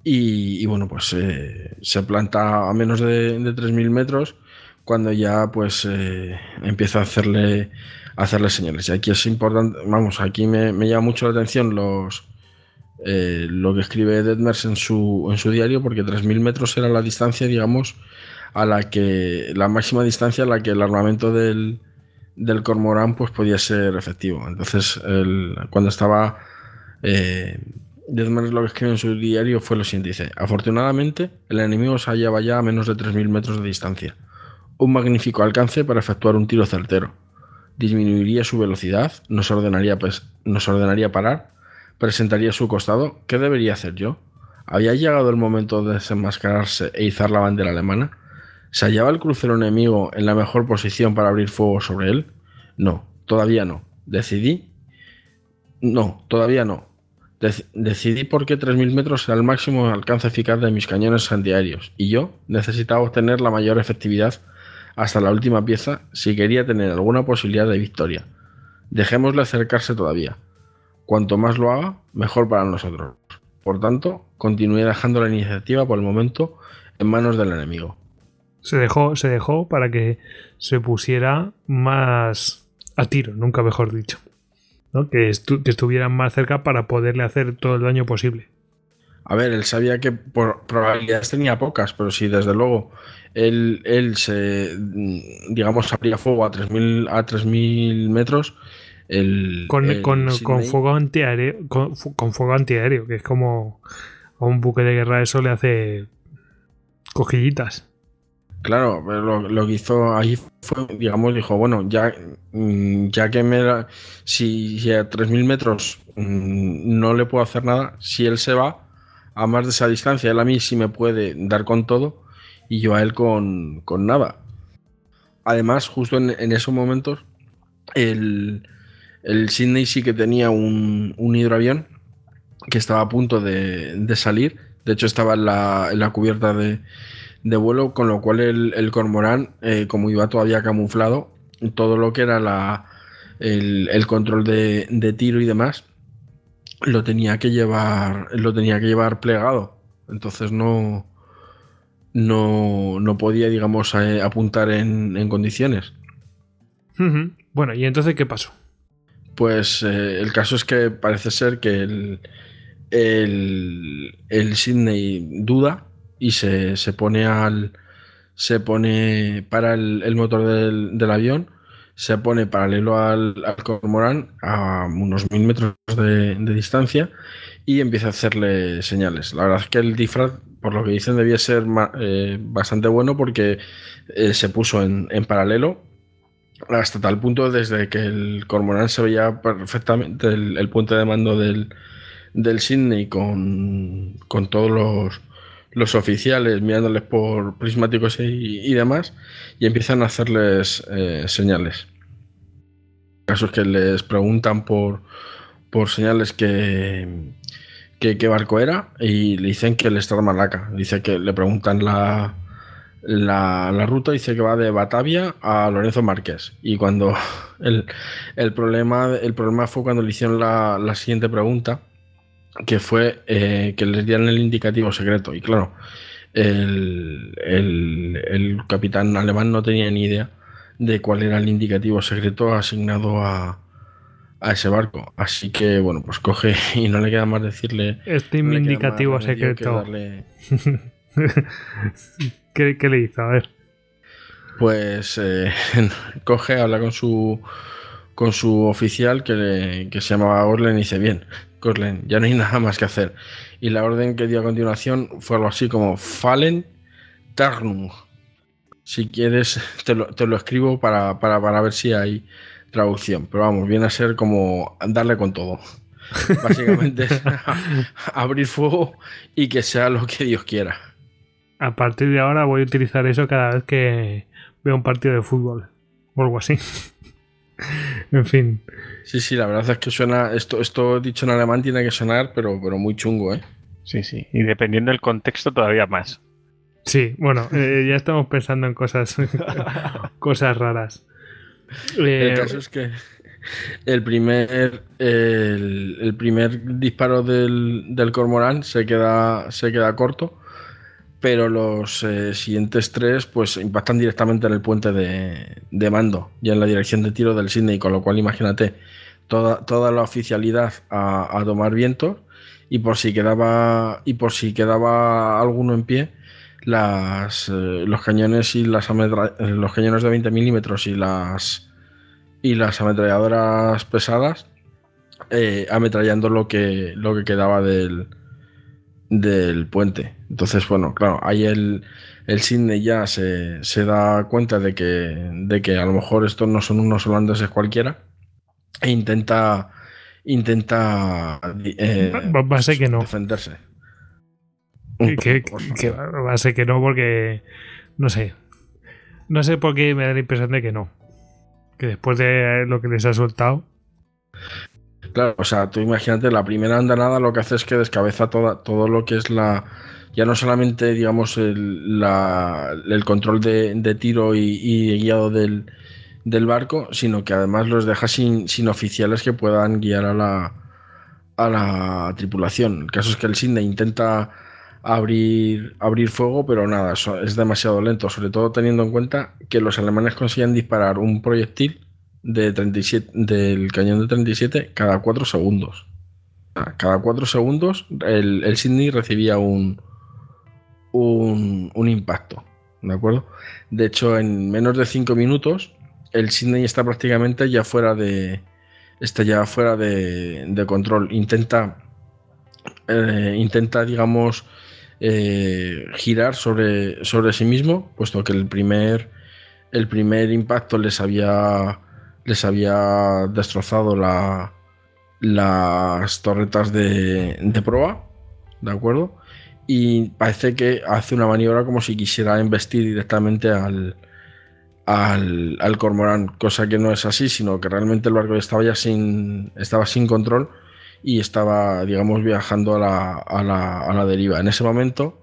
[SPEAKER 2] y, bueno, pues eh, se planta a menos de, de 3.000 metros cuando ya pues eh, empieza a hacerle, hacerle señales. Y aquí es importante, vamos, aquí me, me llama mucho la atención los, eh, lo que escribe Detmers en su, en su diario, porque 3.000 metros era la distancia, digamos, a la que, la máxima distancia a la que el armamento del, del cormorán pues podía ser efectivo. Entonces, cuando estaba... Eh, lo que escribe en su diario fue lo siguiente: afortunadamente, el enemigo se hallaba ya a menos de 3.000 metros de distancia. Un magnífico alcance para efectuar un tiro certero. Disminuiría su velocidad, nos ordenaría, pues, nos ordenaría parar, presentaría su costado. ¿Qué debería hacer yo? ¿Había llegado el momento de desenmascararse e izar la bandera alemana? ¿Se hallaba el crucero enemigo en la mejor posición para abrir fuego sobre él? No, todavía no. Decidí. No, todavía no decidí por qué 3.000 metros era el máximo alcance eficaz de mis cañones antiaéreos, y yo necesitaba obtener la mayor efectividad hasta la última pieza si quería tener alguna posibilidad de victoria. Dejémosle acercarse todavía. Cuanto más lo haga, mejor para nosotros. Por tanto, continué dejando la iniciativa por el momento en manos del enemigo.
[SPEAKER 1] Se dejó, se dejó para que se pusiera más a tiro, nunca mejor dicho. ¿No? que, estu que, estuvieran más cerca para poderle hacer todo el daño posible.
[SPEAKER 2] A ver, él sabía que por probabilidades tenía pocas, pero si desde luego él, él se, digamos, abría fuego a 3.000 a 3000 metros, el,
[SPEAKER 1] con,
[SPEAKER 2] el
[SPEAKER 1] con, con, fuego antiaéreo, con, con, fuego antiaéreo, que es como a un buque de guerra eso le hace cojillitas.
[SPEAKER 2] Claro, lo, lo, que hizo ahí fue, digamos, dijo, bueno, ya, mm, ya que me si, si a 3.000 metros mm, no le puedo hacer nada, si él se va a más de esa distancia, él a mí sí me puede dar con todo y yo a él con, con nada. Además, justo en, en esos momentos, el, el, Sydney sí que tenía un, un hidroavión que estaba a punto de, de salir. De hecho, estaba en la, en la cubierta de, de vuelo, con lo cual el, el cormorán, eh, como iba todavía camuflado, todo lo que era la, el, el control de, de, tiro y demás, lo tenía que llevar, lo tenía que llevar plegado. Entonces no, no, no podía, digamos, eh, apuntar en, en condiciones.
[SPEAKER 1] Uh -huh. Bueno, ¿y entonces qué pasó?
[SPEAKER 2] Pues eh, el caso es que parece ser que el, el, el Sydney duda y se, se, pone al. Se pone para el, motor del, del, avión, se pone paralelo al, al, cormorán a unos mil metros de, de, distancia y empieza a hacerle señales. La verdad es que el disfraz, por lo que dicen, debía ser eh, bastante bueno porque eh, se puso en, en, paralelo hasta tal punto desde que el cormorán se veía perfectamente el, el puente de mando del, del Sydney con, con todos los los oficiales mirándoles por prismáticos y, y demás y empiezan a hacerles eh, señales. Casos que les preguntan por, por señales que, que, barco era y le dicen que el Star Malaca. Dice que le preguntan la, la, la, ruta, dice que va de Batavia a Lorenzo Márquez. Y cuando <laughs> el, el, problema, el problema fue cuando le hicieron la, la siguiente pregunta que fue eh, que les dieran el indicativo secreto. Y claro, el, el, el, capitán alemán no tenía ni idea de cuál era el indicativo secreto asignado a, a, ese barco. Así que, bueno, pues coge <laughs> y no le queda más decirle.
[SPEAKER 1] Este no indicativo secreto. Darle... <laughs> ¿Qué, ¿Qué, le hizo? A ver.
[SPEAKER 2] Pues eh, <laughs> coge, habla con su con su oficial que, le, que se llamaba Orlen y dice: Bien, Corlen, ya no hay <laughs> nada más que hacer. Y la orden que dio a continuación fue algo así como Fallen Tarnung. Si quieres, <laughs> te lo, te lo escribo para, para, para, ver si hay traducción. Pero vamos, viene a ser como darle con todo. <laughs> Básicamente, abrir fuego y que sea lo que Dios quiera.
[SPEAKER 1] A partir de ahora voy a utilizar eso cada vez que veo un partido de fútbol o algo así. En fin.
[SPEAKER 2] Sí, sí, la verdad es que suena. Esto, esto dicho en alemán tiene que sonar, pero, pero muy chungo, ¿eh?
[SPEAKER 4] Sí, sí. Y dependiendo del contexto, todavía más.
[SPEAKER 1] Sí, bueno, eh, ya estamos pensando en cosas, <laughs> cosas raras.
[SPEAKER 2] Eh, el caso es que el primer, el, el primer disparo del, del, cormorán se queda, se queda corto, pero los eh, siguientes tres pues impactan directamente en el puente de, mando y en la dirección de tiro del Sydney, con lo cual imagínate toda, toda la oficialidad a, tomar viento y por si quedaba y por si quedaba alguno en pie eh, los cañones y las los cañones de 20 milímetros y las y las ametralladoras pesadas eh, ametrallando lo que lo que quedaba del, del puente. Entonces, bueno, claro, ahí el, el Sydney ya se, se, da cuenta de que, de que a lo mejor estos no son unos holandeses cualquiera e intenta intenta eh,
[SPEAKER 1] va, a ser que no.
[SPEAKER 2] defenderse.
[SPEAKER 1] Que, que, va a ser que no porque no sé. No sé por qué me da la impresión de que no. Que después de lo que les ha soltado.
[SPEAKER 2] Claro, o sea, tú imagínate, la primera andanada lo que hace es que descabeza toda, todo lo que es la. Ya no solamente, digamos, el, el control de, tiro y, guiado del, del, barco, sino que además los deja sin, sin, oficiales que puedan guiar a la, a la tripulación. El caso es que el Sydney intenta abrir, abrir fuego, pero nada, es demasiado lento, sobre todo teniendo en cuenta que los alemanes consiguen disparar un proyectil de 37, del cañón de 37 cada 4 segundos. Cada 4 segundos el, el Sydney recibía un, un, impacto. ¿De acuerdo? De hecho, en menos de 5 minutos, el Sydney está prácticamente ya fuera de. Está ya fuera de, control. Intenta. Eh, intenta, digamos, eh, girar sobre, sobre sí mismo, puesto que el primer, el primer impacto les había, les había destrozado la, las torretas de, de proa, ¿de acuerdo? Y parece que hace una maniobra como si quisiera embestir directamente al, al, al cormorán, cosa que no es así, sino que realmente el barco estaba ya sin, estaba sin control y estaba, digamos, viajando a la, a la, a la deriva. En ese momento,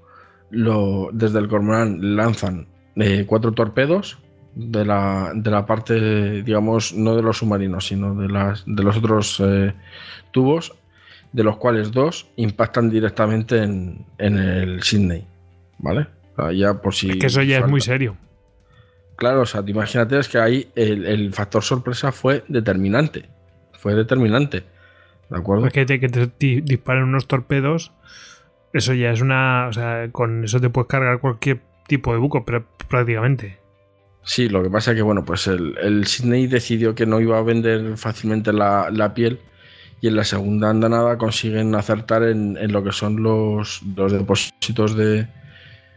[SPEAKER 2] lo, desde el cormorán lanzan eh, cuatro torpedos de la, de la parte, digamos, no de los submarinos, sino de, las, de los otros eh, tubos, de los cuales dos impactan directamente en, en el Sydney. ¿Vale? O sea, ya por si
[SPEAKER 1] Es que eso ya es muy serio.
[SPEAKER 2] Claro, o sea, te imagínate es que ahí el, el factor sorpresa fue determinante. Fue determinante. ¿De acuerdo?
[SPEAKER 1] Es que te, que te di- disparen unos torpedos, eso ya es una. O sea, con eso te puedes cargar cualquier tipo de buco, pero prácticamente.
[SPEAKER 2] Sí, lo que pasa es que, bueno, pues el, el Sydney decidió que no iba a vender fácilmente la, la piel y en la segunda andanada consiguen acertar en, en lo que son los, los depósitos de,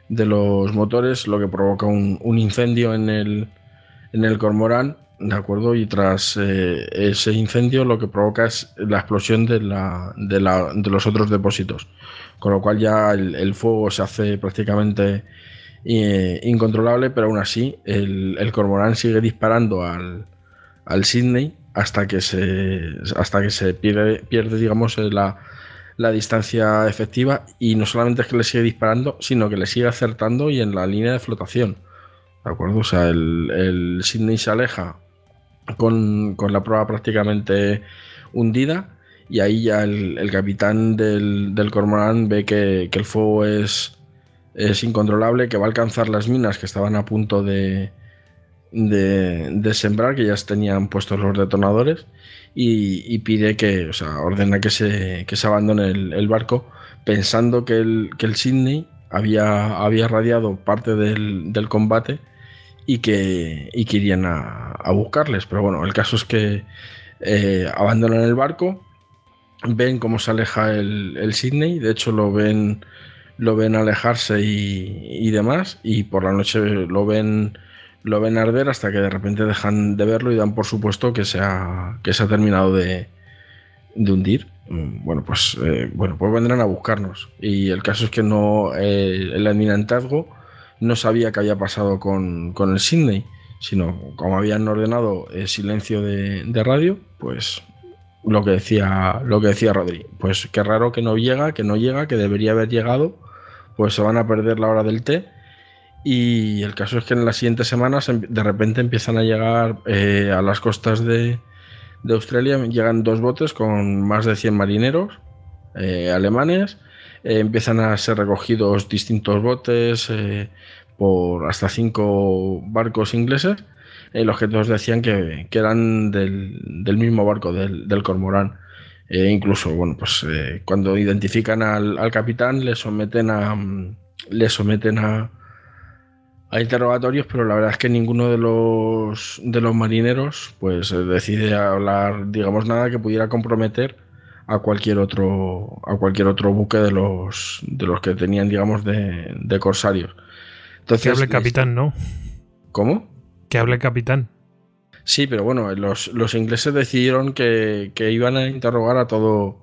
[SPEAKER 2] de los motores, lo que provoca un, un incendio en el, en el cormorán, ¿de acuerdo? Y tras eh, ese incendio lo que provoca es la explosión de, la, de, la- de los otros depósitos, con lo cual ya el, fuego se hace prácticamente eh, incontrolable, pero aún así el, el cormorán sigue disparando al, al Sydney hasta que se, hasta que se pierde, pierde digamos, eh, la, la distancia efectiva y no solamente es que le sigue disparando, sino que le sigue acertando y en la línea de flotación. ¿De acuerdo? O sea, el, el Sydney se aleja con, con la prueba prácticamente hundida y ahí ya el, el capitán del, del cormorán ve que, que el fuego es, es incontrolable, que va a alcanzar las minas que estaban a punto de, de, sembrar, que ya tenían puestos los detonadores, y, pide que, o sea, ordena que se, que se abandone el, el barco, pensando que el, que el Sydney había, había radiado parte del, del combate y que, y que irían a, a buscarles. Pero bueno, el caso es que eh, abandonan el barco, ven cómo se aleja el, el Sydney, de hecho lo ven, lo ven alejarse y, y demás, y por la noche lo ven, lo ven arder hasta que de repente dejan de verlo y dan por supuesto que se ha, que se ha terminado de, de hundir. Mm, Bueno, pues eh, bueno, pues vendrán a buscarnos. Y el caso es que no eh, el almirantazgo no sabía qué había pasado con, con el Sydney, sino como habían ordenado el silencio de, de radio, pues lo que decía lo que decía Rodri. Pues qué raro que no llega, que no llega, que debería haber llegado, pues se van a perder la hora del té. Y el caso es que en las siguientes semanas em- de repente empiezan a llegar eh, a las costas de, Australia, llegan dos botes con más de 100 marineros eh, alemanes, eh, empiezan a ser recogidos distintos botes por hasta cinco barcos ingleses, los que todos decían que, que eran del, del mismo barco, del, del Cormorán. Eh, incluso, bueno, pues cuando identifican al, al capitán, le someten a. mm, Le someten a, a interrogatorios, pero la verdad es que ninguno de los, de los marineros pues eh, decide hablar, digamos, nada que pudiera comprometer a cualquier otro a cualquier otro buque de los de los que tenían, digamos, de, de corsarios. Entonces,
[SPEAKER 1] que hable el capitán, ¿no?
[SPEAKER 2] ¿Cómo?
[SPEAKER 1] Que hable el capitán.
[SPEAKER 2] Sí, pero bueno, los, los ingleses decidieron que, que iban a interrogar a todo.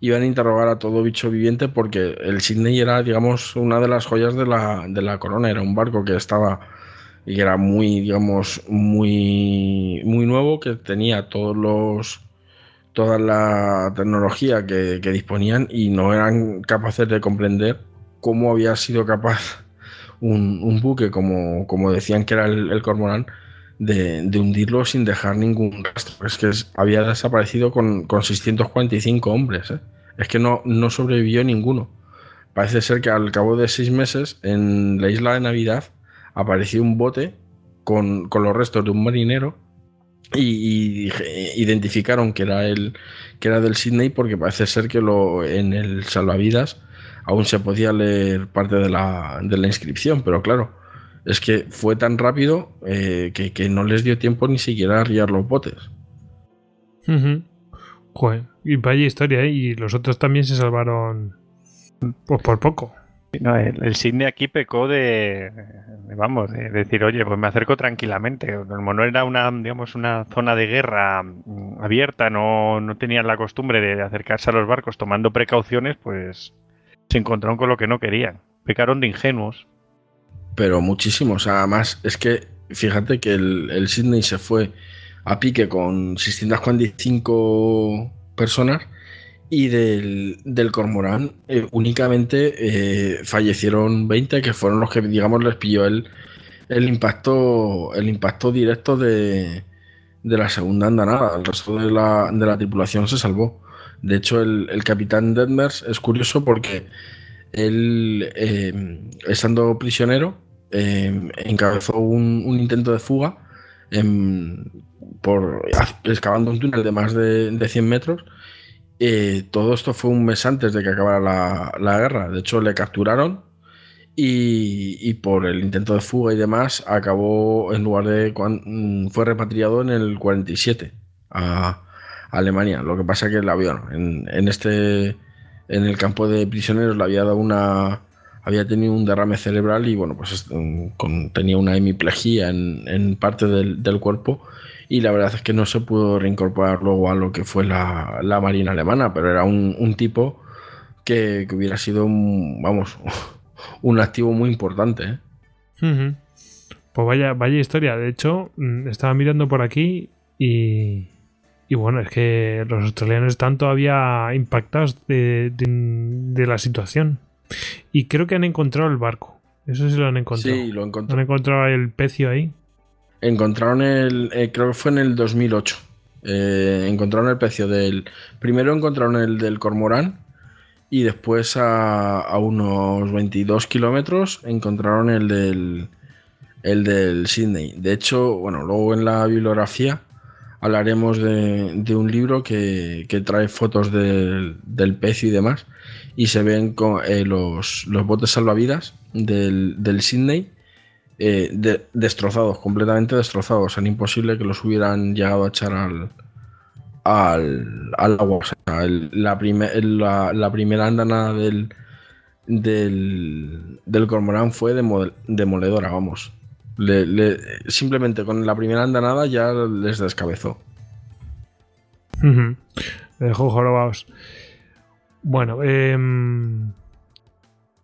[SPEAKER 2] Iban a interrogar a todo bicho viviente porque el Sydney era, digamos, una de las joyas de la, de la corona. Era un barco que estaba y era muy, digamos, muy, muy nuevo, que tenía todos los toda la tecnología que, que disponían y no eran capaces de comprender cómo había sido capaz un, un buque, como, como decían que era el, el Cormorán, de, hundirlo sin dejar ningún rastro. Es que había desaparecido con, con 645 hombres. ¿eh? Es que no, no sobrevivió ninguno. Parece ser que al cabo de seis meses, en la isla de Navidad, apareció un bote con, con los restos de un marinero y, y identificaron que era el que era del Sydney porque parece ser que lo en el salvavidas aún se podía leer parte de la, de la inscripción, pero claro, es que fue tan rápido eh, que, que no les dio tiempo ni siquiera a arriar los botes.
[SPEAKER 1] Ujú. Joder, y vaya historia, ¿eh? Y los otros también se salvaron pues por poco.
[SPEAKER 4] No, el, el Sydney aquí pecó de, de, vamos, de decir, oye, pues me acerco tranquilamente. Como no era una, digamos, una zona de guerra mm, abierta, no, no tenían la costumbre de acercarse a los barcos tomando precauciones, pues se encontraron con lo que no querían. Pecaron de ingenuos.
[SPEAKER 2] Pero muchísimos. Además, es que fíjate que el, el Sydney se fue a pique con 645 personas y del, del Cormorán eh, únicamente eh, fallecieron 20 que fueron los que digamos les pilló el, el impacto el impacto directo de, de la segunda andanada el resto de la, de la tripulación se salvó de hecho el, el capitán Detmers es curioso porque él eh, estando prisionero eh, encabezó un, intento de fuga en, por excavando un túnel de más de, de 100 metros eh, todo esto fue un mes antes de que acabara la, la guerra. De hecho, le capturaron y, y, por el intento de fuga y demás, acabó en lugar de. fue repatriado en el 47 a, Alemania. Lo que pasa que el avión en, este. En el campo de prisioneros le había dado una. Había tenido un derrame cerebral y bueno, pues con, tenía una hemiplegia en, en parte del, del cuerpo y la verdad es que no se pudo reincorporar luego a lo que fue la, la Marina alemana, pero era un, un tipo que, hubiera sido, un, vamos, <laughs> un activo muy importante. ¿eh?
[SPEAKER 1] Pues vaya, vaya historia. De hecho, mm, estaba mirando por aquí y, y bueno, es que los australianos están todavía impactados de, de, de, la situación. Y creo que han encontrado el barco. Eso sí lo han encontrado.
[SPEAKER 2] Sí, lo encontrado.
[SPEAKER 1] Han encontrado el pecio ahí.
[SPEAKER 2] Encontraron el. Eh, creo que fue en el 2008. Eh, encontraron el precio del. Primero encontraron el del Cormorán. Y después a, a unos 22 kilómetros encontraron el del. El del Sydney. De hecho, bueno, luego en la bibliografía hablaremos de, un libro que, que, trae fotos del, del pecio y demás. Y se ven con, eh, los, los botes salvavidas del, del Sydney eh, de, destrozados, completamente destrozados. Era imposible que los hubieran llegado a echar al, al, al agua. La, la, primera andanada del, del, del cormorán fue demol, demoledora, vamos. Le, le, simplemente con la primera andanada ya les descabezó.
[SPEAKER 1] Dejó jorobados. Bueno, eh,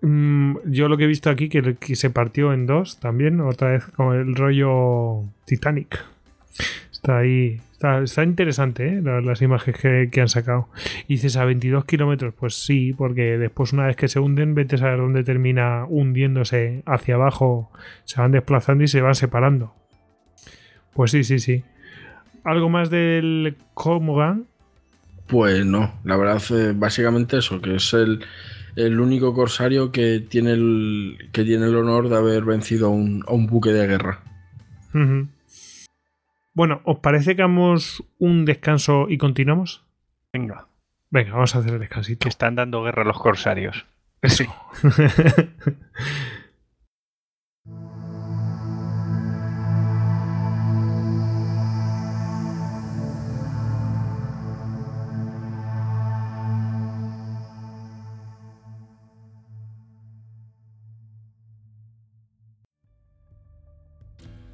[SPEAKER 1] Mm, yo lo que he visto aquí que, que, se partió en dos también, otra vez con el rollo Titanic. Está ahí, está, está interesante ¿eh? las, las, imágenes que, que, han sacado. Y dices a 22 kilómetros, pues sí, porque después una vez que se hunden, vete a saber dónde termina hundiéndose hacia abajo, se van desplazando y se van separando. Pues sí, sí, sí. ¿Algo más del Komogan?
[SPEAKER 2] Pues no, la verdad, eh, básicamente eso, que es el el único corsario que tiene el, que tiene el honor de haber vencido a un, a un buque de guerra.
[SPEAKER 1] Uh -huh. Bueno, ¿os parece que hagamos un descanso y continuamos?
[SPEAKER 4] Venga.
[SPEAKER 1] Venga, vamos a hacer el descansito.
[SPEAKER 4] Que están dando guerra a los corsarios.
[SPEAKER 1] Eso. Sí. <laughs>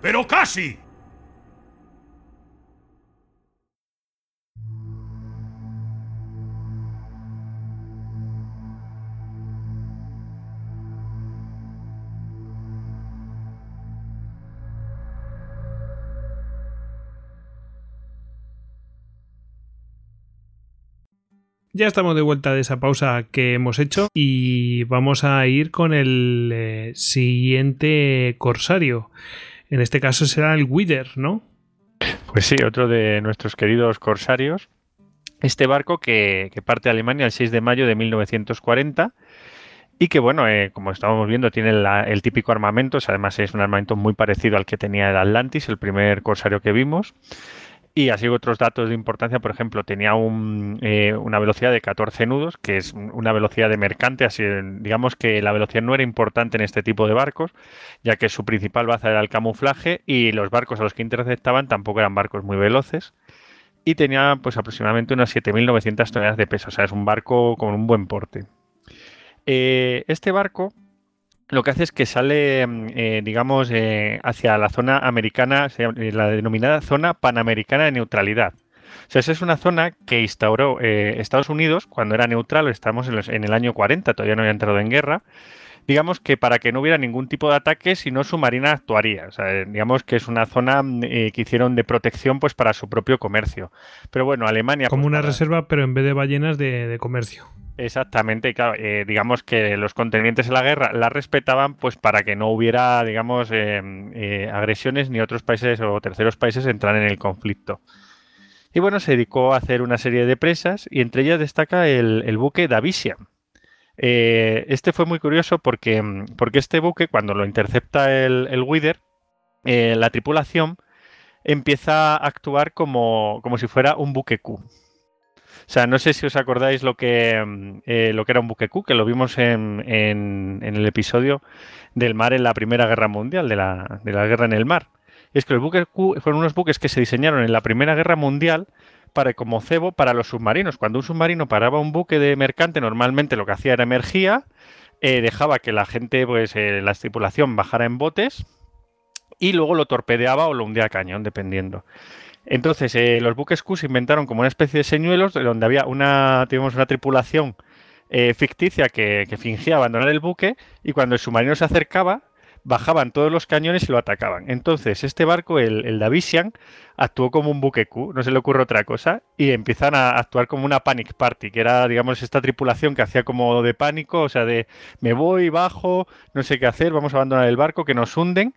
[SPEAKER 11] Pero casi.
[SPEAKER 1] Ya estamos de vuelta de esa pausa que hemos hecho y vamos a ir con el eh, siguiente corsario. En este caso será el Wither, ¿no?
[SPEAKER 4] Pues sí, otro de nuestros queridos corsarios. Este barco que, parte de Alemania el 6 de mayo de 1940 y que bueno, eh, como estábamos viendo, tiene el típico armamento, además es un armamento muy parecido al que tenía el Atlantis, el primer corsario que vimos. Y así otros datos de importancia, por ejemplo, tenía eh, una velocidad de 14 nudos, que es una velocidad de mercante, así digamos que la velocidad no era importante en este tipo de barcos, ya que su principal baza era el camuflaje y los barcos a los que interceptaban tampoco eran barcos muy veloces. Y tenía pues aproximadamente unas 7.900 toneladas de peso, o sea, es un barco con un buen porte. Eh, este barco lo que hace es que sale, mm, eh, digamos, eh, hacia la zona americana, la denominada zona panamericana de neutralidad. O sea, esa es una zona que instauró Estados Unidos cuando era neutral, estamos en, el año 40, todavía no había entrado en guerra. Digamos que para que no hubiera ningún tipo de ataque, si no su marina actuaría. O sea, digamos que es una zona mm, que hicieron de protección pues para su propio comercio. Pero bueno, Alemania.
[SPEAKER 1] Como
[SPEAKER 4] pues,
[SPEAKER 1] una reserva, pero en vez de ballenas de comercio.
[SPEAKER 4] Exactamente, claro, eh, digamos que los contendientes de la guerra la respetaban pues para que no hubiera, digamos, eh, eh, agresiones ni otros países o terceros países entrar en el conflicto. Y bueno, se dedicó a hacer una serie de presas y entre ellas destaca el, buque Davisia. este fue muy curioso porque, porque este buque, cuando lo intercepta el, el Wither, la tripulación empieza a actuar como, como si fuera un buque Q. Sea, no sé si os acordáis lo que, mm, eh, lo que era un buque Q, que lo vimos en, el episodio del mar en la Primera Guerra Mundial, de la, guerra en el mar. Es que los buques Q fueron unos buques que se diseñaron en la Primera Guerra Mundial para como cebo para los submarinos. Cuando un submarino paraba un buque de mercante, normalmente lo que hacía era emergía, eh, dejaba que la gente, pues eh, la tripulación bajara en botes y luego lo torpedeaba o lo hundía a cañón, dependiendo. Entonces, eh, los buques Q se inventaron como una especie de señuelos donde había una, una tripulación eh, ficticia que, fingía abandonar el buque y cuando el submarino se acercaba, bajaban todos los cañones y lo atacaban. Entonces, este barco, el, el Davisian, actuó como un buque Q, no se le ocurre otra cosa, y empiezan a actuar como una panic party, que era, digamos, esta tripulación que hacía como de pánico, o sea, de me voy, bajo, no sé qué hacer, vamos a abandonar el barco, que nos hunden.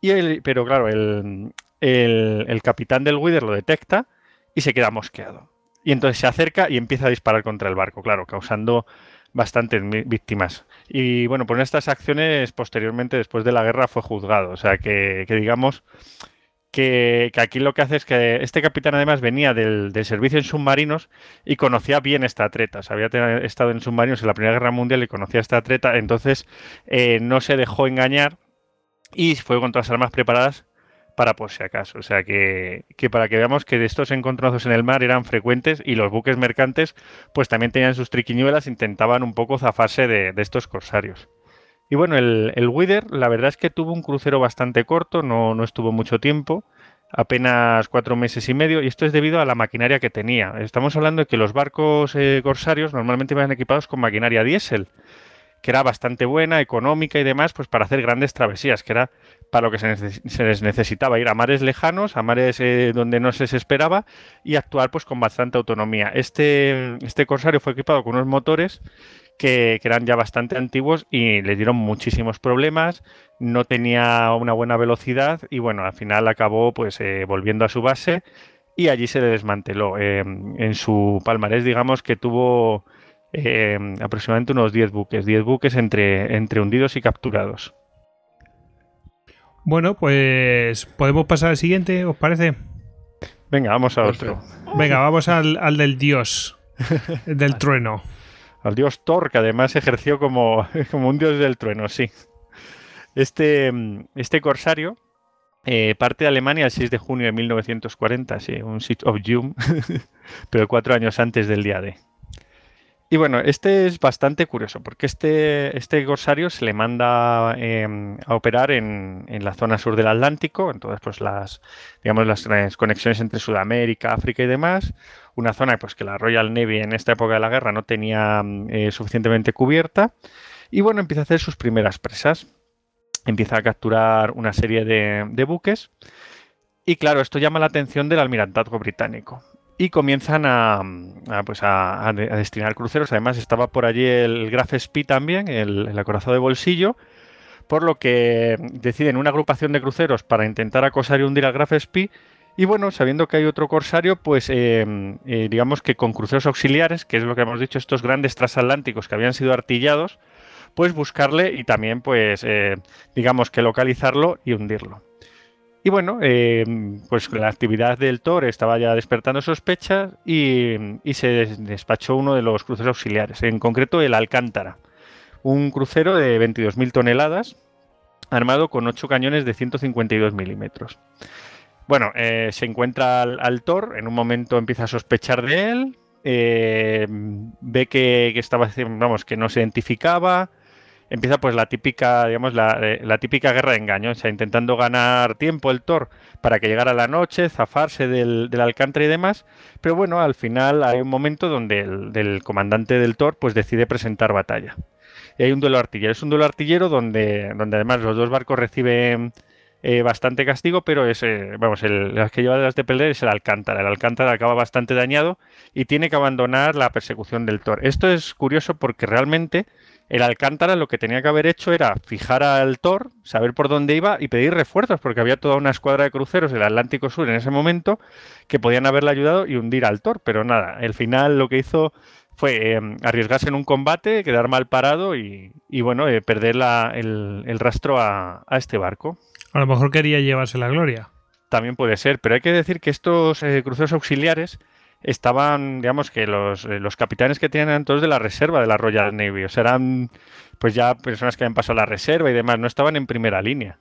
[SPEAKER 4] Y el, pero claro, el, el, capitán del Wither lo detecta y se queda mosqueado. Y entonces se acerca y empieza a disparar contra el barco, claro, causando bastantes víctimas. Y bueno, por estas acciones posteriormente, después de la guerra, fue juzgado. O sea que, digamos que, aquí lo que hace es que este capitán además venía del, servicio en submarinos y conocía bien esta treta. O había estado en submarinos en la Primera Guerra Mundial y conocía esta treta. Entonces eh, no se dejó engañar y fue con todas las armas preparadas para por si acaso. O sea que, para que veamos que estos encontronazos en el mar eran frecuentes y los buques mercantes pues también tenían sus triquiñuelas, intentaban un poco zafarse de, estos corsarios. Y bueno, el, el Wither la verdad es que tuvo un crucero bastante corto, no, no estuvo mucho tiempo, apenas cuatro meses y medio, y esto es debido a la maquinaria que tenía. Estamos hablando de que los barcos eh, corsarios normalmente van equipados con maquinaria diésel que era bastante buena, económica y demás, pues para hacer grandes travesías, que era para lo que se, les necesitaba, ir a mares lejanos, a mares eh, donde no se esperaba y actuar pues con bastante autonomía. Este, este Corsario fue equipado con unos motores que, eran ya bastante antiguos y le dieron muchísimos problemas, no tenía una buena velocidad y bueno, al final acabó pues eh, volviendo a su base y allí se le desmanteló. Em, en su palmarés digamos que tuvo Em, aproximadamente unos 10 buques, 10 buques entre, entre hundidos y capturados.
[SPEAKER 1] Bueno, pues podemos pasar al siguiente, ¿os parece?
[SPEAKER 4] Venga, vamos a otro.
[SPEAKER 1] Venga, <laughs> vamos al, del dios, del trueno.
[SPEAKER 4] Al dios Thor, que además ejerció como, <laughs> como un dios del trueno, sí. Este, este corsario eh, parte de Alemania el 6 de junio de 1940, sí, un Siege of June, <laughs> pero cuatro años antes del día D. Y bueno, este es bastante curioso porque este, este corsario se le manda em, a operar en, la zona sur del Atlántico, entonces pues las, digamos, las, conexiones entre Sudamérica, África y demás, una zona pues que la Royal Navy en esta época de la guerra no tenía eh, suficientemente cubierta. Y bueno, empieza a hacer sus primeras presas, empieza a capturar una serie de, de buques. Y claro, esto llama la atención del almirantazgo británico y comienzan a, pues a, destinar cruceros. Además, estaba por allí el Graf Spee también, el, acorazado de bolsillo, por lo que deciden una agrupación de cruceros para intentar acosar y hundir al Graf Spee. Y bueno, sabiendo que hay otro corsario, pues eh, eh, digamos que con cruceros auxiliares, que es lo que hemos dicho, estos grandes transatlánticos que habían sido artillados, pues buscarle y también, pues, eh, digamos que localizarlo y hundirlo. Y bueno, eh, pues la actividad del Thor estaba ya despertando sospechas y, se despachó uno de los cruceros auxiliares, en concreto el Alcántara, un crucero de 22.000 toneladas armado con 8 cañones de 152 milímetros. Bueno, eh, se encuentra al, Thor, en un momento empieza a sospechar de él, eh, ve que, estaba, vamos, que no se identificaba, empieza pues la típica, digamos, eh, la, típica guerra de engaño, o sea, intentando ganar tiempo el Thor para que llegara la noche, zafarse del, del Alcántara y demás, pero bueno, al final hay un momento donde el comandante del Thor pues decide presentar batalla. Y hay un duelo artillero, es un duelo artillero donde, donde además los dos barcos reciben eh, bastante castigo, pero es, eh, vamos, el, las que lleva las de perder es el Alcántara. El Alcántara acaba bastante dañado y tiene que abandonar la persecución del Thor. Esto es curioso porque realmente el Alcántara lo que tenía que haber hecho era fijar al Thor, saber por dónde iba y pedir refuerzos, porque había toda una escuadra de cruceros del Atlántico Sur en ese momento que podían haberle ayudado y hundir al Thor, pero nada, el final lo que hizo fue em, arriesgarse en un combate, quedar mal parado y, bueno, eh, perder el, rastro a, este barco.
[SPEAKER 1] A lo mejor quería llevarse la gloria.
[SPEAKER 4] También puede ser, pero hay que decir que estos eh, cruceros auxiliares estaban, digamos que los, eh, los capitanes que tenían eran todos de la reserva de la Royal Navy, o sea, eran pues ya personas que habían pasado la reserva y demás, no estaban en primera línea.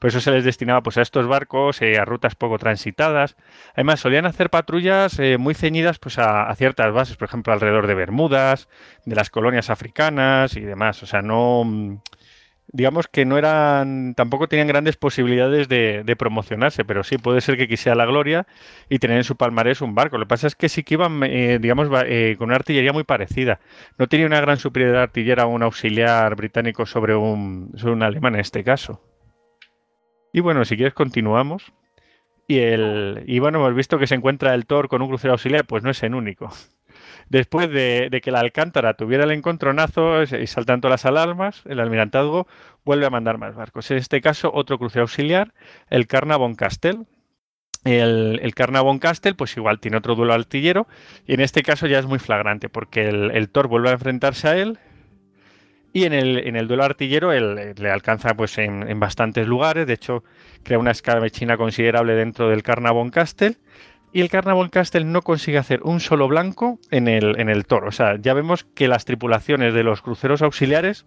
[SPEAKER 4] Por eso se les destinaba pues, a estos barcos, eh, a rutas poco transitadas. Además, solían hacer patrullas eh, muy ceñidas pues, a, ciertas bases, por ejemplo, alrededor de Bermudas, de las colonias africanas y demás. O sea, no digamos que no eran, tampoco tenían grandes posibilidades de, promocionarse, pero sí puede ser que quisiera la gloria y tener en su palmarés un barco. Lo que pasa es que sí que iban, eh, digamos, eh, con una artillería muy parecida. No tenía una gran superioridad artillera un auxiliar británico sobre un, sobre un alemán en este caso. Y bueno, si quieres continuamos. Y, el, y bueno, hemos visto que se encuentra el Thor con un crucero auxiliar, pues no es el único. Después de, que la Alcántara tuviera el encontronazo y saltando las alarmas, el almirantazgo vuelve a mandar más barcos. En este caso, otro crucero auxiliar, el Carnavon Castle. El, el Carnavon Castle, pues igual tiene otro duelo artillero, y en este caso ya es muy flagrante, porque el, Thor vuelve a enfrentarse a él, y en el, en el duelo artillero él, le alcanza pues en, bastantes lugares, de hecho crea una escabechina considerable dentro del Carnavon Castle y el Carnaval Castle no consigue hacer un solo blanco en el, en el toro. O sea, ya vemos que las tripulaciones de los cruceros auxiliares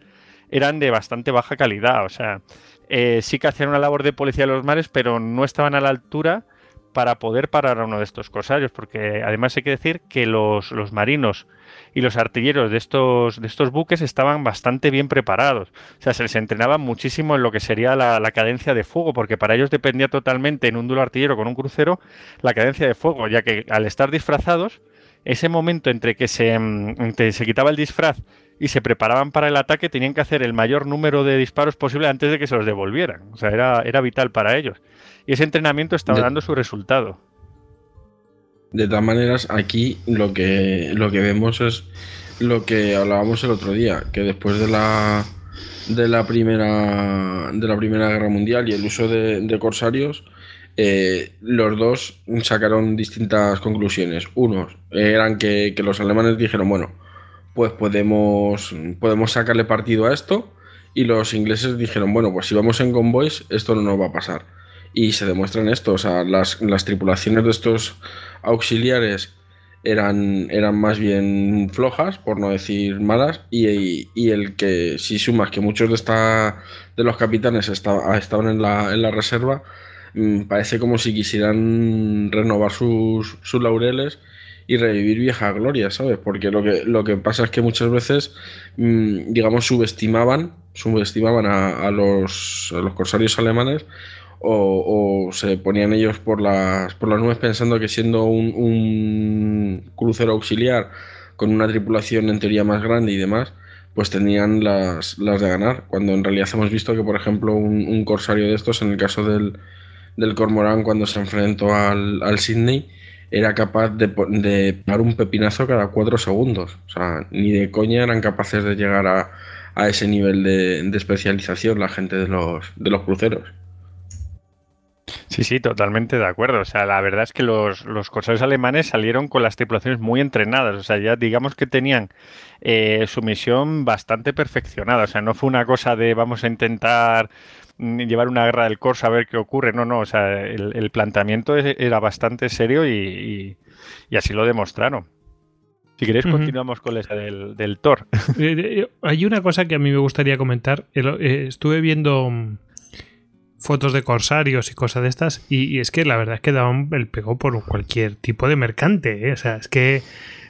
[SPEAKER 4] eran de bastante baja calidad. O sea, eh, sí que hacían una labor de policía de los mares, pero no estaban a la altura para poder parar a uno de estos corsarios, porque además hay que decir que los, los marinos y los artilleros de estos, de estos buques estaban bastante bien preparados. O sea, se les entrenaba muchísimo en lo que sería la, cadencia de fuego, porque para ellos dependía totalmente en un duelo artillero con un crucero la cadencia de fuego, ya que al estar disfrazados, ese momento entre que se, mm, se quitaba el disfraz y se preparaban para el ataque, tenían que hacer el mayor número de disparos posible antes de que se los devolvieran. O sea, era, era vital para ellos. Y ese entrenamiento estaba dando su resultado.
[SPEAKER 2] De todas maneras, aquí lo que, lo que vemos es lo que hablábamos el otro día, que después de la de la primera de la primera guerra mundial y el uso de, corsarios, eh, los dos sacaron distintas conclusiones. Unos eran que, que, los alemanes dijeron, bueno, pues podemos, podemos sacarle partido a esto. Y los ingleses dijeron, bueno, pues si vamos en convoys, esto no nos va a pasar. Y se demuestra en esto, o sea, las, las tripulaciones de estos auxiliares eran, eran más bien flojas, por no decir malas, y, el que, si sumas que muchos de, esta, de los capitanes estaban en la, en la reserva, mm, parece como si quisieran renovar sus, sus, laureles y revivir vieja gloria, ¿sabes? Porque lo que, lo que pasa es que muchas veces, mm, digamos, subestimaban, subestimaban a, a, los, a los corsarios alemanes o, se ponían ellos por las, por las nubes pensando que siendo un, crucero auxiliar con una tripulación en teoría más grande y demás, pues tenían las, las de ganar, cuando en realidad hemos visto que, por ejemplo, un, corsario de estos, en el caso del, del Cormorán, cuando se enfrentó al, al Sydney, era capaz de, de dar un pepinazo cada cuatro segundos. O sea, ni de coña eran capaces de llegar a, a ese nivel de, de especialización la gente de los, de los cruceros.
[SPEAKER 4] Sí, sí, totalmente de acuerdo. O sea, la verdad es que los, los corsarios alemanes salieron con las tripulaciones muy entrenadas. O sea, ya digamos que tenían eh, su misión bastante perfeccionada. O sea, no fue una cosa de vamos a intentar mm, llevar una guerra del corso a ver qué ocurre. No, no. O sea, el, planteamiento era bastante serio y, así lo demostraron. Si queréis, continuamos con esa del, del Thor.
[SPEAKER 1] Eh, hay una cosa que a mí me gustaría comentar. Eh, estuve viendo mm, fotos de corsarios y cosas de estas. Y, es que la verdad es que daban el pego por cualquier tipo de mercante. ¿eh? O sea, es que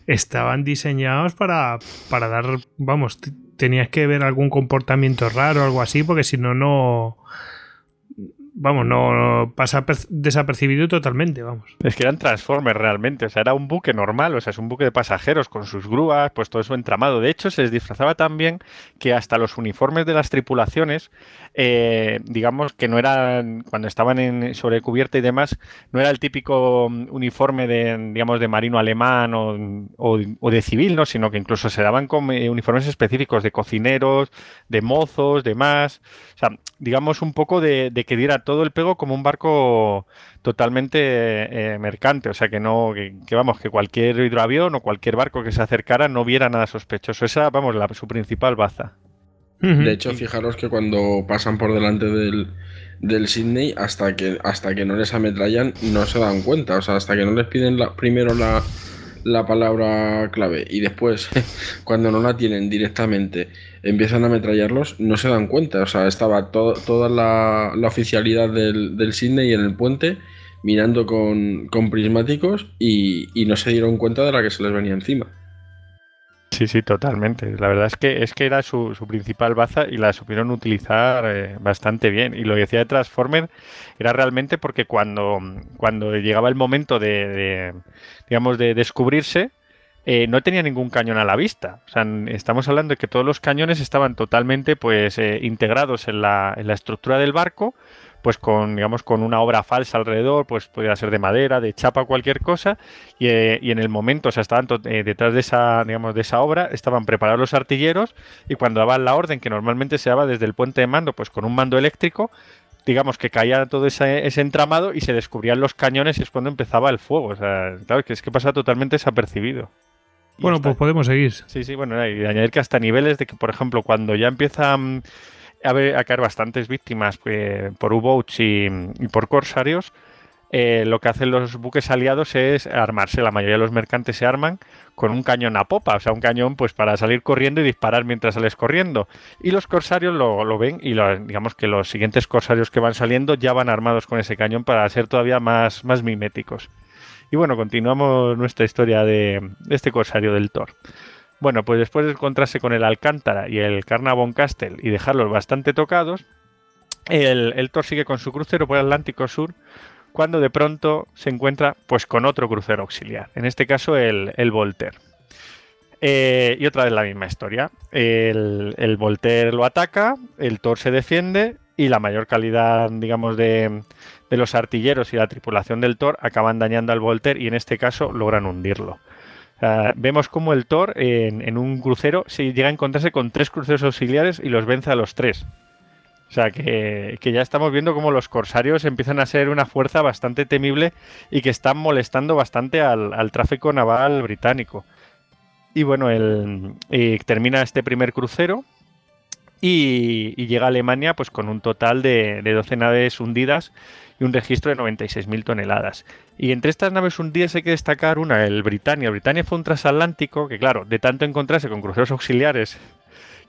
[SPEAKER 1] estaban diseñados para, para dar, vamos, tenías que ver algún comportamiento raro o algo así, porque si no, no vamos, no pasa desapercibido totalmente, vamos.
[SPEAKER 4] Es que eran Transformers realmente, o sea, era un buque normal, o sea, es un buque de pasajeros con sus grúas, pues todo eso entramado. De hecho, se les disfrazaba tan bien que hasta los uniformes de las tripulaciones, eh, digamos que no eran, cuando estaban en sobre cubierta y demás, no era el típico mm, uniforme de, digamos, de marino alemán o, de civil, ¿no? Sino que incluso se daban con eh, uniformes específicos de cocineros, de mozos, demás. O sea, digamos un poco de que diera todo el pego como un barco totalmente eh, mercante, o sea que no, que, vamos, que cualquier hidroavión o cualquier barco que se acercara no viera nada sospechoso. Esa, vamos, la, su principal baza.
[SPEAKER 2] De hecho, fijaros que cuando pasan por delante del, del Sydney, hasta que, hasta que no les ametrallan, no se dan cuenta. O sea, hasta que no les piden la, primero la, la palabra clave y después, cuando no la tienen directamente, empiezan a ametrallarlos, no se dan cuenta. O sea, estaba toda la, oficialidad del, del Sydney en el puente mirando con, prismáticos y, no se dieron cuenta de la que se les venía encima.
[SPEAKER 4] Sí, sí, totalmente. La verdad es que es que era su, principal baza y la supieron utilizar eh, bastante bien. Y lo que decía de Transformer era realmente porque cuando, cuando llegaba el momento de, digamos, de descubrirse, eh, no tenía ningún cañón a la vista. O sea, estamos hablando de que todos los cañones estaban totalmente pues eh, integrados en la, en la estructura del barco pues con, digamos, con una obra falsa alrededor, pues podría ser de madera, de chapa, cualquier cosa, y, eh, en el momento, o sea, estaban eh, detrás de esa, digamos, de esa obra, estaban preparados los artilleros, y cuando daban la orden, que normalmente se daba desde el puente de mando, pues con un mando eléctrico, digamos que caía todo ese, entramado y se descubrían los cañones y es cuando empezaba el fuego. O sea, claro, que es que pasa totalmente desapercibido.
[SPEAKER 1] bueno, pues podemos seguir.
[SPEAKER 4] Sí, sí, bueno, y añadir que hasta niveles de que, por ejemplo, cuando ya empiezan a, caer bastantes víctimas pues, por U-Boats y, por corsarios, eh, lo que hacen los buques aliados es armarse. La mayoría de los mercantes se arman con un cañón a popa, o sea, un cañón pues para salir corriendo y disparar mientras sales corriendo. Y los corsarios lo, ven y digamos que los siguientes corsarios que van saliendo ya van armados con ese cañón para ser todavía más, más miméticos. Y bueno, continuamos nuestra historia de, de este corsario del Thor. Bueno, pues después de encontrarse con el Alcántara y el Carnarvon Castle y dejarlos bastante tocados, el, Thor sigue con su crucero por el Atlántico Sur cuando de pronto se encuentra pues con otro crucero auxiliar, en este caso el, el Voltaire. Eh, y otra vez la misma historia. El, el, Voltaire lo ataca, el Thor se defiende y la mayor calidad, digamos, de, de los artilleros y la tripulación del Thor acaban dañando al Voltaire y en este caso logran hundirlo vemos como el Thor en, un crucero se llega a encontrarse con tres cruceros auxiliares y los vence a los tres. O sea que, ya estamos viendo como los corsarios empiezan a ser una fuerza bastante temible y que están molestando bastante al, tráfico naval británico. Y bueno, el, termina este primer crucero y, llega a Alemania pues con un total de, de 12 naves hundidas y un registro de 96.000 toneladas. Y entre estas naves hundidas hay que destacar una, el Britannia. El Britannia fue un transatlántico que, claro, de tanto encontrarse con cruceros auxiliares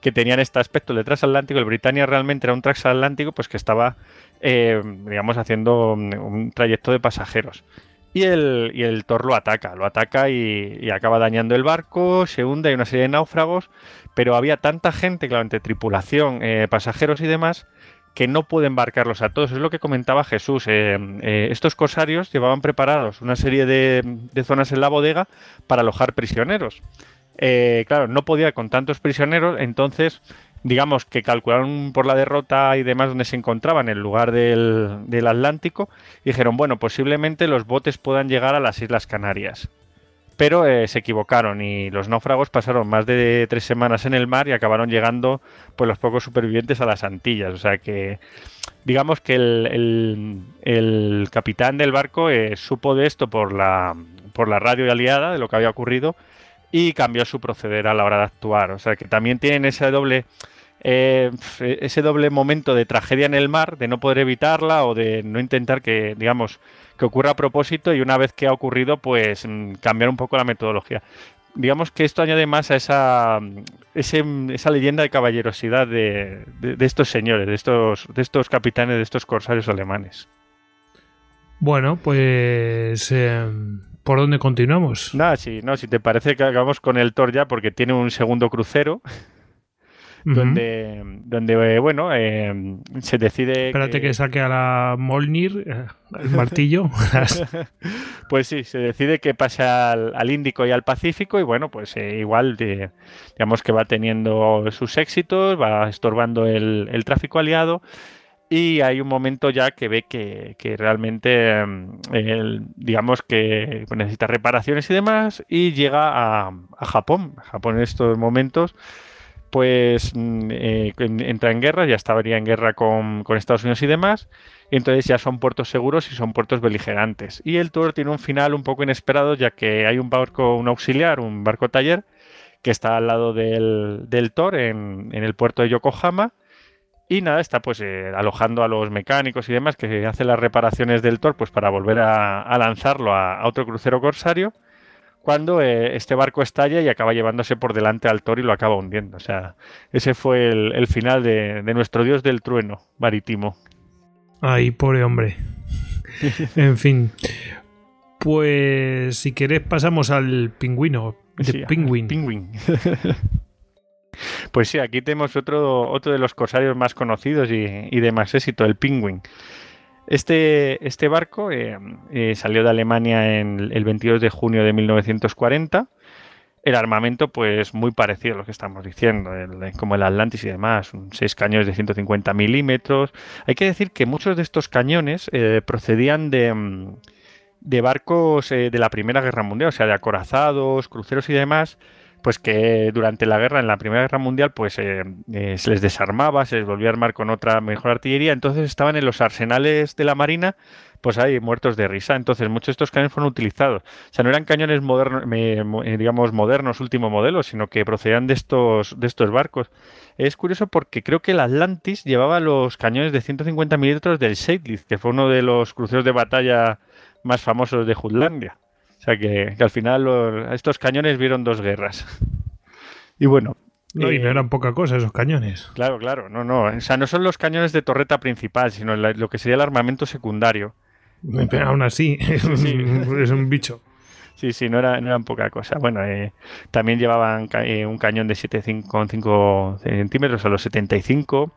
[SPEAKER 4] que tenían este aspecto de transatlántico, el Britannia realmente era un transatlántico pues que estaba, eh, digamos, haciendo un trayecto de pasajeros. Y el, y el Thor lo ataca, lo ataca y, acaba dañando el barco, se hunde, hay una serie de náufragos, pero había tanta gente, claro, entre tripulación, eh, pasajeros y demás, que no puede embarcarlos a todos. Es lo que comentaba Jesús. Eh, eh, estos corsarios llevaban preparados una serie de, zonas en la bodega para alojar prisioneros. Eh, claro, no podía con tantos prisioneros, entonces digamos que calcularon por la derrota y demás donde se encontraban en el lugar del, del Atlántico y dijeron, bueno, posiblemente los botes puedan llegar a las Islas Canarias. Pero eh, se equivocaron y los náufragos pasaron más de tres semanas en el mar y acabaron llegando pues los pocos supervivientes a las Antillas. O sea que digamos que el, capitán del barco eh, supo de esto por la, por la radio aliada, de lo que había ocurrido, y cambió su proceder a la hora de actuar. O sea que también tienen ese doble... Eh, ese doble momento de tragedia en el mar, de no poder evitarla o de no intentar que, digamos, que ocurra a propósito y una vez que ha ocurrido, pues mm, cambiar un poco la metodología. Digamos que esto añade más a esa, esa leyenda de caballerosidad de, estos señores, de estos, de estos capitanes, de estos corsarios alemanes.
[SPEAKER 1] Bueno, pues... Em, ¿Por dónde continuamos?
[SPEAKER 4] Nada, sí, no, si te parece que hagamos con el Thor ya, porque tiene un segundo crucero donde, donde bueno, eh, se decide...
[SPEAKER 1] Espérate que... saque a la Molnir eh, el martillo. <laughs>
[SPEAKER 4] pues sí, se decide que pase al, Índico y al Pacífico y bueno, pues eh, igual digamos que va teniendo sus éxitos, va estorbando el, tráfico aliado y hay un momento ya que ve que, realmente, digamos que necesita reparaciones y demás, y llega a, a Japón. Japón en estos momentos pues mm, eh, entra en guerra, ya estaría en guerra con, Estados Unidos y demás, y entonces ya son puertos seguros y son puertos beligerantes. Y el tour tiene un final un poco inesperado, ya que hay un barco, un auxiliar, un barco taller, que está al lado del, del en, el puerto de Yokohama. Y nada, está pues eh, alojando a los mecánicos y demás que hacen las reparaciones del Thor pues para volver a, lanzarlo a, otro crucero corsario cuando eh, este barco estalla y acaba llevándose por delante al Thor y lo acaba hundiendo. O sea, ese fue el, final de, nuestro dios del trueno marítimo.
[SPEAKER 1] Ay, pobre hombre. <laughs> en fin. Pues si querés pasamos al pingüino. De
[SPEAKER 4] Penguin. <laughs> pues sí, aquí tenemos otro, otro de los corsarios más conocidos y, y de más éxito, el Penguin. Este, este barco eh, eh, salió de Alemania en el 22 de junio de 1940. El armamento, pues muy parecido a lo que estamos diciendo, como el Atlantis y demás, seis cañones de 150 milímetros. Hay que decir que muchos de estos cañones eh, procedían de, mm, de barcos de la Primera Guerra Mundial, o sea, de acorazados, cruceros y demás, pues que durante la guerra, en la Primera Guerra Mundial, pues eh, eh, se les desarmaba, se les volvía a armar con otra mejor artillería, entonces estaban en los arsenales de la Marina, pues ahí muertos de risa. Entonces muchos de estos cañones fueron utilizados. O sea, no eran cañones modernos, eh, digamos, modernos, último modelo, sino que procedían de estos, de estos barcos. Es curioso porque creo que el Atlantis llevaba los cañones de 150 milímetros del Seydlitz, que fue uno de los cruceros de batalla más famosos de Jutlandia. O sea que, al final estos cañones vieron dos guerras. y bueno.
[SPEAKER 1] No, y no eh, eran poca cosa esos cañones.
[SPEAKER 4] Claro, claro, no, no. O sea, no son los cañones de torreta principal, sino lo que sería el armamento secundario.
[SPEAKER 1] Pero aún así, <laughs> es un bicho.
[SPEAKER 4] Sí, sí, no, era, no eran poca cosa. Bueno, eh, también llevaban eh, un cañón de 7,5 centímetros a los 75,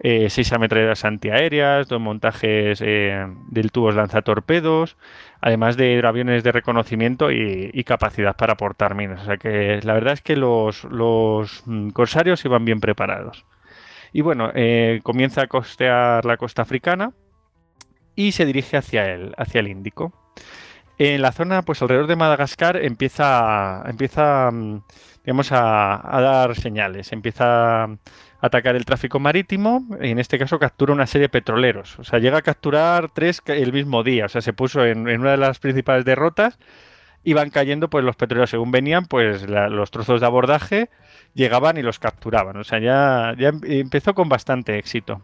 [SPEAKER 4] eh, seis ametralladoras antiaéreas, dos montajes eh, del tubos lanzatorpedos, además de aviones de reconocimiento y, capacidad para portar minas. O sea que la verdad es que los, mm, corsarios iban bien preparados. Y bueno, comienza a costear la costa africana y se dirige hacia el, hacia el Índico. En la zona, pues alrededor de Madagascar, empieza, empieza mm, digamos, a, dar señales. Empieza a atacar el tráfico marítimo y en este caso captura una serie de petroleros. O sea, llega a capturar tres el mismo día. O sea, se puso en, una de las principales derrotas y van cayendo pues los petroleros según venían, pues los trozos de abordaje llegaban y los capturaban. O sea, ya, ya empezó con bastante éxito.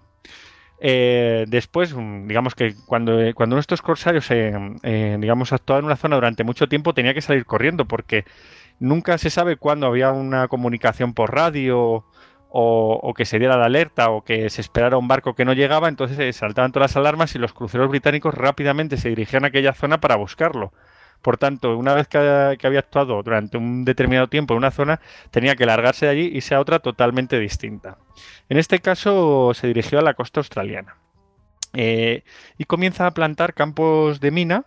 [SPEAKER 4] Eh, después, mm, digamos que cuando, eh, cuando nuestros corsarios eh, digamos, actuaban en una zona durante mucho tiempo, tenía que salir corriendo porque nunca se sabe cuándo había una comunicación por radio o, que se diera la alerta o que se esperara un barco que no llegaba, entonces saltaban todas las alarmas y los cruceros británicos rápidamente se dirigían a aquella zona para buscarlo. Por tanto, una vez que, había actuado durante un determinado tiempo en una zona, tenía que largarse de allí y irse a otra totalmente distinta. En este caso se dirigió a la costa australiana eh, y comienza a plantar campos de minas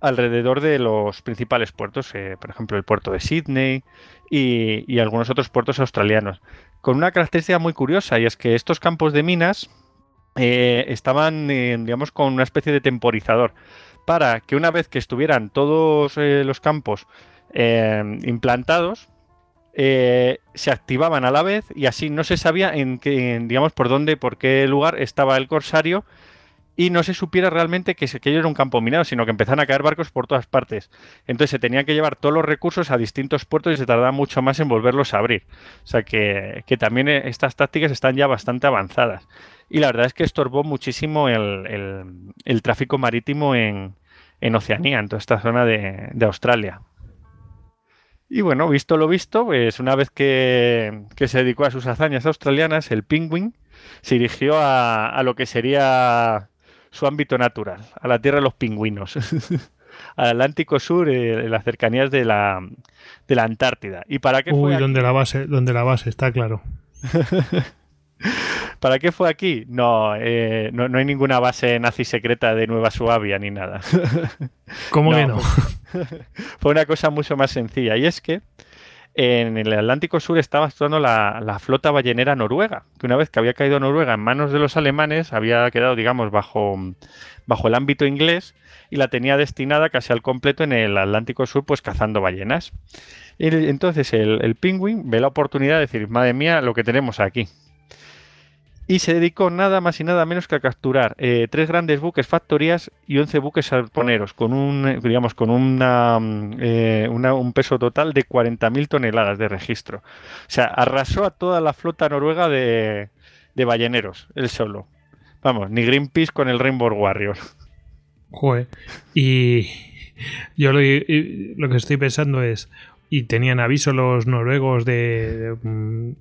[SPEAKER 4] alrededor de los principales puertos, eh, por ejemplo el puerto de Sydney y, algunos otros puertos australianos, con una característica muy curiosa y es que estos campos de minas eh, estaban, digamos, con una especie de temporizador para que una vez que estuvieran todos eh, los campos eh, implantados eh, se activaban a la vez y así no se sabía en qué, en, digamos, por dónde, por qué lugar estaba el corsario y no se supiera realmente que, se- que ello era un campo minado, sino que empezaban a caer barcos por todas partes. Entonces se tenían que llevar todos los recursos a distintos puertos y se tardaba mucho más en volverlos a abrir. O sea que, que también eh, estas tácticas están ya bastante avanzadas. Y la verdad es que estorbó muchísimo el, el- el tráfico marítimo en, en Oceanía, en toda esta zona de, de Australia. Y bueno, visto lo visto, pues una vez que, que se dedicó a sus hazañas australianas, el Penguin se dirigió a, a lo que sería su ámbito natural, a la tierra de los pingüinos, <laughs> al Atlántico Sur, eh, en las cercanías de la, de la Antártida. ¿Y para qué fue
[SPEAKER 1] Uy,
[SPEAKER 4] aquí?
[SPEAKER 1] donde la base, donde la base, está claro. <laughs>
[SPEAKER 4] ¿Para qué fue aquí? No, eh, no, no hay ninguna base nazi secreta de Nueva Suabia ni nada.
[SPEAKER 1] ¿Cómo <laughs> que no?
[SPEAKER 4] Fue, fue una cosa mucho más sencilla. Y es que en el Atlántico Sur estaba actuando la, flota ballenera noruega, que una vez que había caído Noruega en manos de los alemanes, había quedado, digamos, bajo, bajo el ámbito inglés y la tenía destinada casi al completo en el Atlántico Sur, pues cazando ballenas. Y entonces el, el Penguin ve la oportunidad de decir, madre mía, lo que tenemos aquí. Y se dedicó nada más y nada menos que a capturar eh, tres grandes buques factorías y 11 buques arponeros, con un, eh, digamos, con mm, eh, un peso total de 40.000 toneladas de registro. O sea, arrasó a toda la flota noruega de, de balleneros, él solo. Vamos, ni Greenpeace con el Rainbow Warrior. <laughs>
[SPEAKER 1] Joder. Y yo lo, que estoy pensando es, ¿y tenían aviso los noruegos de, de, mm,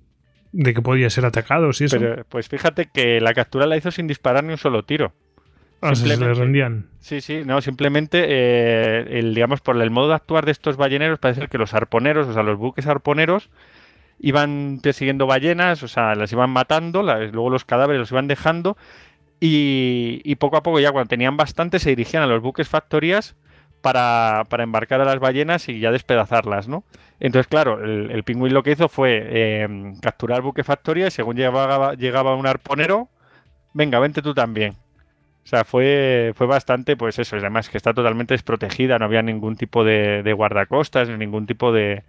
[SPEAKER 1] de que podía ser atacados y eso?
[SPEAKER 4] Pero, pues fíjate que la captura la hizo sin disparar ni un solo tiro.
[SPEAKER 1] Ah, se
[SPEAKER 4] simplemente-
[SPEAKER 1] rendían.
[SPEAKER 4] Sí, sí, no, simplemente, eh, el, digamos, por el modo de actuar de estos balleneros, parece que los arponeros, o sea, los buques arponeros, iban persiguiendo ballenas, o sea, las iban matando, las- luego los cadáveres los iban dejando, y, y poco a poco, ya cuando tenían bastante, se dirigían a los buques factorías para, para embarcar a las ballenas y ya despedazarlas, ¿no? Entonces, claro, el, el pingüín lo que hizo fue eh, capturar buque factoría y según llegaba, llegaba un arponero, venga, vente tú también. O sea, fue, fue bastante, pues eso, además que está totalmente desprotegida, no había ningún tipo de, de guardacostas, ni ningún tipo de,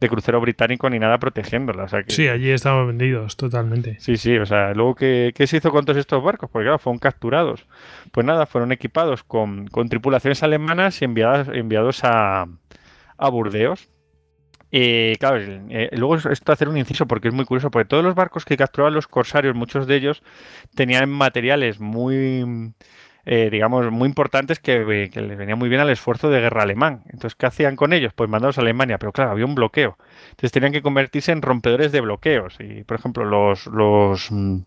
[SPEAKER 4] de crucero británico ni nada protegiéndola. O sea que,
[SPEAKER 1] Sí, allí estaban vendidos totalmente.
[SPEAKER 4] Sí, sí, o sea, luego, ¿qué, qué se hizo con todos estos barcos? Porque claro, fueron capturados. Pues nada, fueron equipados con, con tripulaciones alemanas y enviadas, enviados a, a Burdeos. Y claro, eh, luego esto hacer un inciso porque es muy curioso, porque todos los barcos que capturaban los corsarios, muchos de ellos tenían materiales muy, eh, digamos, muy importantes que, que les venía muy bien al esfuerzo de guerra alemán. Entonces, ¿qué hacían con ellos? Pues mandarlos a Alemania, pero claro, había un bloqueo. Entonces tenían que convertirse en rompedores de bloqueos. Y, por ejemplo, los, los mm,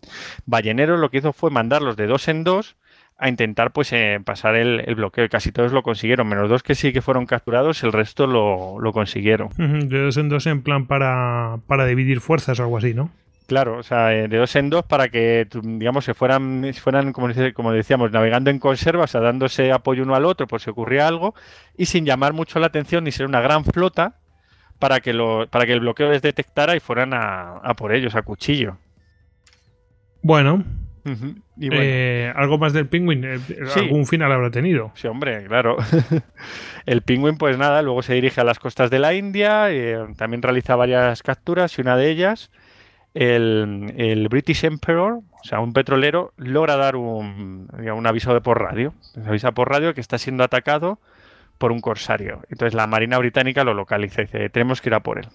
[SPEAKER 4] balleneros lo que hizo fue mandarlos de dos en dos a intentar pues eh, pasar el, el bloqueo y casi todos lo consiguieron, menos dos que sí que fueron capturados, el resto lo, lo consiguieron.
[SPEAKER 1] De dos en dos en plan para, para dividir fuerzas o algo así, ¿no?
[SPEAKER 4] Claro, o sea, eh, de dos en dos para que, digamos, se fueran, se fueran como, decíamos, navegando en conserva, o sea, dándose apoyo uno al otro por si ocurría algo, y sin llamar mucho la atención ni ser una gran flota para que, lo, para que el bloqueo les detectara y fueran a, a por ellos, a cuchillo.
[SPEAKER 1] Bueno,
[SPEAKER 4] Ujú. Y bueno,
[SPEAKER 1] eh, algo más del Penguin, eh,
[SPEAKER 4] Sí.
[SPEAKER 1] algún final habrá tenido.
[SPEAKER 4] Sí, hombre, claro. <laughs> el pingüín, pues nada, luego se dirige a las costas de la India, eh, también realiza varias capturas y una de ellas, el, British Emperor, o sea, un petrolero, logra dar un, un aviso de por radio. Se avisa por radio que está siendo atacado por un corsario. Entonces la Marina Británica lo localiza y dice, tenemos que ir a por él.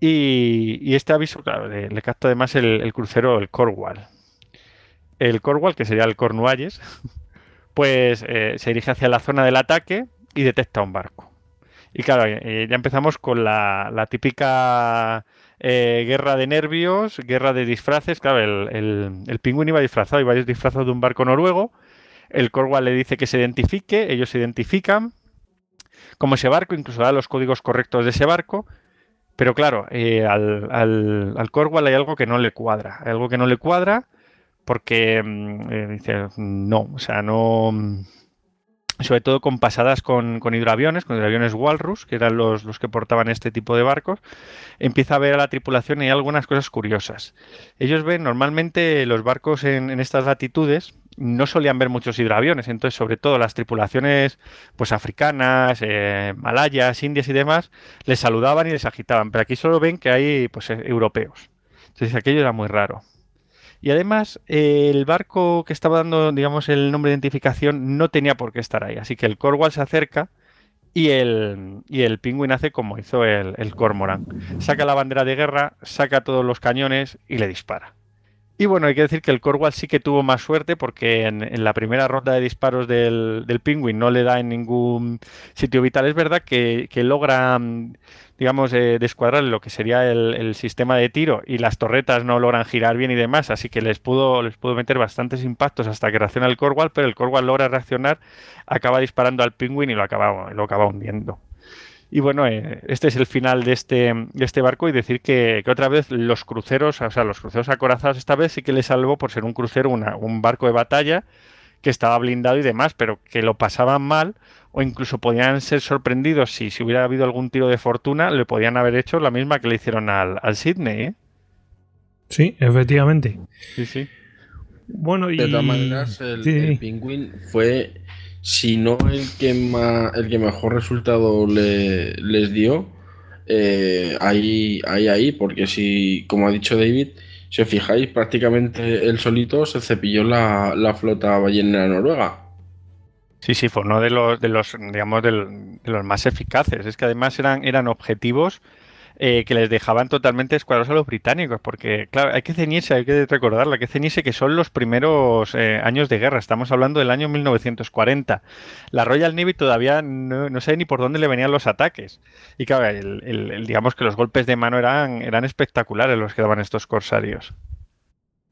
[SPEAKER 4] Y, este aviso, le, le capta además el, crucero, el Cornwall. El Cornwall, que sería el Cornualles, <laughs> pues eh, se dirige hacia la zona del ataque y detecta un barco. Y claro, eh, ya empezamos con la típica eh, guerra de nervios, guerra de disfraces. Claro, el, el, el pingüín iba disfrazado, iba disfrazado de un barco noruego. El Cornwall le dice que se identifique, ellos se identifican como ese barco, incluso da los códigos correctos de ese barco. Pero claro, eh, al, al, al Cornwall hay algo que no le cuadra. Algo que no le cuadra porque mm, eh, dice, no, o sea, no, sobre todo con pasadas con, hidroaviones, con hidroaviones Walrus, que eran los, los, que portaban este tipo de barcos, empieza a ver a la tripulación y hay algunas cosas curiosas. Ellos ven normalmente los barcos en, estas latitudes, no solían ver muchos hidroaviones, entonces sobre todo las tripulaciones pues africanas, eh, malayas, indias y demás, les saludaban y les agitaban, pero aquí solo ven que hay pues europeos. Entonces aquello era muy raro. Y además, el barco que estaba dando, digamos, el nombre de identificación no tenía por qué estar ahí. Así que el Cornwall se acerca y el, y el Penguin hace como hizo el, el Cormoran. Saca la bandera de guerra, saca todos los cañones y le dispara. Y bueno, hay que decir que el Cornwall sí que tuvo más suerte porque en, en la primera ronda de disparos del, del, Penguin no le da en ningún sitio vital. Es verdad que, que logra, digamos, eh, descuadrar lo que sería el, el, sistema de tiro y las torretas no logran girar bien y demás, así que les pudo, les pudo meter bastantes impactos hasta que reacciona el Cornwall, pero el Cornwall logra reaccionar, acaba disparando al Penguin y lo acaba, lo acaba hundiendo. Y bueno, eh, este es el final de este, de este barco y decir que, que, otra vez los cruceros, o sea, los cruceros acorazados esta vez sí que le salvó por ser un crucero, una, un barco de batalla que estaba blindado y demás, pero que lo pasaban mal o incluso podían ser sorprendidos si, si hubiera habido algún tiro de fortuna, le podían haber hecho la misma que le hicieron al, al Sydney. ¿eh?
[SPEAKER 1] Sí, efectivamente.
[SPEAKER 4] Sí, sí.
[SPEAKER 1] Bueno, y...
[SPEAKER 2] De todas maneras, el, sí. el Penguin fue si no el que, ma, el que mejor resultado le, les dio, eh, ahí, ahí, ahí, porque si, como ha dicho David, si os fijáis, prácticamente él solito se cepilló la, la flota ballenera noruega.
[SPEAKER 4] Sí, sí, fue uno de los, de los digamos, de los más eficaces. Es que además eran, eran objetivos eh, que les dejaban totalmente escuadrados a los británicos, porque, claro, hay que ceñirse, hay que recordarlo, hay que ceñirse que son los primeros eh, años de guerra, estamos hablando del año 1940. La Royal Navy todavía no, no ni por dónde le venían los ataques. Y claro, el, digamos que los golpes de mano eran, eran espectaculares los que daban estos corsarios.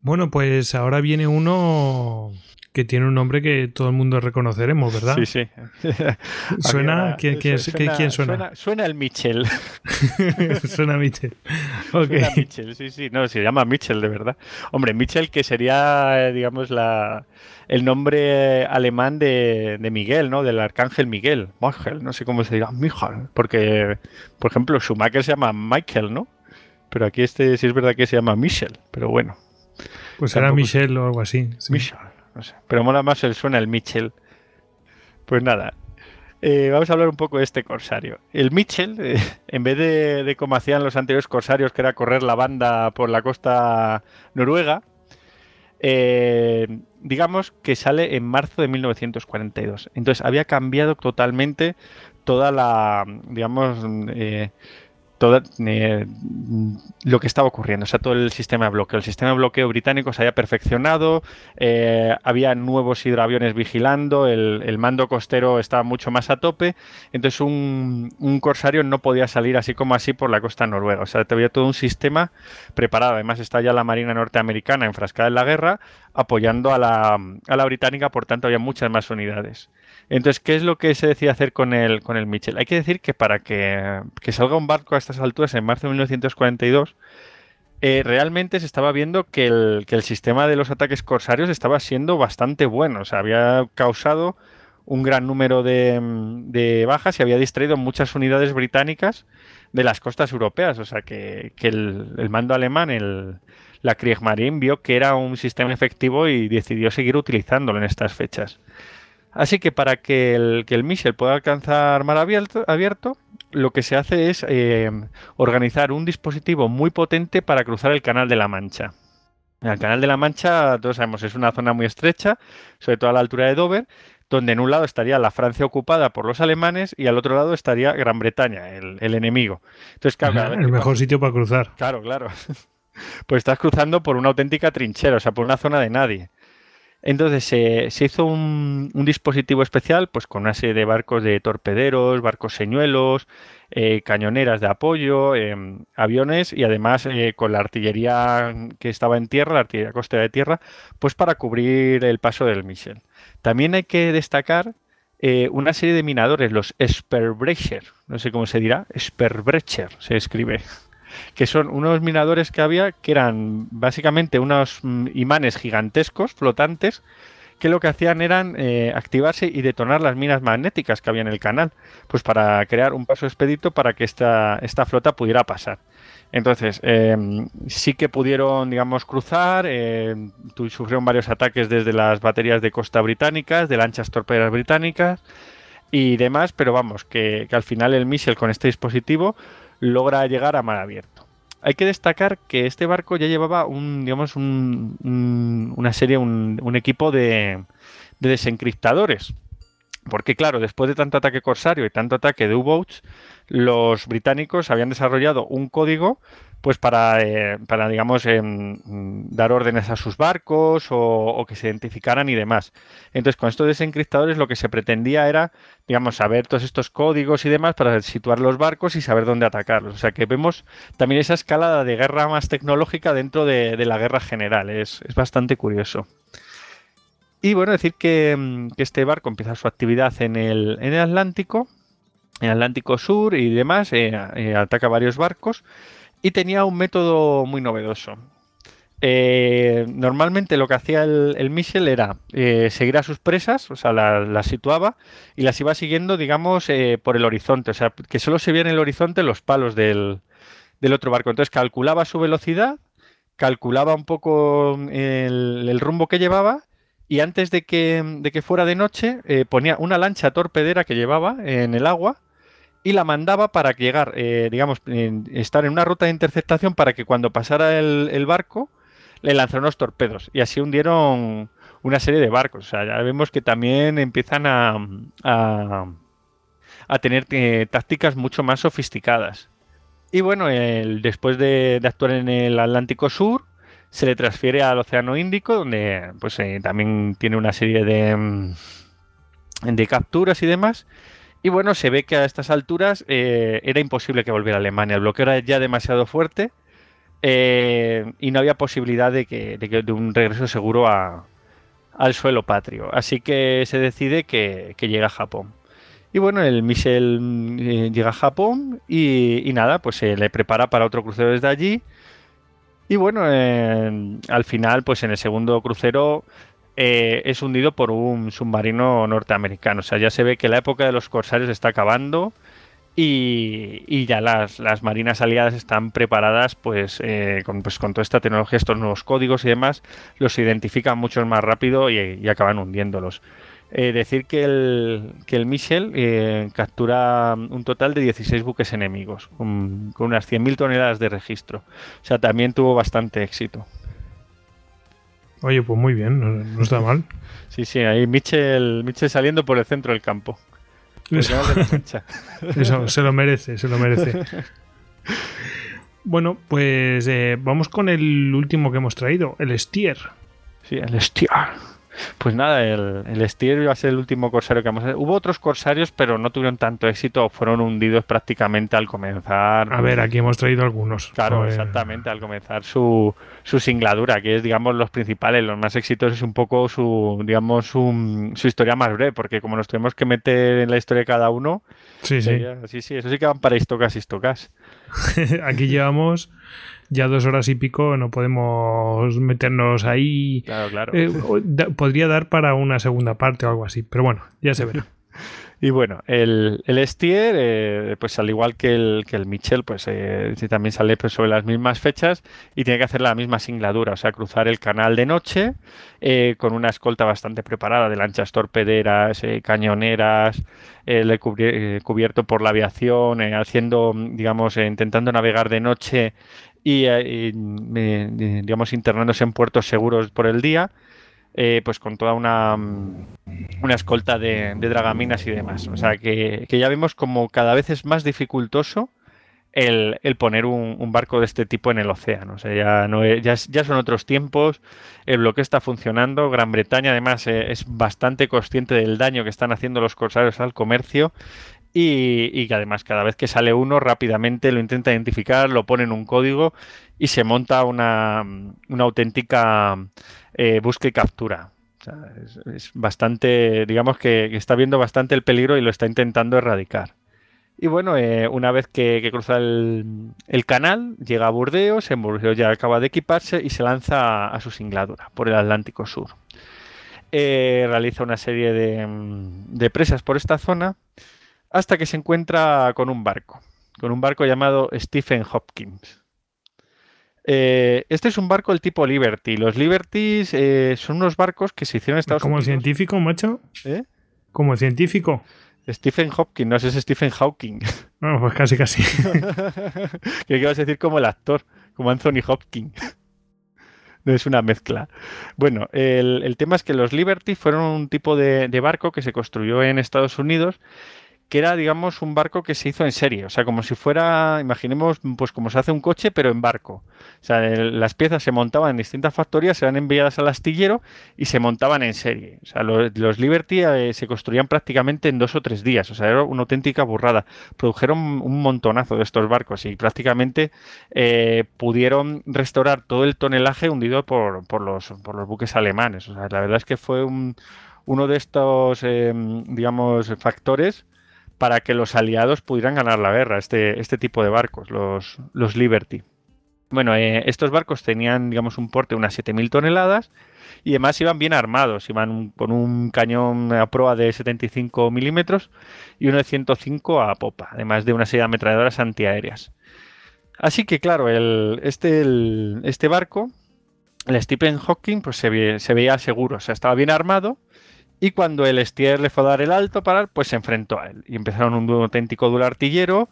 [SPEAKER 1] Bueno, pues ahora viene uno que tiene un nombre que todo el mundo reconoceremos, ¿verdad?
[SPEAKER 4] Sí, sí. <laughs>
[SPEAKER 1] ¿Suena? ¿Quién, quién, suena, ¿quién suena?
[SPEAKER 4] suena? Suena, el Mitchell. <laughs> <laughs>
[SPEAKER 1] suena Mitchell. Okay.
[SPEAKER 4] Suena Mitchell, sí, sí. No, se llama Mitchell, de verdad. Hombre, Mitchell que sería, digamos, la, el nombre alemán de, de Miguel, ¿no? Del arcángel Miguel. Michael, no sé cómo se dirá. Michael. Porque, por ejemplo, Schumacher se llama Michael, ¿no? Pero aquí este sí es verdad que se llama Michel, pero bueno.
[SPEAKER 1] Pues era Michel o algo así.
[SPEAKER 4] Sí. Michel no. Pero mola más el suena el Mitchell. Pues nada, eh, vamos a hablar un poco de este corsario. El Mitchell, eh, <laughs> en vez de, de, como hacían los anteriores corsarios, que era correr la banda por la costa noruega, eh, digamos que sale en marzo de 1942. Entonces había cambiado totalmente toda la, digamos, todo eh, lo que estaba ocurriendo, o sea, todo el sistema de bloqueo. El sistema de bloqueo británico se había perfeccionado, eh, había nuevos hidroaviones vigilando, el, mando costero estaba mucho más a tope, entonces un, un, corsario no podía salir así como así por la costa noruega, o sea, había todo un sistema preparado. Además está ya la Marina norteamericana enfrascada en la guerra, apoyando a la británica, por tanto había muchas más unidades. Entonces, ¿qué es lo que se decide hacer con el, con el Mitchell? Hay que decir que para que, que salga un barco a estas alturas en marzo de 1942, eh, realmente se estaba viendo que el, que el, sistema de los ataques corsarios estaba siendo bastante bueno. O sea, había causado un gran número de, de bajas y había distraído muchas unidades británicas de las costas europeas. O sea, que, que el, mando alemán, el, la Kriegsmarine, vio que era un sistema efectivo y decidió seguir utilizándolo en estas fechas. Así que para que el, que el Michel pueda alcanzar mar abierto, abierto lo que se hace es eh, organizar un dispositivo muy potente para cruzar el Canal de la Mancha. El Canal de la Mancha, todos sabemos, es una zona muy estrecha, sobre todo a la altura de Dover, donde en un lado estaría la Francia ocupada por los alemanes y al otro lado estaría Gran Bretaña, el, el enemigo.
[SPEAKER 1] Entonces, claro, Ajá, <laughs> el mejor sitio para cruzar.
[SPEAKER 4] Claro, claro. <laughs> Pues estás cruzando por una auténtica trinchera, o sea, por una zona de nadie. Entonces se, se hizo un, dispositivo especial, pues con una serie de barcos de torpederos, barcos señuelos, eh, cañoneras de apoyo, eh, aviones y además eh, con la artillería que estaba en tierra, la artillería costera de tierra, pues para cubrir el paso del Michel. También hay que destacar eh, una serie de minadores, los Sperbrecher, no sé cómo se dirá, Sperbrecher se escribe que son unos minadores que había que eran básicamente unos mm, imanes gigantescos, flotantes, que lo que hacían eran eh, activarse y detonar las minas magnéticas que había en el canal, pues para crear un paso expedito para que esta, esta flota pudiera pasar. Entonces, eh, sí que pudieron, digamos, cruzar, eh, sufrieron varios ataques desde las baterías de costa británicas, de lanchas torpederas británicas y demás, pero vamos, que, al final el Michel con este dispositivo logra llegar a mar abierto. Hay que destacar que este barco ya llevaba un, digamos, una serie, un, equipo de, de desencriptadores. Porque claro, después de tanto ataque corsario y tanto ataque de U-Boats, los británicos habían desarrollado un código pues para, eh, para digamos, em, dar órdenes a sus barcos o, que se identificaran y demás. Entonces, con estos desencriptadores lo que se pretendía era, digamos, saber todos estos códigos y demás para situar los barcos y saber dónde atacarlos. O sea que vemos también esa escalada de guerra más tecnológica dentro de, la guerra general. Es, bastante curioso. Y bueno, decir que, que, este barco empieza su actividad en el, en el Atlántico en Atlántico Sur y demás, eh, eh, ataca varios barcos y tenía un método muy novedoso. Eh, normalmente lo que hacía el, el era seguir a sus presas, o sea, las situaba y las iba siguiendo, digamos, por el horizonte, o sea, que solo se veían en el horizonte los palos del, otro barco. Entonces calculaba su velocidad, calculaba un poco el, el rumbo que llevaba y antes de que, de que fuera de noche ponía una lancha torpedera que llevaba en el agua y la mandaba para llegar, eh, digamos, estar en una ruta de interceptación para que cuando pasara el, barco le lanzaran unos torpedos y así hundieron una serie de barcos. O sea, ya vemos que también empiezan a, a, tener eh, tácticas mucho más sofisticadas. Y bueno, después de, actuar en el Atlántico Sur, se le transfiere al Océano Índico, donde pues eh, también tiene una serie de, de capturas y demás. Y bueno, se ve que a estas alturas eh, era imposible que volviera a Alemania. El bloqueo era ya demasiado fuerte eh, y no había posibilidad de, que, de, un regreso seguro al suelo patrio. Así que se decide que, llega a Japón. Y bueno, el Michel llega a Japón y, nada, pues se le prepara para otro crucero desde allí. Y bueno, al final, pues en el segundo crucero eh, es hundido por un submarino norteamericano. O sea, ya se ve que la época de los corsarios está acabando y, ya las, marinas aliadas están preparadas pues, eh, pues, con toda esta tecnología, estos nuevos códigos y demás, los identifican mucho más rápido y, acaban hundiéndolos. Eh, decir que el, que el Michel captura un total de 16 buques enemigos, con, con unas 100.000 toneladas de registro. O sea, también tuvo bastante éxito.
[SPEAKER 1] Oye, pues muy bien, no, está mal. <laughs>
[SPEAKER 4] Sí, sí, ahí Mitchell, Mitchell saliendo por el centro del campo. <laughs>
[SPEAKER 1] Eso, se lo merece, se lo merece. Bueno, pues eh, vamos con el último que hemos traído, el Stier.
[SPEAKER 4] Sí, el Stier. Pues nada, el, el Stier iba a ser el último corsario que vamos a hacer. Hubo otros corsarios, pero no tuvieron tanto éxito, fueron hundidos prácticamente al comenzar.
[SPEAKER 1] A ver, aquí hemos traído algunos.
[SPEAKER 4] Claro, exactamente, al comenzar su, su singladura, que es, digamos, los principales, los más exitosos, es un poco su, digamos, su, su historia más breve, porque como nos tenemos que meter en la historia de cada uno.
[SPEAKER 1] Sí, sí.
[SPEAKER 4] sí, sí, eso sí que van para histocas, histocas. <laughs>
[SPEAKER 1] aquí llevamos ya dos horas y pico no podemos meternos ahí.
[SPEAKER 4] Claro, claro.
[SPEAKER 1] Eh, podría dar para una segunda parte o algo así, pero bueno, ya se verá. <laughs>
[SPEAKER 4] Y bueno, el, el Estier, eh, pues al igual que el, que el Michel, pues eh, también sale pues, sobre las mismas fechas y tiene que hacer la misma singladura, o sea, cruzar el canal de noche con una escolta bastante preparada de lanchas torpederas, cañoneras, cubierto por la aviación, haciendo, digamos, intentando navegar de noche y, eh, digamos internándose en puertos seguros por el día, eh, pues con toda una, mm, una escolta de, dragaminas y demás. O sea que, ya vemos como cada vez es más dificultoso el, poner un, barco de este tipo en el océano. O sea, ya, no ya, ya, son otros tiempos, el bloqueo está funcionando, Gran Bretaña además eh, es bastante consciente del daño que están haciendo los corsarios al comercio y, que además cada vez que sale uno rápidamente lo intenta identificar, lo pone en un código y se monta una, una auténtica eh, búsqueda y captura. es, bastante, digamos que, está viendo bastante el peligro y lo está intentando erradicar. Y bueno, eh, una vez que, cruza el, canal, llega a Burdeos, en Burdeos ya acaba de equiparse y se lanza a, a su singladura por el Atlántico Sur. eh, realiza una serie de presas por esta zona hasta que se encuentra con un barco, con un barco llamado Stephen Hopkins. Eh, este es un barco del tipo Liberty. Los Liberties eh, son unos barcos que se hicieron en Estados
[SPEAKER 1] ¿Como
[SPEAKER 4] Unidos.
[SPEAKER 1] científico, macho?
[SPEAKER 4] ¿Eh?
[SPEAKER 1] ¿Como científico?
[SPEAKER 4] Stephen Hopkins, no ese es Stephen Hawking. <laughs>
[SPEAKER 1] Bueno, pues casi, casi. <laughs>
[SPEAKER 4] que ibas a decir como el actor, como Anthony Hopkins. <laughs> No es una mezcla. Bueno, el, el tema es que los Liberty fueron un tipo de, de barco que se construyó en Estados Unidos que era, digamos, un barco que se hizo en serie. O sea, como si fuera, imaginemos, pues como se hace un coche, pero en barco. O sea, las piezas se montaban en distintas factorías, eran enviadas al astillero y se montaban en serie. O sea, los, los Liberty eh, se construían prácticamente en dos o tres días. O sea, era una auténtica burrada. Produjeron un montonazo de estos barcos y prácticamente eh, pudieron restaurar todo el tonelaje hundido por, por los, por los buques alemanes. O sea, la verdad es que fue un- uno de estos, eh, digamos, factores para que los aliados pudieran ganar la guerra, este, este tipo de barcos, los, Liberty. Bueno, eh, estos barcos tenían, digamos, un porte de unas 7.000 toneladas y además iban bien armados, iban con un cañón a proa de 75 milímetros y uno de 105 a popa, además de una serie de ametralladoras antiaéreas. Así que, claro, este, el- este barco, el Stephen Hawking, pues se, se veía seguro, o sea, estaba bien armado y cuando el Stier le fue a dar el alto para, pues se enfrentó a él. Y empezaron un auténtico duelo artillero.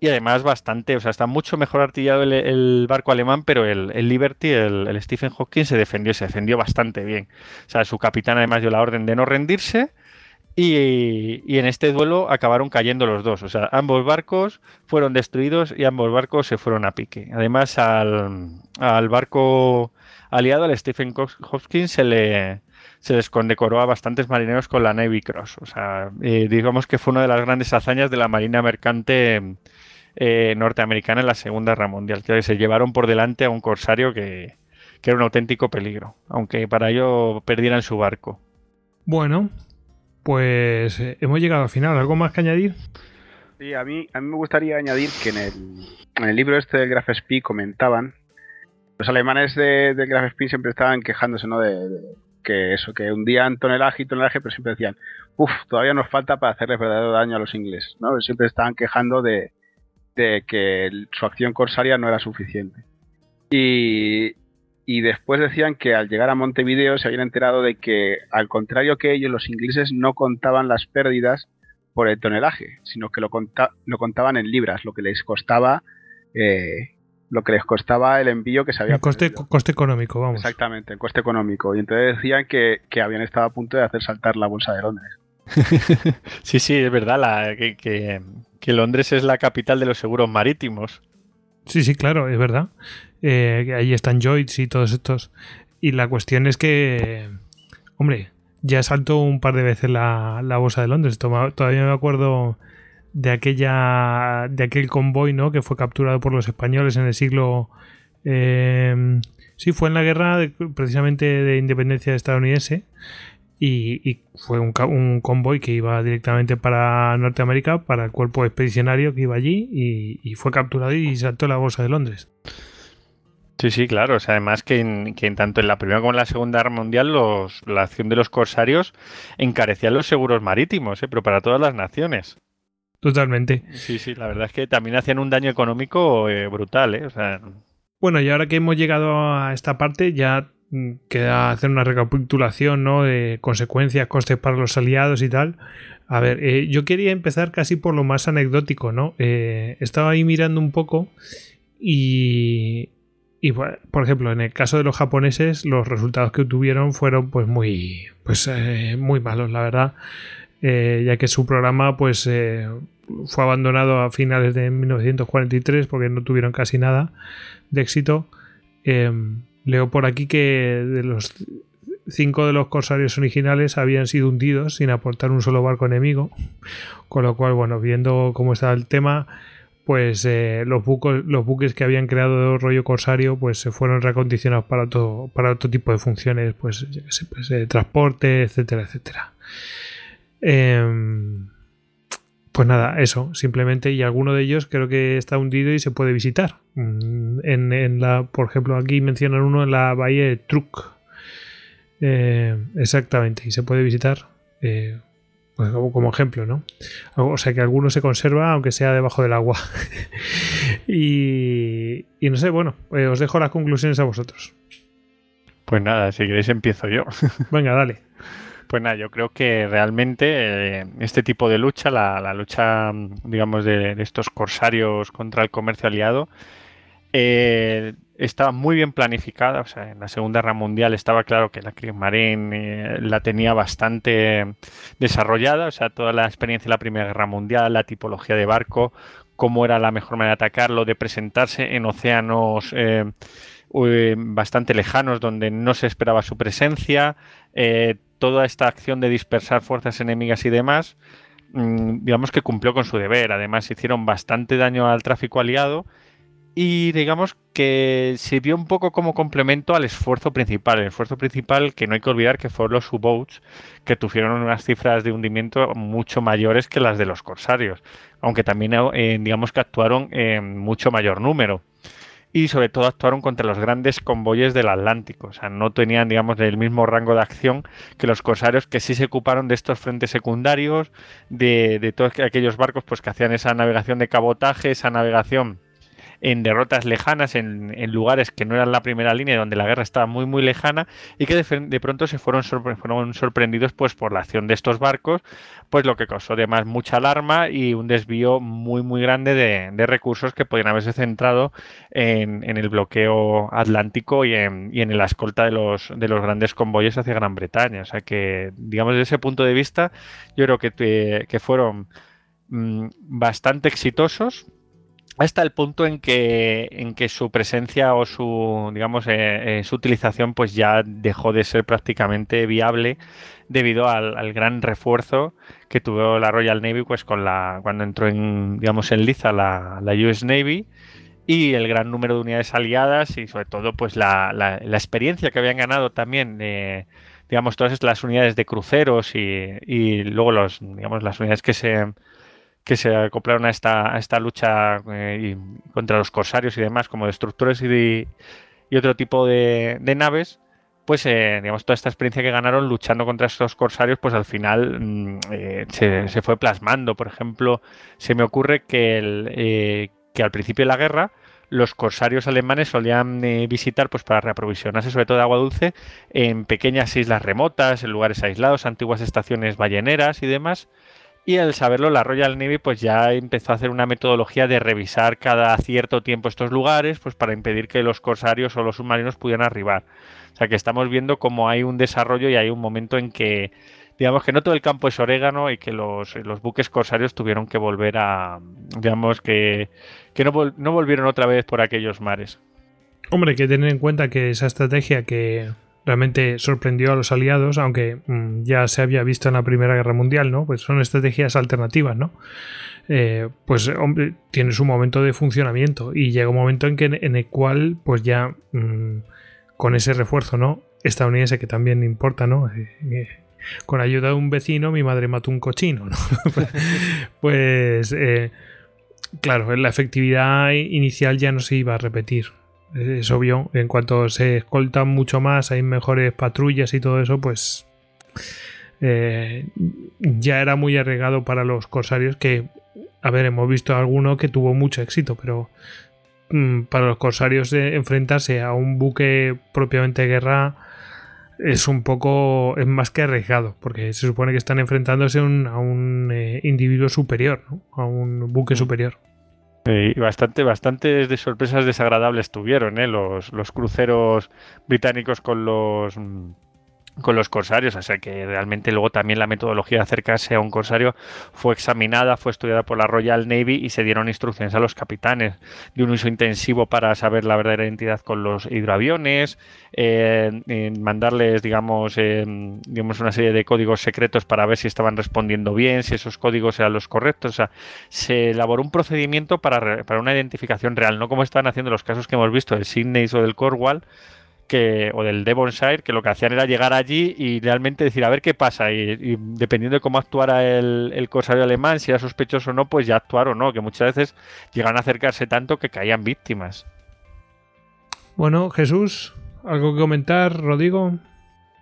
[SPEAKER 4] Y además bastante, o sea, está mucho mejor artillado el, barco alemán, pero el, Liberty, el, el Stephen Hawking, se defendió, se defendió bastante bien. O sea, su capitán además dio la orden de no rendirse. Y, y en este duelo acabaron cayendo los dos. O sea, ambos barcos fueron destruidos y ambos barcos se fueron a pique. Además, al, al barco aliado, al Stephen Hopkins, se le, se les condecoró a bastantes marineros con la Navy Cross. O sea, eh, digamos que fue una de las grandes hazañas de la Marina Mercante eh, norteamericana en la Segunda Guerra Mundial, que se llevaron por delante a un corsario que, que era un auténtico peligro, aunque para ello perdieran su barco.
[SPEAKER 1] Bueno, pues eh, hemos llegado al final. ¿Algo más que añadir?
[SPEAKER 3] Sí, a mí, a mí me gustaría añadir que en el, en el libro este del Graf Spee comentaban, los alemanes de, del Graf Spee siempre estaban quejándose, ¿no? De, de que eso, que hundían tonelaje y tonelaje, pero siempre decían, uff, todavía nos falta para hacerles verdadero daño a los ingleses, ¿no? Siempre estaban quejando de, que su acción corsaria no era suficiente. Y, y después decían que al llegar a Montevideo se habían enterado de que, al contrario que ellos, los ingleses no contaban las pérdidas por el tonelaje, sino que lo, conta- lo contaban en libras, lo que les costaba eh, lo que les costaba el envío que se había
[SPEAKER 1] El coste, coste económico, vamos.
[SPEAKER 3] exactamente, el coste económico. Y entonces decían que, que habían estado a punto de hacer saltar la bolsa de Londres. <laughs>
[SPEAKER 4] Sí, sí, es verdad la, que, que- que Londres es la capital de los seguros marítimos.
[SPEAKER 1] Sí, sí, claro, es verdad. Eh, ahí están Joyce y todos estos. Y la cuestión es que, hombre, ya saltó un par de veces la, la bolsa de Londres. Toma- Todavía me acuerdo de aquella de aquel convoy, ¿no? Que fue capturado por los españoles en el siglo. eh, sí, fue en la guerra de- precisamente de independencia estadounidense. Y, fue un, convoy que iba directamente para Norteamérica, para el cuerpo expedicionario que iba allí, y, y fue capturado y saltó la bolsa de Londres.
[SPEAKER 4] Sí, sí, claro. O sea, además que, en, que en tanto en la Primera como en la Segunda Guerra Mundial los, la acción de los corsarios encarecía los seguros marítimos, ¿eh? pero para todas las naciones.
[SPEAKER 1] Totalmente.
[SPEAKER 4] Sí, sí, la verdad es que también hacían un daño económico eh, brutal. ¿eh? O sea,
[SPEAKER 1] Bueno, y ahora que hemos llegado a esta parte, ya mm, queda hacer una recapitulación ¿no? de consecuencias, costes para los aliados y tal. A ver, eh, yo quería empezar casi por lo más anecdótico, ¿no? Eh, estaba ahí mirando un poco y, y, por ejemplo, en el caso de los japoneses, los resultados que obtuvieron fueron pues muy, pues, eh, muy malos, la verdad. Eh, ya que su programa pues eh, fue abandonado a finales de 1943 porque no tuvieron casi nada de éxito. Eh, leo por aquí que de los cinco de los corsarios originales habían sido hundidos sin aportar un solo barco enemigo, con lo cual, bueno, viendo cómo está el tema, pues eh, los, los buques que habían creado rollo corsario pues se fueron reacondicionados para todo para otro tipo de funciones pues, pues transporte etcétera etcétera Em, pues nada, eso, simplemente, y alguno de ellos creo que está hundido y se puede visitar. Mm, En, en la, por ejemplo, aquí mencionan uno en la bahía de Truk. Eh, exactamente, y se puede visitar eh, pues como, como, ejemplo, ¿no? O sea que alguno se conserva aunque sea debajo del agua. <laughs> y, y, no sé, bueno, eh, os dejo las conclusiones a vosotros.
[SPEAKER 4] Pues nada, si queréis empiezo yo.
[SPEAKER 1] Venga, dale. <laughs>
[SPEAKER 4] Pues nada, yo creo que realmente eh, este tipo de lucha, la, lucha, digamos, de, estos corsarios contra el comercio aliado, eh, estaba muy bien planificada. O sea, en la Segunda Guerra Mundial estaba claro que la Kriegsmarine eh, la tenía bastante desarrollada. O sea, toda la experiencia de la Primera Guerra Mundial, la tipología de barco, cómo era la mejor manera de atacarlo, de presentarse en océanos eh, bastante lejanos donde no se esperaba su presencia. Eh, toda esta acción de dispersar fuerzas enemigas y demás, mmm, digamos que cumplió con su deber. Además, hicieron bastante daño al tráfico aliado y digamos que sirvió un poco como complemento al esfuerzo principal. El esfuerzo principal que no hay que olvidar que fueron los U-Boats que tuvieron unas cifras de hundimiento mucho mayores que las de los corsarios, aunque también eh, digamos que actuaron en mucho mayor número. Y sobre todo actuaron contra los grandes convoyes del Atlántico. O sea, no tenían, digamos, el mismo rango de acción que los corsarios que sí se ocuparon de estos frentes secundarios, de, de todos aquellos barcos pues, que hacían esa navegación de cabotaje, esa navegación en derrotas lejanas, en, lugares que no eran la primera línea, donde la guerra estaba muy, muy lejana, y que de, de pronto se fueron, fueron, sorprendidos pues, por la acción de estos barcos, pues lo que causó además mucha alarma y un desvío muy, muy grande de, recursos que podrían haberse centrado en, el bloqueo atlántico y en, la escolta de los, de los grandes convoyes hacia Gran Bretaña. O sea que, digamos, desde ese punto de vista, yo creo que, que fueron mmm, bastante exitosos hasta el punto en que, en que su presencia o su, digamos, eh, eh, su utilización pues ya dejó de ser prácticamente viable debido al, gran refuerzo que tuvo la Royal Navy pues con la, cuando entró en, digamos, en liza la, la US Navy y el gran número de unidades aliadas y sobre todo pues la, la, la experiencia que habían ganado también de, digamos, todas las unidades de cruceros y, y luego los, digamos, las unidades que se que se acoplaron a esta, a esta lucha eh, contra los corsarios y demás, como destructores y, y otro tipo de, naves, pues eh, digamos toda esta experiencia que ganaron luchando contra estos corsarios, pues al final mmm, eh, se, se, fue plasmando. Por ejemplo, se me ocurre que, el, eh, que al principio de la guerra los corsarios alemanes solían visitar pues para reaprovisionarse sobre todo de agua dulce en pequeñas islas remotas, en lugares aislados, antiguas estaciones balleneras y demás. Y al saberlo, la Royal Navy pues ya empezó a hacer una metodología de revisar cada cierto tiempo estos lugares, pues para impedir que los corsarios o los submarinos pudieran arribar. O sea que estamos viendo como hay un desarrollo y hay un momento en que, digamos que no todo el campo es orégano y que los, los buques corsarios tuvieron que volver a, digamos que, que no, no volvieron otra vez por aquellos mares.
[SPEAKER 1] Hombre, hay que tener en cuenta que esa estrategia que realmente sorprendió a los aliados, aunque mmm, ya se había visto en la Primera Guerra Mundial, ¿no? Pues son estrategias alternativas, ¿no? Eh, pues hombre, tiene su momento de funcionamiento y llega un momento en, el cual, pues ya mmm, con ese refuerzo, ¿no? Estadounidense que también importa, ¿no? Eh, eh, con ayuda de un vecino, mi madre mató un cochino, ¿no? <laughs> pues, claro, la efectividad inicial ya no se iba a repetir es obvio, en cuanto se escoltan mucho más, hay mejores patrullas y todo eso, pues eh, ya era muy arriesgado para los corsarios que, a ver, hemos visto alguno que tuvo mucho éxito, pero mmm, para los corsarios eh, enfrentarse a un buque propiamente de guerra es un poco, es más que arriesgado, porque se supone que están enfrentándose un, a un eh, individuo superior, ¿no? a un buque superior.
[SPEAKER 4] Y bastante, bastantes de sorpresas desagradables tuvieron ¿eh? los, los cruceros británicos con los con los corsarios, o sea que realmente luego también la metodología de acercarse a un corsario fue examinada, fue estudiada por la Royal Navy y se dieron instrucciones a los capitanes de un uso intensivo para saber la verdadera identidad con los hidroaviones, eh, mandarles, digamos, eh, digamos, una serie de códigos secretos para ver si estaban respondiendo bien, si esos códigos eran los correctos, o sea, se elaboró un procedimiento para, para una identificación real, no como estaban haciendo los casos que hemos visto del Sydney o del Cornwall, que, o del Devonshire, que lo que hacían era llegar allí y realmente decir a ver qué pasa. Y, y dependiendo de cómo actuara el, el, corsario alemán, si era sospechoso o no, pues ya actuar o no, que muchas veces llegan a acercarse tanto que caían víctimas.
[SPEAKER 1] Bueno, Jesús, ¿algo que comentar, Rodrigo?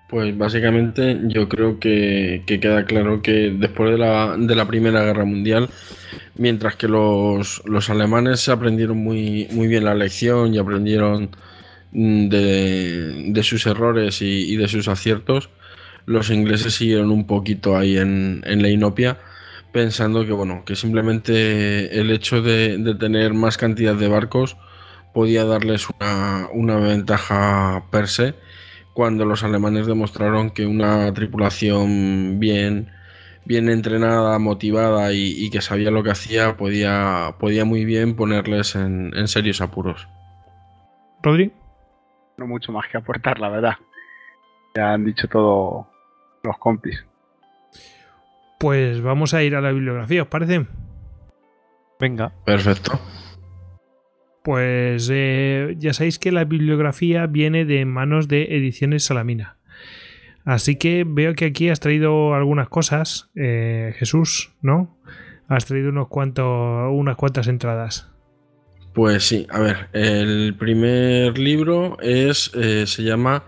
[SPEAKER 2] Pues básicamente yo creo que, que queda claro que después de la, de la Primera Guerra Mundial, mientras que los, los alemanes aprendieron muy, muy bien la lección y aprendieron de, de sus errores y, de sus aciertos, los ingleses siguieron un poquito ahí en, la inopia, pensando que bueno, que simplemente el hecho de, tener más cantidad de barcos podía darles una, ventaja per se, cuando los alemanes demostraron que una tripulación bien, bien entrenada, motivada y, y que sabía lo que hacía, podía, podía muy bien ponerles en, en serios apuros.
[SPEAKER 1] Rodri.
[SPEAKER 3] No mucho más que aportar, la verdad. Ya han dicho todo los compis.
[SPEAKER 1] Pues vamos a ir a la bibliografía, ¿os parece?
[SPEAKER 4] Venga.
[SPEAKER 2] Perfecto.
[SPEAKER 1] Pues eh, ya sabéis que la bibliografía viene de manos de Ediciones Salamina. Así que veo que aquí has traído algunas cosas, eh, Jesús, ¿no? Has traído unos cuantos, unas cuantas entradas.
[SPEAKER 2] Pues sí, a ver, el primer libro es eh, se llama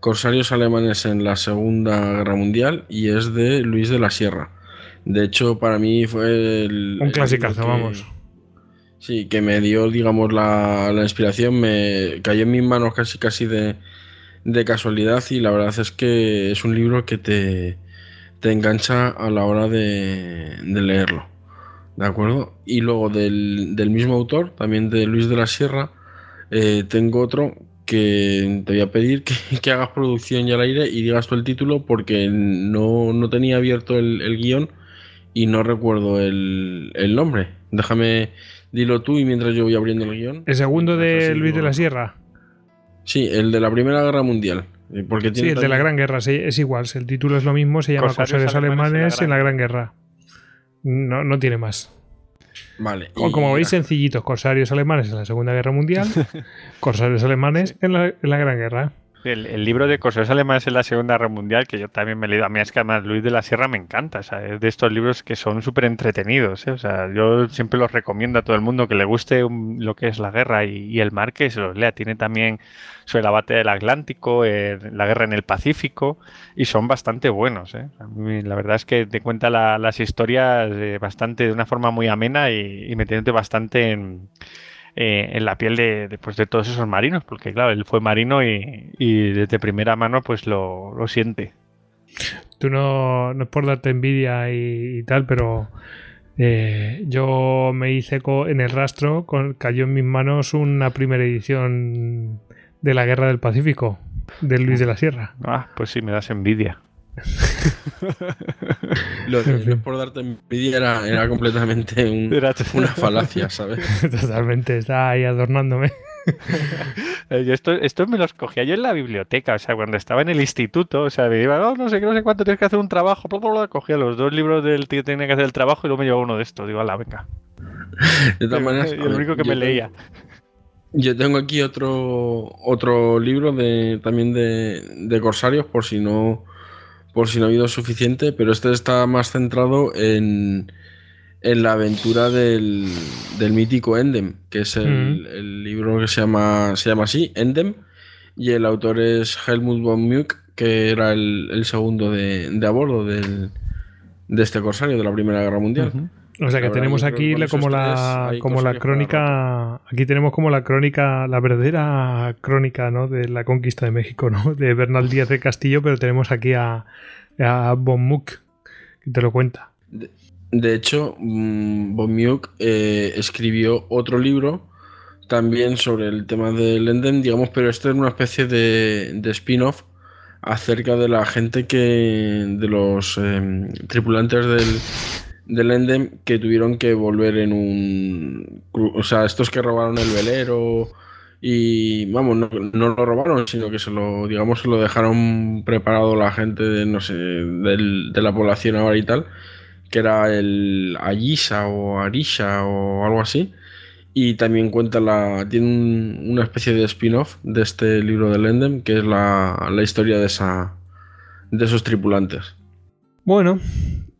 [SPEAKER 2] Corsarios alemanes en la Segunda Guerra Mundial y es de Luis de la Sierra. De hecho, para mí fue el,
[SPEAKER 1] Un clasicazo,
[SPEAKER 2] que-
[SPEAKER 1] vamos.
[SPEAKER 2] Sí, que me dio, digamos, la, la inspiración, me cayó en mis manos casi casi de, de casualidad y la verdad es que es un libro que te, te engancha a la hora de, de leerlo. ¿De acuerdo? Y luego del, del mismo autor, también de Luis de la Sierra, eh, tengo otro que te voy a pedir que, <laughs> que hagas producción y al aire y digas tú el título porque no, no tenía abierto el, el guion y no recuerdo el, el nombre. Déjame, dilo tú y mientras yo voy abriendo el guion.
[SPEAKER 1] El segundo de
[SPEAKER 2] Así
[SPEAKER 1] Luis de la Sierra.
[SPEAKER 2] Sí, el de la Primera Guerra Mundial. eh, Porque
[SPEAKER 1] Sí,
[SPEAKER 2] tiene
[SPEAKER 1] el de la Gran Guerra, sí, es igual. El título es lo mismo, se llama
[SPEAKER 4] Corsarios alemanes
[SPEAKER 1] Alemanes
[SPEAKER 4] en
[SPEAKER 1] en
[SPEAKER 4] la
[SPEAKER 1] la Gran Guerra. No, no tiene más.
[SPEAKER 2] Vale.
[SPEAKER 1] Como, como veis, sencillitos. Corsarios alemanes en la Segunda Guerra Mundial. <laughs> corsarios alemanes en, la, en la Gran Guerra.
[SPEAKER 4] El, libro de Corsarios Alemanes en la Segunda Guerra Mundial, que yo también me he leído, a mí es que además Luis de la Sierra me encanta, es de estos libros que son súper entretenidos, ¿eh? o sea, yo siempre los recomiendo a todo el mundo que le guste lo que es la guerra y, el mar que se los lea. Tiene también sobre la batalla del Atlántico, la guerra en el Pacífico, y son bastante buenos. ¿eh? A la verdad es que te cuenta la- las historias eh, bastante de una forma muy amena y, y metiéndote bastante en, eh, en la piel de, de, pues, de todos esos marinos, porque claro, él fue marino y, y desde primera mano pues lo, lo siente.
[SPEAKER 1] Tú no, no es por darte envidia y, y tal, pero eh, yo me hice en el rastro, con, cayó en mis manos una primera edición de la Guerra del Pacífico, de Luis de la Sierra.
[SPEAKER 4] Ah, pues sí, me das envidia. <laughs>
[SPEAKER 2] Lo no por darte envidia era, era completamente un- <laughs>
[SPEAKER 4] Era-
[SPEAKER 2] una falacia, ¿sabes? <laughs>
[SPEAKER 1] Totalmente, está ahí adornándome.
[SPEAKER 4] Eh, yo esto, esto me los cogía yo en la biblioteca, o sea, cuando estaba en el instituto, o sea, me iba, "Oh, no sé qué, no sé cuánto, tienes que hacer un trabajo, bla, bla, bla", cogía los dos libros del tío que tenía que hacer el trabajo y luego me llevaba uno de estos, digo, la venga.
[SPEAKER 2] De todas maneras,
[SPEAKER 4] Y
[SPEAKER 2] a
[SPEAKER 4] el
[SPEAKER 2] ver,
[SPEAKER 4] único que
[SPEAKER 2] yo
[SPEAKER 4] me
[SPEAKER 2] tengo-
[SPEAKER 4] leía.
[SPEAKER 2] Yo tengo aquí otro otro libro de también de, de corsarios por si no por si no ha habido suficiente, pero este está más centrado en, en la aventura del, del mítico Endem, que es el,
[SPEAKER 1] Mm.
[SPEAKER 2] el libro que se llama se llama así, Endem, y el autor es Helmut von Muck, que era el, el segundo de, de a bordo del, de este corsario de la Primera Guerra Mundial.
[SPEAKER 1] O sea que tenemos aquí la- como la como la crónica aquí tenemos como la crónica la verdadera crónica ¿no? de la conquista de México ¿no? de Bernal Díaz de Castillo pero tenemos aquí a, a Von Muck que te lo cuenta
[SPEAKER 2] De hecho, mm, von Muck eh, escribió otro libro también sobre el tema del Enden, digamos, pero esto es una especie de, de spin-off acerca de la gente que. de los em, tripulantes del, del Endem que tuvieron que volver en un. O sea, estos que robaron el velero. Y vamos, no, no lo robaron, sino que se lo, digamos, se lo dejaron preparado la gente de, no sé, del- de la población ahora y tal que era el Ayisa o Arisha o algo así. Y también cuenta la. tiene un- una especie de spin-off de este libro de Lendem, que es la, la historia de esa. de esos tripulantes.
[SPEAKER 1] bueno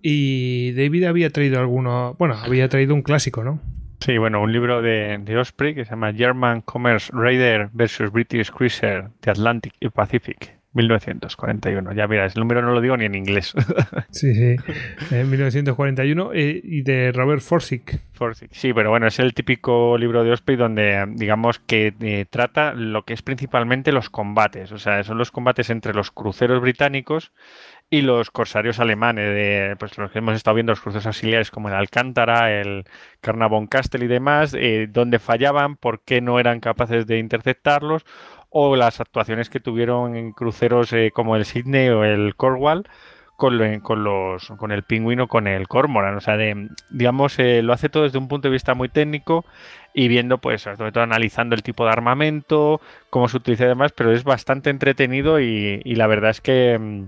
[SPEAKER 1] y David había traído alguno bueno había traído un clásico ¿no?
[SPEAKER 4] Sí, bueno, un libro de, de Osprey que se llama German Commerce Raider versus British Cruiser, The Atlantic y Pacific, 1941. Ya mira, el número no lo digo ni en inglés. <laughs>
[SPEAKER 1] sí, sí. En 1941 eh, y de Robert Forsyth.
[SPEAKER 4] Forsyth. Sí, pero bueno, es el típico libro de Osprey donde digamos que eh, trata lo que es principalmente los combates. O sea, son los combates entre los cruceros británicos y los corsarios alemanes, de, pues los que hemos estado viendo, los cruceros auxiliares como el Alcántara, el Carnavon Castle y demás, eh, donde fallaban, por qué no eran capaces de interceptarlos, o las actuaciones que tuvieron en cruceros eh, como el Sydney o el Cornwall con, con, los, con el pingüino, con el cormoran. O sea, de, digamos, eh, lo hace todo desde un punto de vista muy técnico y viendo, pues, sobre todo analizando el tipo de armamento, cómo se utiliza y demás, pero es bastante entretenido y, la verdad es que mm,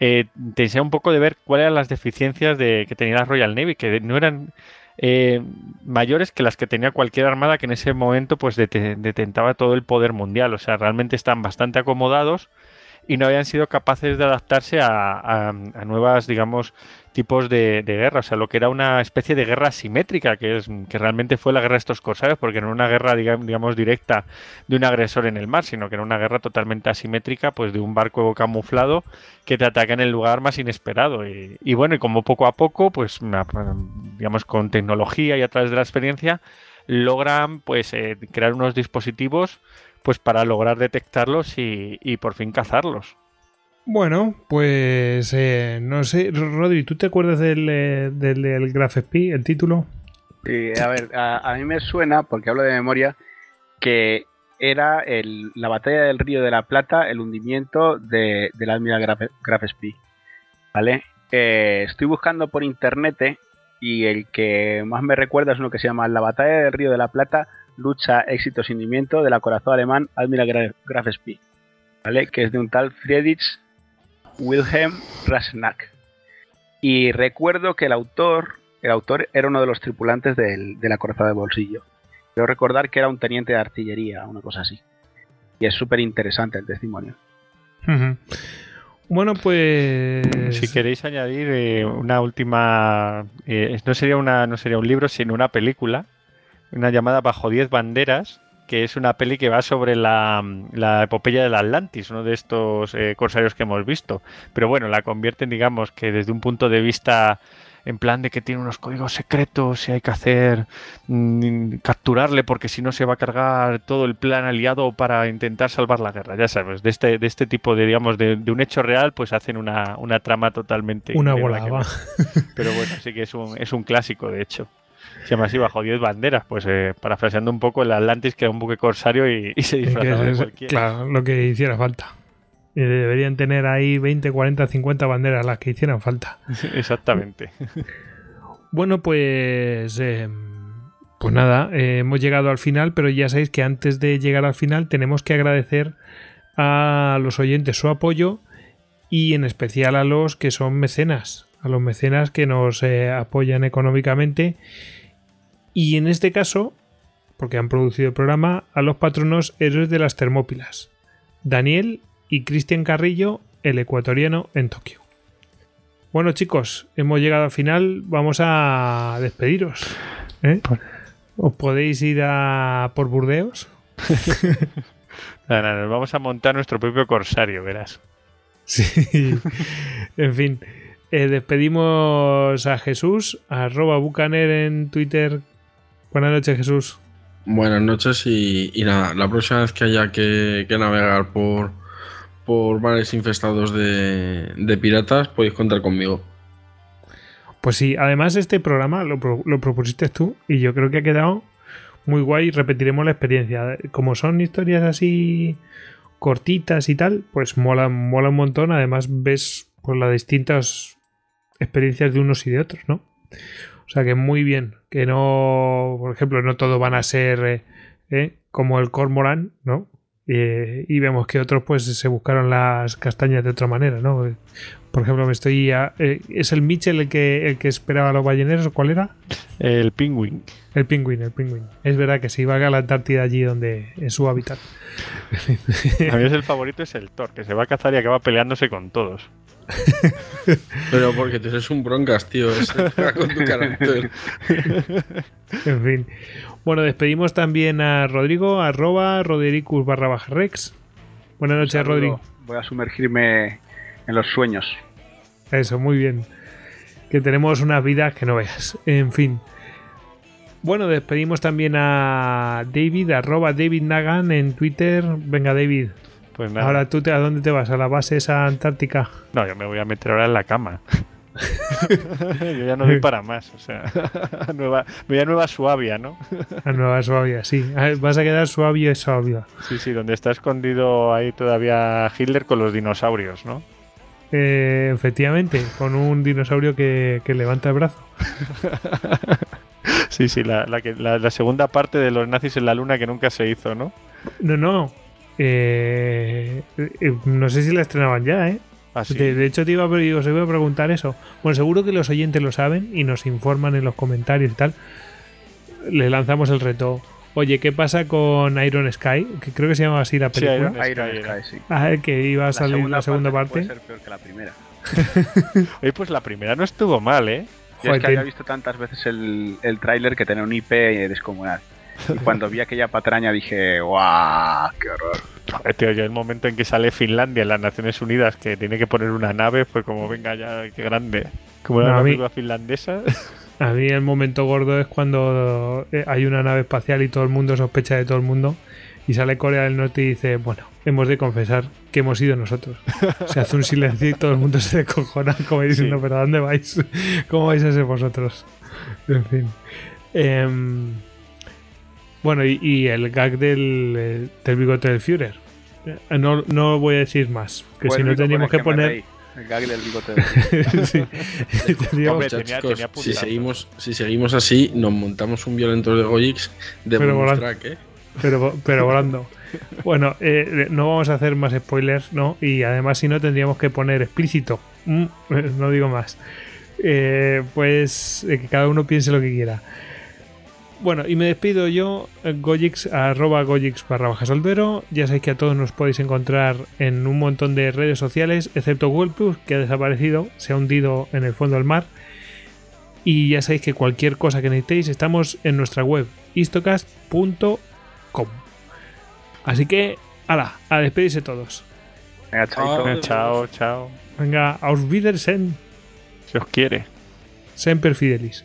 [SPEAKER 4] eh, te un poco de ver cuáles eran las deficiencias de, que tenía la Royal Navy, que no eran eh, mayores que las que tenía cualquier armada que en ese momento pues detentaba todo el poder mundial. O sea, realmente están bastante acomodados y no habían sido capaces de adaptarse a, nuevas, digamos, tipos de, guerra. O sea, lo que era una especie de guerra simétrica, que es que realmente fue la guerra de estos corsarios, porque no era una guerra, digamos, directa de un agresor en el mar, sino que era una guerra totalmente asimétrica, pues de un barco camuflado que te ataca en el lugar más inesperado. Y, bueno, y como poco a poco, pues, digamos, con tecnología y a través de la experiencia, logran pues eh, crear unos dispositivos pues para lograr detectarlos y, por fin cazarlos.
[SPEAKER 1] Bueno, pues eh, no sé, Rodri, ¿tú te acuerdas del, eh, del, Graph SP, el título?
[SPEAKER 3] Sí, a ver, a, mí me suena, porque hablo de memoria, que era la batalla del Río de la Plata, el hundimiento de, del Admiral Graf, Graf ¿Vale? Eh, estoy buscando por internet y el que más me recuerda es uno que se llama La batalla del Río de la Plata, lucha, éxito, sindimiento del acorazado alemán Admiral Graf Spee, ¿vale? Que es de un tal Friedrich Wilhelm Rasnack. Y recuerdo que el autor, el autor era uno de los tripulantes del, acorazado de bolsillo. Quiero recordar que era un teniente de artillería, una cosa así. Y es súper interesante el testimonio.
[SPEAKER 1] Bueno, pues.
[SPEAKER 4] Si queréis añadir eh, una última. Eh, no, sería una, no sería un libro, sino una película una llamada Bajo 10 Banderas, que es una peli que va sobre la, epopeya del Atlantis, uno de estos eh, corsarios que hemos visto. Pero bueno, la convierten, digamos, que desde un punto de vista en plan de que tiene unos códigos secretos y hay que hacer mm, capturarle porque si no se va a cargar todo el plan aliado para intentar salvar la guerra. Ya sabes, de este, de este tipo de, digamos, de, un hecho real, pues hacen una, trama totalmente...
[SPEAKER 1] Una volada.
[SPEAKER 4] Pero bueno, sí que es un, es un clásico, de hecho. Se llama así, bajo 10 banderas, pues eh, parafraseando un poco el Atlantis, que era un buque corsario y, se disfrazaba de cualquiera.
[SPEAKER 1] Claro, lo que hiciera falta. Y deberían tener ahí 20, 40, 50 banderas las que hicieran falta.
[SPEAKER 4] Exactamente. <laughs>
[SPEAKER 1] Bueno, pues. Eh, pues nada, eh, hemos llegado al final, pero ya sabéis que antes de llegar al final tenemos que agradecer a los oyentes su apoyo y en especial a los que son mecenas, a los mecenas que nos apoyan económicamente y en este caso, porque han producido el programa, a los patronos héroes de las Termópilas, Daniel y Cristian Carrillo, el ecuatoriano en Tokio. Bueno chicos, hemos llegado al final, vamos a despediros. ¿eh? ¿Os podéis ir a por Burdeos? <laughs>
[SPEAKER 4] nos vamos a montar nuestro propio corsario, verás.
[SPEAKER 1] Sí, <laughs> en fin. Eh, despedimos a Jesús, arroba Bucaner en Twitter Buenas noches, Jesús.
[SPEAKER 2] Buenas noches y, nada, la próxima vez que haya que, navegar por, por mares infestados de, piratas, podéis contar conmigo.
[SPEAKER 1] Pues sí, además este programa lo, lo, propusiste tú y yo creo que ha quedado muy guay. Repetiremos la experiencia. Como son historias así cortitas y tal, pues mola, mola un montón. Además ves pues, las distintas experiencias de unos y de otros, ¿no? O sea que muy bien. Que no, por ejemplo, no todos van a ser eh, eh, como el Cormoran, ¿no? y vemos que otros pues se buscaron las castañas de otra manera, ¿no? Por ejemplo, me estoy... Eh, ¿Es el Mitchell el que, el que esperaba a los balleneros o cuál era?
[SPEAKER 4] El Penguin.
[SPEAKER 1] El Penguin, el Penguin. Es verdad que se iba a la Antártida allí donde es su hábitat. <laughs>
[SPEAKER 4] a mí es el favorito es el Thor, que se va a cazar y acaba peleándose con todos. <laughs>
[SPEAKER 2] Pero porque tú eres un broncas, tío. con tu carácter. <laughs>
[SPEAKER 1] en fin. Bueno, despedimos también a Rodrigo, arroba Rodericus barra baja Rex. Buenas noches, Rodrigo.
[SPEAKER 3] voy a sumergirme en los sueños.
[SPEAKER 1] Eso, muy bien. Que tenemos unas vidas que no veas. En fin. Bueno, despedimos también a David, arroba David Nagan en Twitter. Venga, David.
[SPEAKER 4] Pues nada.
[SPEAKER 1] Ahora tú te, a dónde te vas, a la base esa antártica.
[SPEAKER 4] No, yo me voy a meter ahora en la cama. <laughs> <laughs> yo ya no doy para más, o sea, <laughs> nueva, voy a Nueva Suabia, ¿no?
[SPEAKER 1] A Nueva Suabia, sí. Vas a quedar suavio y suavio.
[SPEAKER 4] Sí, sí, donde está escondido ahí todavía Hitler con los dinosaurios, ¿no?
[SPEAKER 1] Eh, efectivamente, con un dinosaurio que, que levanta el brazo.
[SPEAKER 4] Sí, sí, la, la, que- la- la segunda parte de los nazis en la luna que nunca se hizo, ¿no?
[SPEAKER 1] No, no. Eh, eh, no sé si la estrenaban ya, ¿eh?
[SPEAKER 4] Ah, sí.
[SPEAKER 1] De, de hecho, te iba, a, os iba a preguntar eso. Bueno, seguro que los oyentes lo saben y nos informan en los comentarios y tal. Le lanzamos el reto. Oye, ¿qué pasa con Iron Sky? Que creo que se llama así la
[SPEAKER 4] Sí,
[SPEAKER 1] película.
[SPEAKER 4] Iron Sky
[SPEAKER 3] Iron. Sky, sí.
[SPEAKER 1] Ah, que iba a salir la segunda parte.
[SPEAKER 3] Puede ser peor que la primera. <laughs>
[SPEAKER 4] Oye, pues la primera no estuvo mal, ¿eh?
[SPEAKER 3] Yo es que había visto tantas veces el, el tráiler que tenía un IP descomunal. Y cuando vi aquella patraña dije, ¡guau! ¡Qué horror!
[SPEAKER 4] Tío, yo el momento en que sale Finlandia en las Naciones Unidas que tiene que poner una nave fue como, venga ya, qué grande. Como era
[SPEAKER 1] No, a
[SPEAKER 4] una
[SPEAKER 1] mí-
[SPEAKER 4] película finlandesa. <laughs>
[SPEAKER 1] A mí el momento gordo es cuando eh, hay una nave espacial y todo el mundo sospecha de todo el mundo y sale Corea del Norte y dice, bueno, hemos de confesar que hemos sido nosotros. Se hace un silencio y todo el mundo se descojona como diciendo,
[SPEAKER 4] Sí.
[SPEAKER 1] pero ¿a dónde vais? ¿Cómo vais a ser vosotros? En fin. Em, bueno, y, y el gag del, eh, del bigote del Führer. Eh, No, no voy a decir más, que si no
[SPEAKER 3] el
[SPEAKER 1] que poner...
[SPEAKER 3] El gag del bigote del <laughs>
[SPEAKER 1] Sí.
[SPEAKER 4] Hombre, tenía- tenía
[SPEAKER 2] si, seguimos, si seguimos así, nos montamos un violento de Gojix de
[SPEAKER 1] Pero volando.
[SPEAKER 2] track, ¿eh?
[SPEAKER 1] pero, pero volando. Bueno, eh, no vamos a hacer más spoilers, ¿no? Y además, si no, tendríamos que poner explícito. Mm, <laughs> no digo más. Eh, pues eh, que cada uno piense lo que quiera. Bueno, y me despido yo, eh, Gojix, arroba Gojix barra baja soltero. Ya sabéis que a todos nos podéis encontrar en un montón de redes sociales, excepto Google Plus, que ha desaparecido, se ha hundido en el fondo del mar. Y ya sabéis que cualquier cosa que necesitéis, estamos en nuestra web, istocast.com. Así que, ala, a despedirse todos.
[SPEAKER 3] Venga.
[SPEAKER 4] Venga, chao, chao.
[SPEAKER 1] Venga, aus Wiedersehen,
[SPEAKER 4] Si os quiere.
[SPEAKER 1] Semper Fidelis.